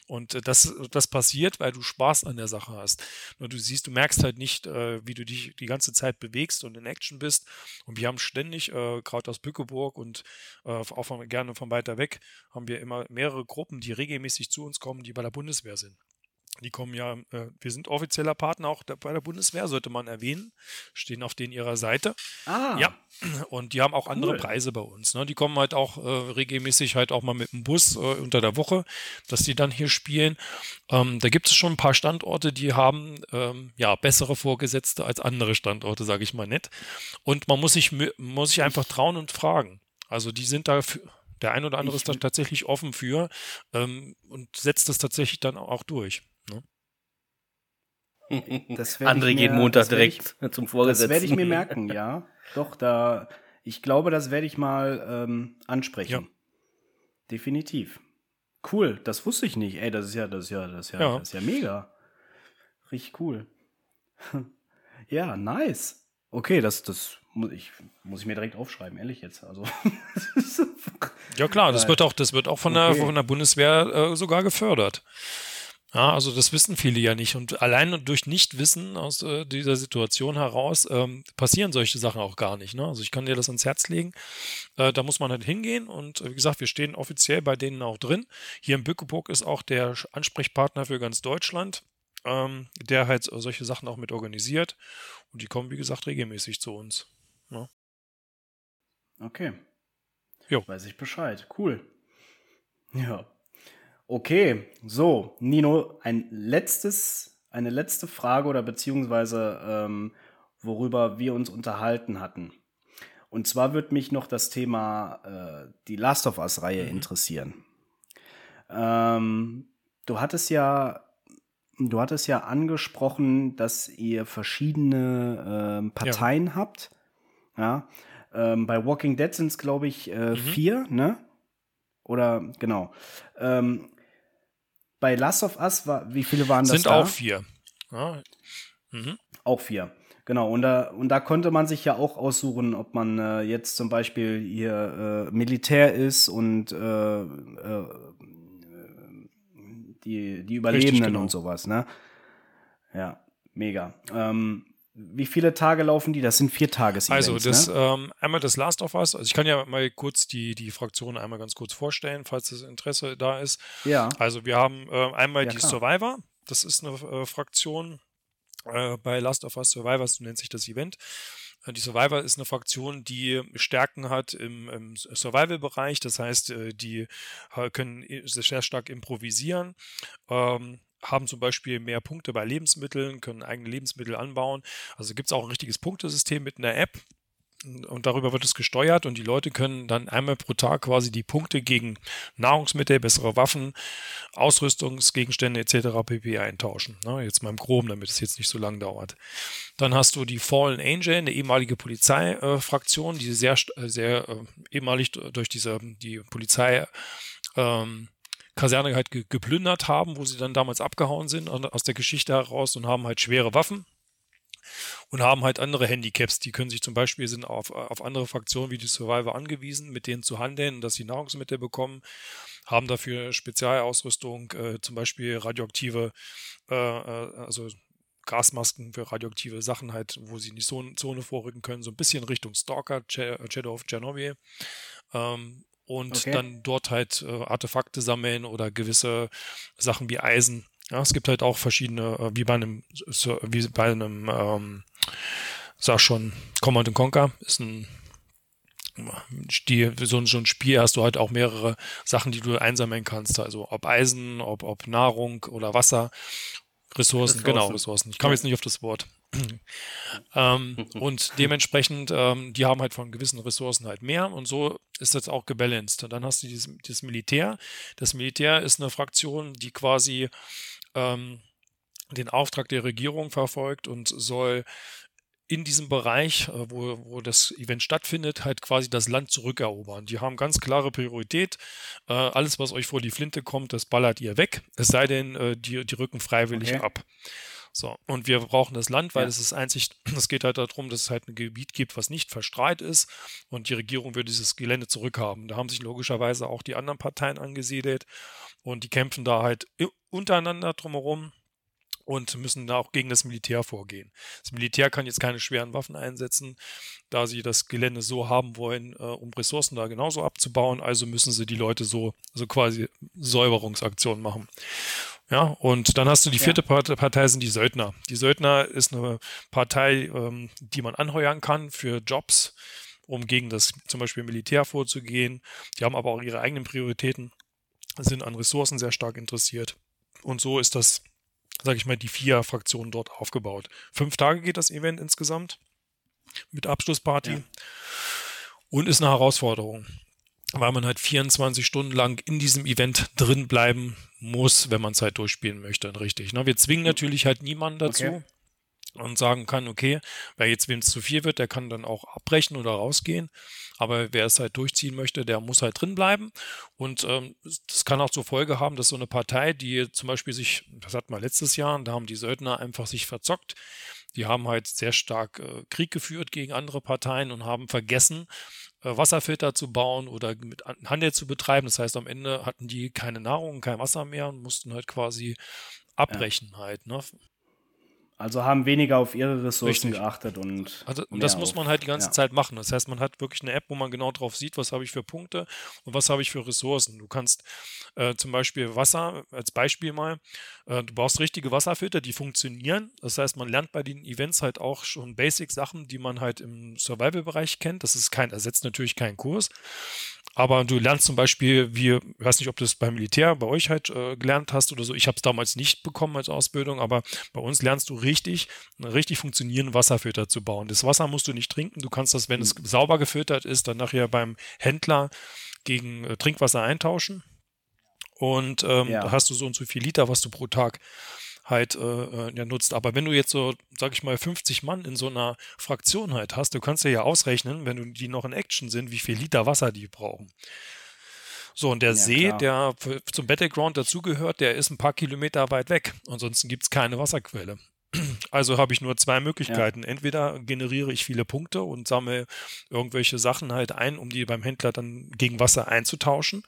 Und äh, das, das passiert, weil du Spaß an der Sache hast. Nur du siehst, du merkst halt nicht, äh, wie du dich die ganze Zeit bewegst und in Action bist. Und wir haben ständig, äh, gerade aus Bückeburg und äh, auch von, gerne von weiter weg, haben wir immer mehrere Gruppen, die regelmäßig zu uns kommen, die bei der Bundeswehr sind. Die kommen ja, äh, wir sind offizieller Partner auch bei der Bundeswehr, sollte man erwähnen. Stehen auf denen ihrer Seite. Ah. Ja. Und die haben auch andere Cool. Preise bei uns. Ne? Die kommen halt auch äh, regelmäßig halt auch mal mit dem Bus äh, unter der Woche, dass die dann hier spielen. Ähm, da gibt es schon ein paar Standorte, die haben ähm, ja bessere Vorgesetzte als andere Standorte, sage ich mal nett. Und man muss sich, muss sich einfach trauen und fragen. Also die sind da für, der ein oder andere Ich- ist da tatsächlich offen für ähm, und setzt das tatsächlich dann auch durch. Das André geht Montag das werd ich- direkt zum Das Vorgesetzten. werde ich mir merken, ja. Doch, da, ich glaube, das werde ich mal ähm, ansprechen. Ja. Definitiv. Cool, das wusste ich nicht. Ey, das ist ja, das ist ja, das ist ja, Ja. Das ist ja mega. Richtig cool. ja, nice. Okay, das, das muss ich, muss ich mir direkt aufschreiben, ehrlich jetzt. Also, Ja klar, das wird auch, das wird auch von der, Okay. von der Bundeswehr äh, sogar gefördert. Ja, also das wissen viele ja nicht. Und allein durch Nichtwissen aus äh, dieser Situation heraus ähm, passieren solche Sachen auch gar nicht. Ne? Also ich kann dir das ans Herz legen. Äh, da muss man halt hingehen und äh, wie gesagt, wir stehen offiziell bei denen auch drin. Hier in Bückeburg ist auch der Ansprechpartner für ganz Deutschland, ähm, der halt solche Sachen auch mit organisiert. Und die kommen, wie gesagt, regelmäßig zu uns. okay. Jo. Weiß ich Bescheid. Cool. Ja. Okay, so, Nino, ein letztes, eine letzte Frage oder beziehungsweise ähm, worüber wir uns unterhalten hatten. Und zwar würde mich noch das Thema äh, die Last of Us-Reihe interessieren. Ähm, du hattest ja, du hattest ja angesprochen, dass ihr verschiedene ähm, Parteien habt. Ja. Ähm, bei Walking Dead sind es, glaube ich, äh, vier, ne? Oder genau. Ähm, bei Last of Us war, wie viele waren das Sind da? auch vier. Ja. Mhm. Auch vier. Genau, und da, und da konnte man sich ja auch aussuchen, ob man äh, jetzt zum Beispiel hier äh, Militär ist und äh, äh, die, die Überlebenden genau. und sowas, ne? Ja, mega. Ähm, wie viele Tage laufen die? Das sind vier Tages Also das ne? ähm, einmal das Last of Us. Also ich kann ja mal kurz die, die Fraktionen einmal ganz kurz vorstellen, falls das Interesse da ist. Ja, Also wir haben äh, einmal Ja, die klar. Survivor. Das ist eine äh, Fraktion äh, bei Last of Us Survivors, so nennt sich das Event. Äh, Die Survivor ist eine Fraktion, die Stärken hat im, im Survival-Bereich. Das heißt, äh, die äh, können sehr stark improvisieren. Ähm, haben zum Beispiel mehr Punkte bei Lebensmitteln, können eigene Lebensmittel anbauen. Also gibt es auch ein richtiges Punktesystem mit einer App und darüber wird es gesteuert und die Leute können dann einmal pro Tag quasi die Punkte gegen Nahrungsmittel, bessere Waffen, Ausrüstungsgegenstände etc. pp. eintauschen. Ne, jetzt mal im Groben, damit es jetzt nicht so lang dauert. Dann hast du die Fallen Angel, eine ehemalige Polizeifraktion, die sehr, äh, sehr äh, ehemalig durch diese die Polizei ähm, Kaserne halt ge geplündert haben, wo sie dann damals abgehauen sind aus der Geschichte heraus und haben halt schwere Waffen und haben halt andere Handicaps. Die können sich zum Beispiel sind auf, auf andere Fraktionen wie die Survivor angewiesen, mit denen zu handeln, dass sie Nahrungsmittel bekommen, haben dafür Spezialausrüstung, äh, zum Beispiel radioaktive, äh, äh, also Gasmasken für radioaktive Sachen halt, wo sie in die Zone, vorrücken können, so ein bisschen Richtung Stalker, Shadow of Chernobyl. Ähm, und Okay. dann dort halt äh, Artefakte sammeln oder gewisse Sachen wie Eisen. Ja, es gibt halt auch verschiedene, äh, wie bei einem, so, wie bei einem, ähm, sag schon, Command Conquer ist ein Stil, so, ein- so ein Spiel hast du halt auch mehrere Sachen, die du einsammeln kannst. Also ob Eisen, ob, ob Nahrung oder Wasser. Ressourcen, Ressourcen. genau, Ressourcen. Ich komme Ja. jetzt nicht auf das Wort. ähm, und dementsprechend, ähm, die haben halt von gewissen Ressourcen halt mehr und so ist das auch gebalanced. Und dann hast du dieses, das Militär. Das Militär ist eine Fraktion, die quasi ähm, den Auftrag der Regierung verfolgt und soll in diesem Bereich, äh, wo, wo das Event stattfindet, halt quasi das Land zurückerobern. Die haben ganz klare Priorität. Äh, alles, was euch vor die Flinte kommt, das ballert ihr weg. Es sei denn, äh, die, die rücken freiwillig Okay. ab. So, und wir brauchen das Land, weil Ja. es ist einzig, es geht halt darum, dass es halt ein Gebiet gibt, was nicht verstrahlt ist und die Regierung will dieses Gelände zurückhaben. Da haben sich logischerweise auch die anderen Parteien angesiedelt und die kämpfen da halt untereinander drumherum und müssen da auch gegen das Militär vorgehen. Das Militär kann jetzt keine schweren Waffen einsetzen, da sie das Gelände so haben wollen, äh, um Ressourcen da genauso abzubauen. Also müssen sie die Leute so, so quasi Säuberungsaktionen machen. Ja, und dann hast du die vierte Part- Partei, sind die Söldner. Die Söldner ist eine Partei, ähm, die man anheuern kann für Jobs, um gegen das zum Beispiel Militär vorzugehen. Die haben aber auch ihre eigenen Prioritäten, sind an Ressourcen sehr stark interessiert. Und so ist das, sage ich mal, die vier Fraktionen dort aufgebaut. Fünf Tage geht das Event insgesamt mit Abschlussparty Ja. und ist eine Herausforderung, weil man halt 24 Stunden lang in diesem Event drin bleiben muss, wenn man es halt durchspielen möchte, richtig. Ne? Wir zwingen natürlich halt niemanden dazu. Okay. Und sagen kann, okay, wer jetzt wem es zu viel wird, der kann dann auch abbrechen oder rausgehen. Aber wer es halt durchziehen möchte, der muss halt drin bleiben. Und ähm, das kann auch zur Folge haben, dass so eine Partei, die zum Beispiel sich, das hatten wir letztes Jahr, da haben die Söldner einfach sich verzockt. Die haben halt sehr stark äh, Krieg geführt gegen andere Parteien und haben vergessen, äh, Wasserfilter zu bauen oder mit An- Handel zu betreiben. Das heißt, am Ende hatten die keine Nahrung, kein Wasser mehr und mussten halt quasi abbrechen halt. Ne? Also haben weniger auf ihre Ressourcen Richtig. geachtet und. Also, das muss man halt die ganze ja. Zeit machen. Das heißt, man hat wirklich eine App, wo man genau drauf sieht, was habe ich für Punkte und was habe ich für Ressourcen. Du kannst äh, zum Beispiel Wasser, als Beispiel mal, äh, du brauchst richtige Wasserfilter, die funktionieren. Das heißt, man lernt bei den Events halt auch schon Basic-Sachen, die man halt im Survival-Bereich kennt. Das ist kein, ersetzt natürlich keinen Kurs. Aber du lernst zum Beispiel, wie, ich weiß nicht, ob du es beim Militär bei euch halt äh, gelernt hast oder so. Ich habe es damals nicht bekommen als Ausbildung, aber bei uns lernst du richtig, einen richtig funktionierenden Wasserfilter zu bauen. Das Wasser musst du nicht trinken. Du kannst das, wenn es sauber gefiltert ist, dann nachher beim Händler gegen äh, Trinkwasser eintauschen. Und ähm, Ja. da hast du so und so viel Liter, was du pro Tag halt äh, äh, ja, nutzt. Aber wenn du jetzt so, sag ich mal, 50 Mann in so einer Fraktion halt hast, du kannst dir ja ausrechnen, wenn du die noch in Action sind, wie viel Liter Wasser die brauchen. So, und der Ja, See, klar. der zum Battleground dazugehört, der ist ein paar Kilometer weit weg. Ansonsten gibt es keine Wasserquelle. Also habe ich nur zwei Möglichkeiten. Entweder generiere ich viele Punkte und sammle irgendwelche Sachen halt ein, um die beim Händler dann gegen Wasser einzutauschen.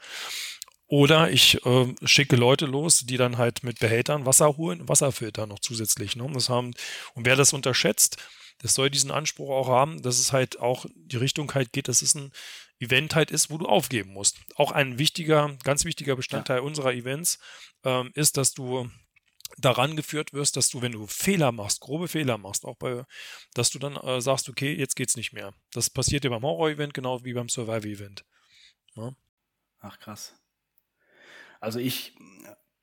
Oder ich äh, schicke Leute los, die dann halt mit Behältern Wasser holen, Wasserfilter noch zusätzlich. Ne? Das haben, und wer das unterschätzt, das soll diesen Anspruch auch haben, dass es halt auch die Richtung halt geht, dass es ein Event halt ist, wo du aufgeben musst. Auch ein wichtiger, ganz wichtiger Bestandteil unserer Events ähm, ist, dass du daran geführt wirst, dass du, wenn du Fehler machst, grobe Fehler machst, auch bei, dass du dann äh, sagst, okay, jetzt geht's nicht mehr. Das passiert dir beim Horror-Event genau wie beim Survival-Event. Ach krass. Also ich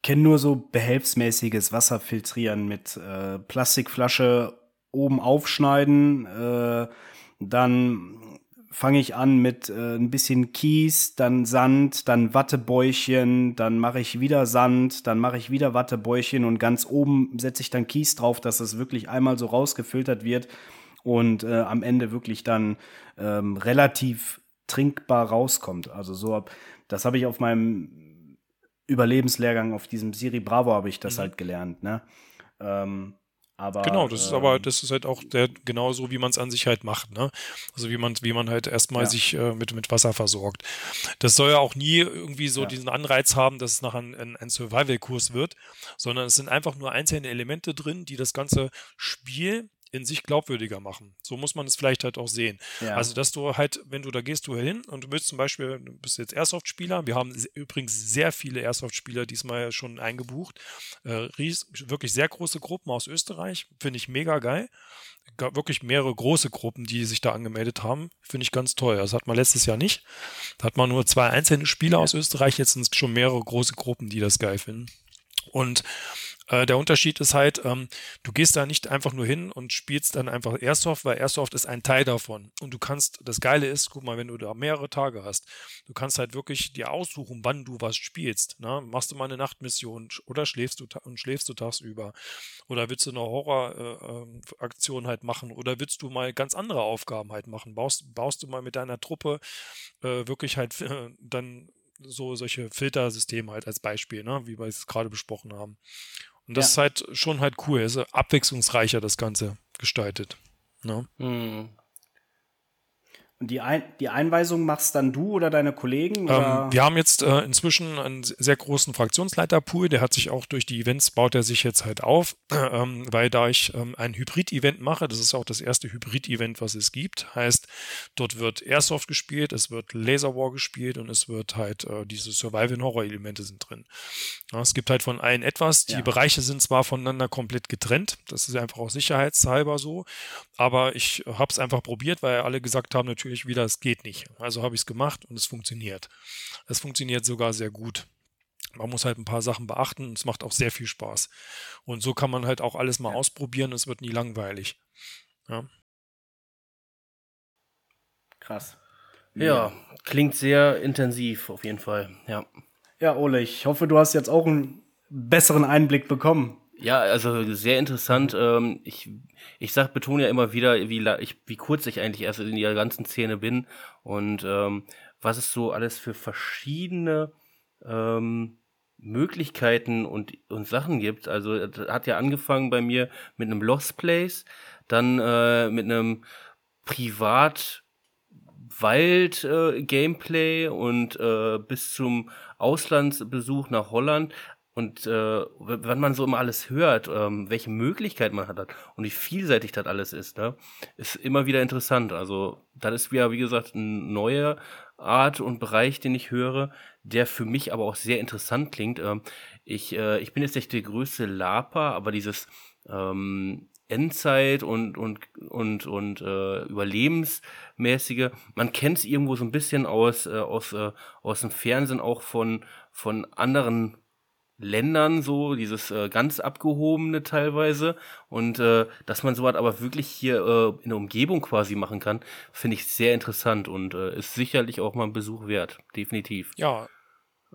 kenne nur so behelfsmäßiges Wasserfiltrieren mit äh, Plastikflasche oben aufschneiden, äh, dann fange ich an mit äh, ein bisschen Kies, dann Sand, dann Wattebäuchchen, dann mache ich wieder Sand, dann mache ich wieder Wattebäuchchen und ganz oben setze ich dann Kies drauf, dass es wirklich einmal so rausgefiltert wird und äh, am Ende wirklich dann ähm, relativ trinkbar rauskommt. Also so das habe ich auf meinem Überlebenslehrgang auf diesem Siri Bravo habe ich das Mhm. halt gelernt, ne? Ähm, aber Genau, das ist ähm, aber, das ist halt auch der, genauso, wie man es an sich halt macht, ne? Also wie man, wie man halt erstmal Ja. sich äh, mit, mit Wasser versorgt. Das soll ja auch nie irgendwie so Ja. diesen Anreiz haben, dass es nachher ein, ein, ein Survival-Kurs wird, sondern es sind einfach nur einzelne Elemente drin, die das ganze Spiel in sich glaubwürdiger machen. So muss man es vielleicht halt auch sehen. ja. Also, dass du halt, wenn du da gehst du hin und du willst zum Beispiel, du bist jetzt Airsoft-Spieler, wir haben übrigens sehr viele Airsoft-Spieler diesmal schon eingebucht, äh, ries, wirklich sehr große Gruppen aus Österreich, finde ich mega geil. Ga- Wirklich mehrere große Gruppen, die sich da angemeldet haben, finde ich ganz toll. Das hat man letztes Jahr nicht. Da hat man nur zwei einzelne Spieler aus Österreich, jetzt sind es schon mehrere große Gruppen, die das geil finden. Und äh, der Unterschied ist halt, ähm, du gehst da nicht einfach nur hin und spielst dann einfach Airsoft, weil Airsoft ist ein Teil davon. Und du kannst, das Geile ist, guck mal, wenn du da mehrere Tage hast, du kannst halt wirklich dir aussuchen, wann du was spielst. Ne? Machst du mal eine Nachtmission oder schläfst du und schläfst du tagsüber? Oder willst du eine Horroraktion halt machen? Oder willst du mal ganz andere Aufgaben halt machen? Baust, baust du mal mit deiner Truppe äh, wirklich halt äh, dann so solche Filtersysteme halt als Beispiel, ne? wie wir es gerade besprochen haben. Und das ja. ist halt schon halt cool. Es ist abwechslungsreicher das Ganze gestaltet. Ne? Mhm. Und die, Ein die Einweisung machst dann du oder deine Kollegen? Oder? Ähm, wir haben jetzt äh, inzwischen einen sehr großen Fraktionsleiterpool, der hat sich auch durch die Events, baut er sich jetzt halt auf, ähm, weil da ich ähm, ein Hybrid-Event mache, das ist auch das erste Hybrid-Event, was es gibt, heißt, dort wird Airsoft gespielt, es wird Laser War gespielt und es wird halt, äh, diese Survival-Horror-Elemente sind drin. Es gibt halt von allen etwas, die ja. Bereiche sind zwar voneinander komplett getrennt, das ist einfach auch sicherheitshalber so, aber ich habe es einfach probiert, weil alle gesagt haben, natürlich, wieder, es geht nicht. Also habe ich es gemacht und es funktioniert. Es funktioniert sogar sehr gut. Man muss halt ein paar Sachen beachten und es macht auch sehr viel Spaß. Und so kann man halt auch alles mal ja. ausprobieren, es wird nie langweilig. Ja. Krass. Ja, ja, klingt sehr intensiv auf jeden Fall. Ja. Ja, Ole, ich hoffe, du hast jetzt auch einen besseren Einblick bekommen. Ja, also sehr interessant. Ähm, ich, ich sag, betone ja immer wieder, wie, ich, wie kurz ich eigentlich erst in der ganzen Szene bin und ähm, was es so alles für verschiedene ähm, Möglichkeiten und, und Sachen gibt. Also hat ja angefangen bei mir mit einem Lost Place, dann äh, mit einem Privat Wald äh, und äh, bis zum Auslandsbesuch nach Holland. Und äh, wenn man so immer alles hört, ähm, welche Möglichkeiten man hat und wie vielseitig das alles ist, ne, ist immer wieder interessant. Also das ist wieder, wie gesagt, ein neuer Art und Bereich, den ich höre, der für mich aber auch sehr interessant klingt. Ähm, ich, äh, ich bin jetzt nicht der größte Lapa, aber dieses ähm, Endzeit und und und und äh, überlebensmäßige. Man kennt es irgendwo so ein bisschen aus äh, aus äh, aus dem Fernsehen auch von von anderen Ländern so, dieses äh, ganz abgehobene teilweise. Und äh, dass man sowas aber wirklich hier äh, in der Umgebung quasi machen kann, finde ich sehr interessant und äh, ist sicherlich auch mal ein Besuch wert. Definitiv. Ja.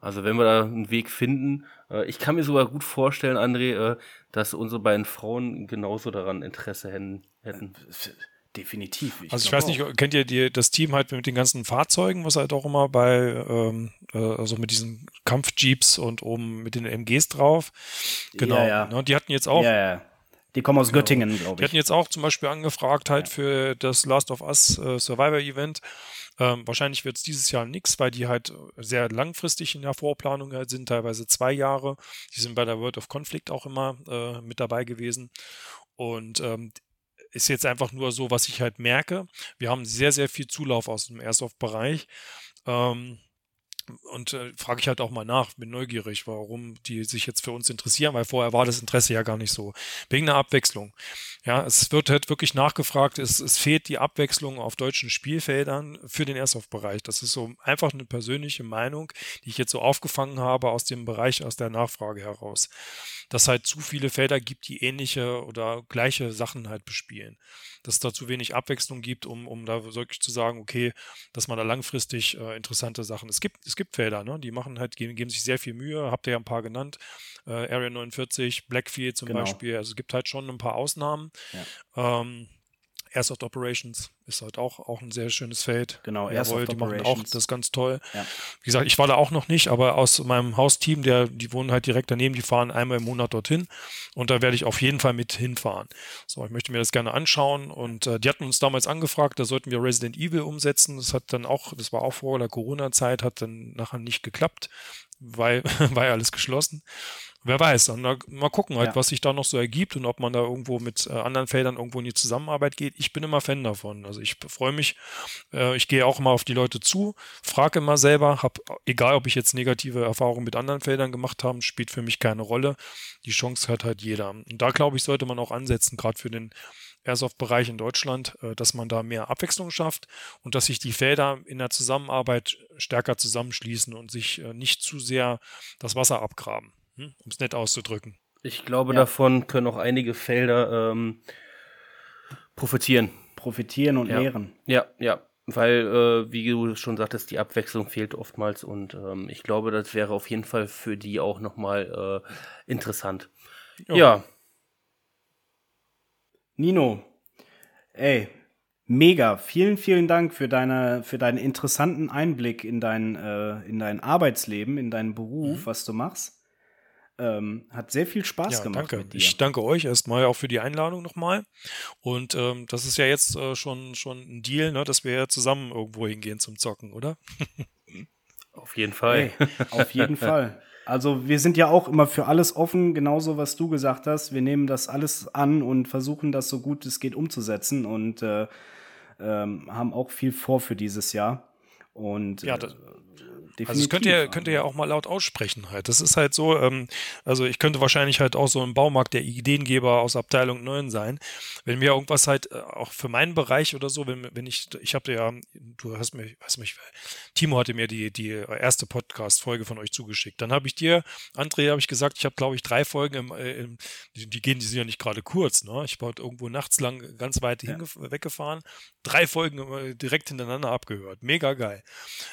Also wenn wir da einen Weg finden, äh, ich kann mir sogar gut vorstellen, André, äh, dass unsere beiden Frauen genauso daran Interesse hätten. hätten. Definitiv. Ich also ich weiß nicht, kennt ihr die, das Team halt mit den ganzen Fahrzeugen, was halt auch immer bei, ähm, äh, also mit diesen Kampfjeeps und oben mit den MGs drauf. Genau. Ja, ja. Ne, die hatten jetzt auch. Ja, ja. Die kommen aus genau. Göttingen, glaube ich. Die hatten jetzt auch zum Beispiel angefragt halt ja. für das Last of Us äh, Survivor Event. Ähm, wahrscheinlich wird es dieses Jahr nichts, weil die halt sehr langfristig in der Vorplanung halt sind, teilweise zwei Jahre. Die sind bei der World of Conflict auch immer äh, mit dabei gewesen. Und ähm, ist jetzt einfach nur so, was ich halt merke. Wir haben sehr, sehr viel Zulauf aus dem Airsoft-Bereich. Ähm, und äh, frage ich halt auch mal nach, bin neugierig, warum die sich jetzt für uns interessieren, weil vorher war das Interesse ja gar nicht so. Wegen einer Abwechslung. Ja, es wird halt wirklich nachgefragt, es, es fehlt die Abwechslung auf deutschen Spielfeldern für den Airsoft-Bereich. Das ist so einfach eine persönliche Meinung, die ich jetzt so aufgefangen habe aus dem Bereich, aus der Nachfrage heraus. Dass halt zu viele Felder gibt, die ähnliche oder gleiche Sachen halt bespielen dass es da zu wenig Abwechslung gibt, um, um da wirklich zu sagen, okay, dass man da langfristig äh, interessante Sachen. Es gibt, es gibt Felder, ne? die machen halt, geben, geben sich sehr viel Mühe, habt ihr ja ein paar genannt. Äh, Area 49, Blackfield zum genau. Beispiel. Also es gibt halt schon ein paar Ausnahmen. Ja. Ähm, Airsoft Operations ist halt auch, auch ein sehr schönes Feld. Genau, Jawohl, die machen auch das ist ganz toll. Ja. Wie gesagt, ich war da auch noch nicht, aber aus meinem Hausteam, der, die wohnen halt direkt daneben, die fahren einmal im Monat dorthin und da werde ich auf jeden Fall mit hinfahren. So, ich möchte mir das gerne anschauen und äh, die hatten uns damals angefragt, da sollten wir Resident Evil umsetzen. Das hat dann auch, das war auch vor der Corona-Zeit, hat dann nachher nicht geklappt, weil war ja alles geschlossen. Wer weiß, dann mal gucken halt, ja. was sich da noch so ergibt und ob man da irgendwo mit äh, anderen Feldern irgendwo in die Zusammenarbeit geht. Ich bin immer Fan davon. Also ich freue mich, äh, ich gehe auch immer auf die Leute zu, frage immer selber, hab, egal ob ich jetzt negative Erfahrungen mit anderen Feldern gemacht habe, spielt für mich keine Rolle. Die Chance hat halt jeder. Und da glaube ich, sollte man auch ansetzen, gerade für den Airsoft-Bereich in Deutschland, äh, dass man da mehr Abwechslung schafft und dass sich die Felder in der Zusammenarbeit stärker zusammenschließen und sich äh, nicht zu sehr das Wasser abgraben. Hm? um es nett auszudrücken. Ich glaube, ja. davon können auch einige Felder ähm, profitieren. Profitieren und ja. lehren. Ja, ja. Weil, äh, wie du schon sagtest, die Abwechslung fehlt oftmals und ähm, ich glaube, das wäre auf jeden Fall für die auch nochmal äh, interessant. Jo. Ja. Nino, ey, mega. Vielen, vielen Dank für, deine, für deinen interessanten Einblick in dein, äh, in dein Arbeitsleben, in deinen Beruf, mhm. was du machst. Ähm, hat sehr viel Spaß ja, gemacht. Danke. Ich danke euch erstmal auch für die Einladung nochmal. Und ähm, das ist ja jetzt äh, schon, schon ein Deal, ne, dass wir ja zusammen irgendwo hingehen zum Zocken, oder? auf jeden Fall. Hey, auf jeden Fall. Also wir sind ja auch immer für alles offen, genauso was du gesagt hast. Wir nehmen das alles an und versuchen das so gut es geht umzusetzen und äh, ähm, haben auch viel vor für dieses Jahr. Und ja, das, Definitiv. Also das könnt ihr, könnt ihr ja auch mal laut aussprechen halt. Das ist halt so, ähm, also ich könnte wahrscheinlich halt auch so im Baumarkt der Ideengeber aus Abteilung 9 sein. Wenn mir irgendwas halt äh, auch für meinen Bereich oder so, wenn, wenn ich, ich habe ja, du hast mich, hast mich, Timo hatte mir die, die erste Podcast-Folge von euch zugeschickt. Dann habe ich dir, André, habe ich gesagt, ich habe glaube ich drei Folgen im, äh, im, die, die, gehen, die sind ja nicht gerade kurz, ne? Ich war irgendwo nachts lang ganz weit ja. weggefahren, drei Folgen äh, direkt hintereinander abgehört. Mega geil.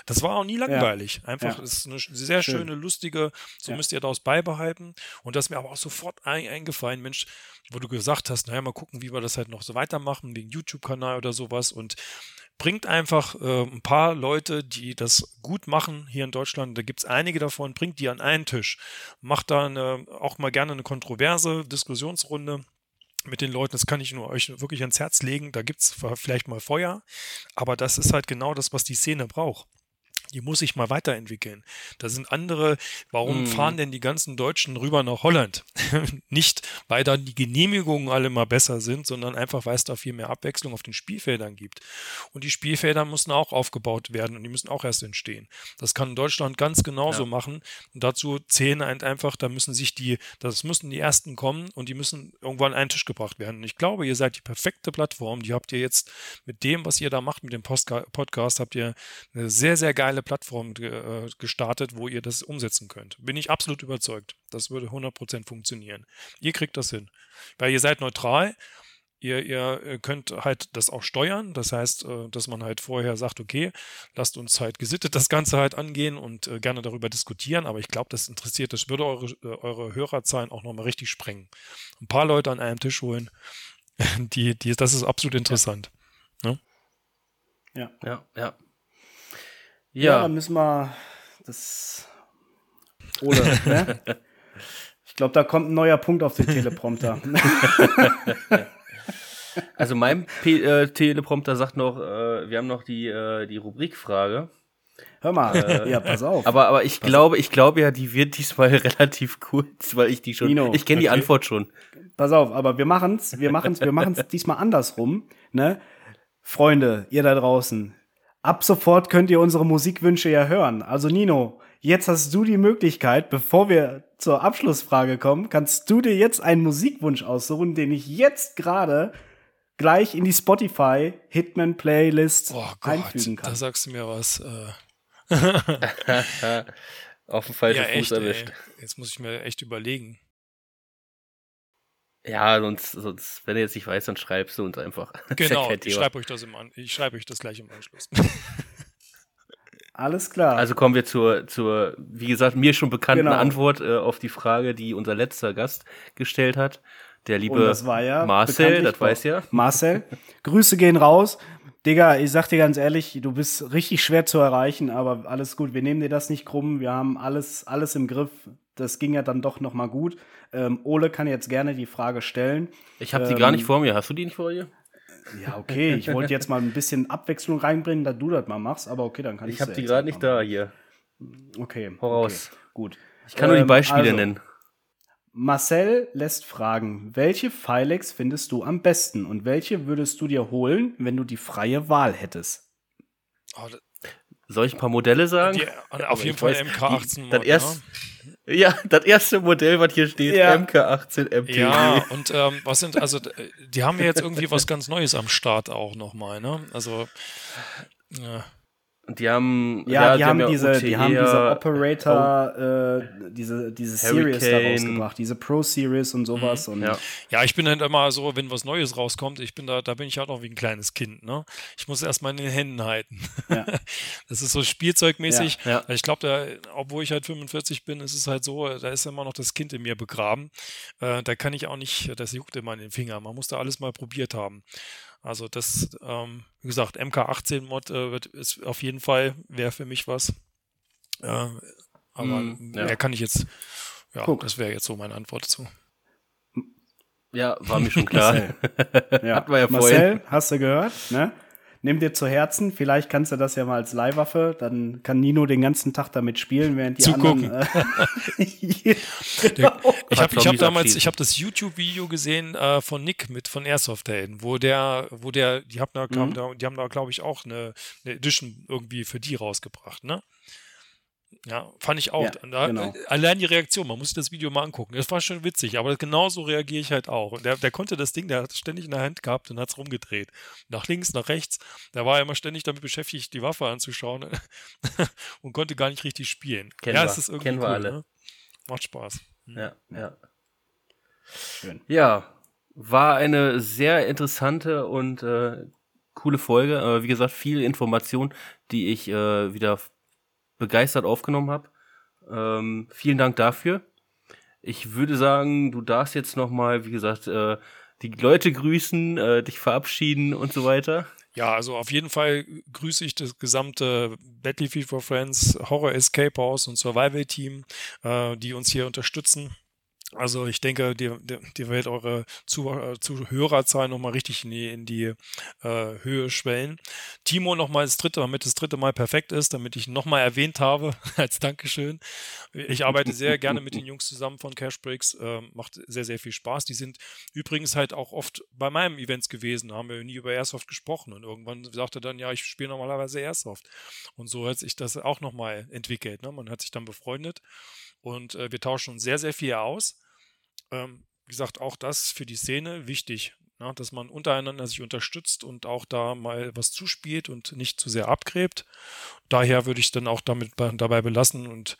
Das war auch nie langweilig. Ja. Einfach ja. ist eine sehr Schön. schöne, lustige, so ja. müsst ihr daraus beibehalten. Und das ist mir aber auch sofort ein, eingefallen, Mensch, wo du gesagt hast, naja, mal gucken, wie wir das halt noch so weitermachen, wegen YouTube-Kanal oder sowas. Und bringt einfach äh, ein paar Leute, die das gut machen hier in Deutschland. Da gibt es einige davon, bringt die an einen Tisch. Macht da eine, auch mal gerne eine kontroverse Diskussionsrunde mit den Leuten, das kann ich nur euch wirklich ans Herz legen. Da gibt es vielleicht mal Feuer, aber das ist halt genau das, was die Szene braucht die muss sich mal weiterentwickeln. Da sind andere, warum mm. fahren denn die ganzen Deutschen rüber nach Holland? Nicht, weil da die Genehmigungen alle mal besser sind, sondern einfach, weil es da viel mehr Abwechslung auf den Spielfeldern gibt. Und die Spielfelder müssen auch aufgebaut werden und die müssen auch erst entstehen. Das kann Deutschland ganz genauso ja. machen. Und dazu zählen einfach, da müssen sich die, das müssen die ersten kommen und die müssen irgendwann an einen Tisch gebracht werden. Und ich glaube, ihr seid die perfekte Plattform. Die habt ihr jetzt mit dem, was ihr da macht, mit dem Podcast, habt ihr eine sehr, sehr geile Plattform äh, gestartet, wo ihr das umsetzen könnt. Bin ich absolut überzeugt. Das würde 100% funktionieren. Ihr kriegt das hin. Weil ihr seid neutral. Ihr, ihr könnt halt das auch steuern. Das heißt, äh, dass man halt vorher sagt, okay, lasst uns halt gesittet das Ganze halt angehen und äh, gerne darüber diskutieren. Aber ich glaube, das interessiert, das würde eure, eure Hörerzahlen auch nochmal richtig sprengen. Ein paar Leute an einem Tisch holen, die, die, das ist absolut interessant. Ja. Ne? Ja, ja, ja. Ja, ja dann müssen wir das. Oder, ne? Ich glaube, da kommt ein neuer Punkt auf den Teleprompter. also mein P äh, Teleprompter sagt noch, äh, wir haben noch die, äh, die Rubrikfrage. Hör mal, äh, ja, pass auf. Aber, aber ich glaube, ich glaube ja, die wird diesmal relativ kurz, weil ich die schon, Nino, ich kenne okay. die Antwort schon. Pass auf, aber wir machen's, wir machen's, wir machen's diesmal andersrum, ne? Freunde, ihr da draußen, Ab sofort könnt ihr unsere Musikwünsche ja hören. Also Nino, jetzt hast du die Möglichkeit, bevor wir zur Abschlussfrage kommen, kannst du dir jetzt einen Musikwunsch aussuchen, den ich jetzt gerade gleich in die Spotify Hitman Playlist oh Gott, einfügen kann. Da sagst du mir was. Äh. Auf den falschen ja, Fuß echt, erwischt. Ey. Jetzt muss ich mir echt überlegen. Ja, sonst, sonst, wenn du jetzt nicht weißt, dann schreibst du uns einfach. Genau, ja ich schreibe euch das im An ich schreibe euch das gleich im Anschluss. Alles klar. Also kommen wir zur, zur wie gesagt, mir schon bekannten genau. Antwort äh, auf die Frage, die unser letzter Gast gestellt hat. Der liebe ja Marcel, das weiß ja. Marcel, Grüße gehen raus. Digga, ich sag dir ganz ehrlich, du bist richtig schwer zu erreichen, aber alles gut. Wir nehmen dir das nicht krumm. Wir haben alles, alles im Griff. Das ging ja dann doch noch mal gut. Ähm, Ole kann jetzt gerne die Frage stellen. Ich habe ähm, die gar nicht vor mir. Hast du die nicht vor dir? Ja, okay. Ich wollte jetzt mal ein bisschen Abwechslung reinbringen, da du das mal machst. Aber okay, dann kann ich Ich habe die gerade nicht da hier. Okay. Voraus. Okay, gut. Ich kann nur die ähm, Beispiele also, nennen. Marcel lässt fragen, welche Filex findest du am besten und welche würdest du dir holen, wenn du die freie Wahl hättest? Oh, Soll ich ein paar Modelle sagen? Die, auf jeden Fall MK18 Mod, das, erst, ja, das erste Modell, was hier steht, ja. MK18 MTW. Ja, und ähm, was sind, also, die haben ja jetzt irgendwie was ganz Neues am Start auch nochmal, ne? Also, ja. Die haben ja, ja die, haben, haben diese, die haben diese Operator, oh, äh, diese, diese Series da rausgebracht, diese Pro Series und sowas. Mhm, und ja. ja, ich bin halt immer so, wenn was Neues rauskommt, ich bin da, da bin ich halt auch wie ein kleines Kind, ne? Ich muss erstmal in den Händen halten. Ja. das ist so spielzeugmäßig. Ja, ja. Ich glaube, obwohl ich halt 45 bin, ist es halt so, da ist immer noch das Kind in mir begraben. Äh, da kann ich auch nicht, das juckt immer in den Finger. Man muss da alles mal probiert haben. Also das, ähm, wie gesagt, MK18-Mod äh, wird, ist auf jeden Fall, wäre für mich was. Äh, aber mm, ja. mehr kann ich jetzt, ja, Guck. das wäre jetzt so meine Antwort dazu. Ja, war mir schon klar. ja. Hatten wir ja Marcel, vorhin. hast du gehört? Ne? Nimm dir zu Herzen, vielleicht kannst du das ja mal als Leihwaffe, dann kann Nino den ganzen Tag damit spielen, während die Zugucken. anderen. Äh, genau. ich habe hab damals, ich habe das YouTube-Video gesehen äh, von Nick mit von Airsoft Helden, wo der, wo der, die haben da, mhm. die haben da, glaube ich, auch eine, eine Edition irgendwie für die rausgebracht, ne? Ja, fand ich auch. Ja, da, genau. Allein die Reaktion, man muss sich das Video mal angucken. Das war schon witzig, aber genauso reagiere ich halt auch. Der, der konnte das Ding, der hat es ständig in der Hand gehabt und hat es rumgedreht. Nach links, nach rechts. Der war immer ständig damit beschäftigt, die Waffe anzuschauen und konnte gar nicht richtig spielen. Kennen ja, wir. es ist irgendwie Kennen cool, wir alle. Ne? Macht Spaß. Hm. Ja, ja. Schön. Ja, war eine sehr interessante und äh, coole Folge. Äh, wie gesagt, viel Information, die ich äh, wieder begeistert aufgenommen habe. Ähm, vielen Dank dafür. Ich würde sagen, du darfst jetzt noch mal, wie gesagt, äh, die Leute grüßen, äh, dich verabschieden und so weiter. Ja, also auf jeden Fall grüße ich das gesamte Battlefield for Friends Horror Escape House und Survival Team, äh, die uns hier unterstützen. Also ich denke, die, die, die wird eure äh, Zuhörerzahl nochmal richtig in die, in die äh, Höhe schwellen. Timo nochmal das dritte, damit das dritte Mal perfekt ist, damit ich nochmal erwähnt habe, als Dankeschön. Ich arbeite sehr gerne mit den Jungs zusammen von Cashbreaks, äh, macht sehr, sehr viel Spaß. Die sind übrigens halt auch oft bei meinen Events gewesen, haben wir nie über Airsoft gesprochen und irgendwann sagte dann, ja, ich spiele normalerweise Airsoft. Und so hat sich das auch nochmal entwickelt. Ne? Man hat sich dann befreundet und äh, wir tauschen uns sehr, sehr viel aus. Ähm, wie gesagt, auch das für die Szene wichtig, na, ne, dass man untereinander sich unterstützt und auch da mal was zuspielt und nicht zu sehr abgräbt. Daher würde ich dann auch damit dabei belassen und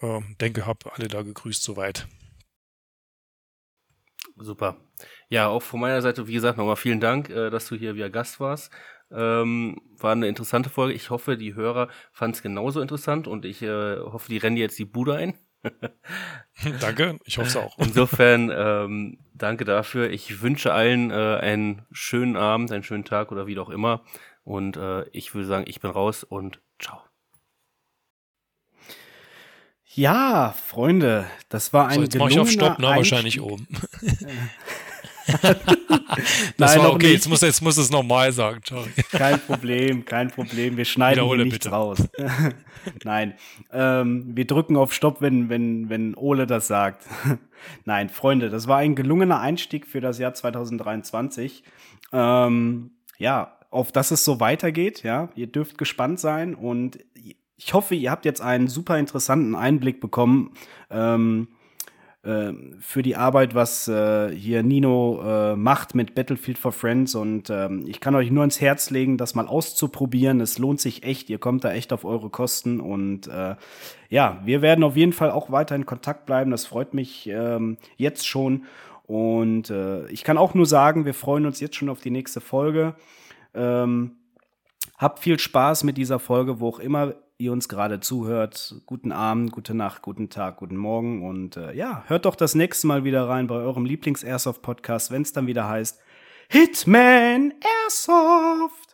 äh, denke, habe alle da gegrüßt soweit. Super. Ja, auch von meiner Seite, wie gesagt, nochmal vielen Dank, äh, dass du hier wieder Gast warst. Ähm, war eine interessante Folge. Ich hoffe, die Hörer fanden es genauso interessant und ich äh, hoffe, die rennen jetzt die Bude ein. danke, ich hoffe es auch. Insofern, ähm, danke dafür. Ich wünsche allen äh, einen schönen Abend, einen schönen Tag oder wie auch immer. Und äh, ich würde sagen, ich bin raus und ciao. Ja, Freunde, das war ein so, jetzt mach ich auf Stopp, ne? Wahrscheinlich oben. das Nein, war okay, jetzt muss, jetzt muss es nochmal sagen, sorry. Kein Problem, kein Problem. Wir schneiden hier nichts bitte. raus. Nein, ähm, wir drücken auf Stopp, wenn, wenn, wenn Ole das sagt. Nein, Freunde, das war ein gelungener Einstieg für das Jahr 2023. Ähm, ja, auf das es so weitergeht, ja. Ihr dürft gespannt sein und ich hoffe, ihr habt jetzt einen super interessanten Einblick bekommen. Ähm, äh, für die Arbeit, was äh, hier Nino äh, macht mit Battlefield for Friends. Und ähm, ich kann euch nur ins Herz legen, das mal auszuprobieren. Es lohnt sich echt. Ihr kommt da echt auf eure Kosten. Und äh, ja, wir werden auf jeden Fall auch weiter in Kontakt bleiben. Das freut mich ähm, jetzt schon. Und äh, ich kann auch nur sagen, wir freuen uns jetzt schon auf die nächste Folge. Ähm, habt viel Spaß mit dieser Folge, wo auch immer ihr uns gerade zuhört. Guten Abend, gute Nacht, guten Tag, guten Morgen und äh, ja, hört doch das nächste Mal wieder rein bei eurem Lieblings-Airsoft-Podcast, wenn es dann wieder heißt Hitman Airsoft.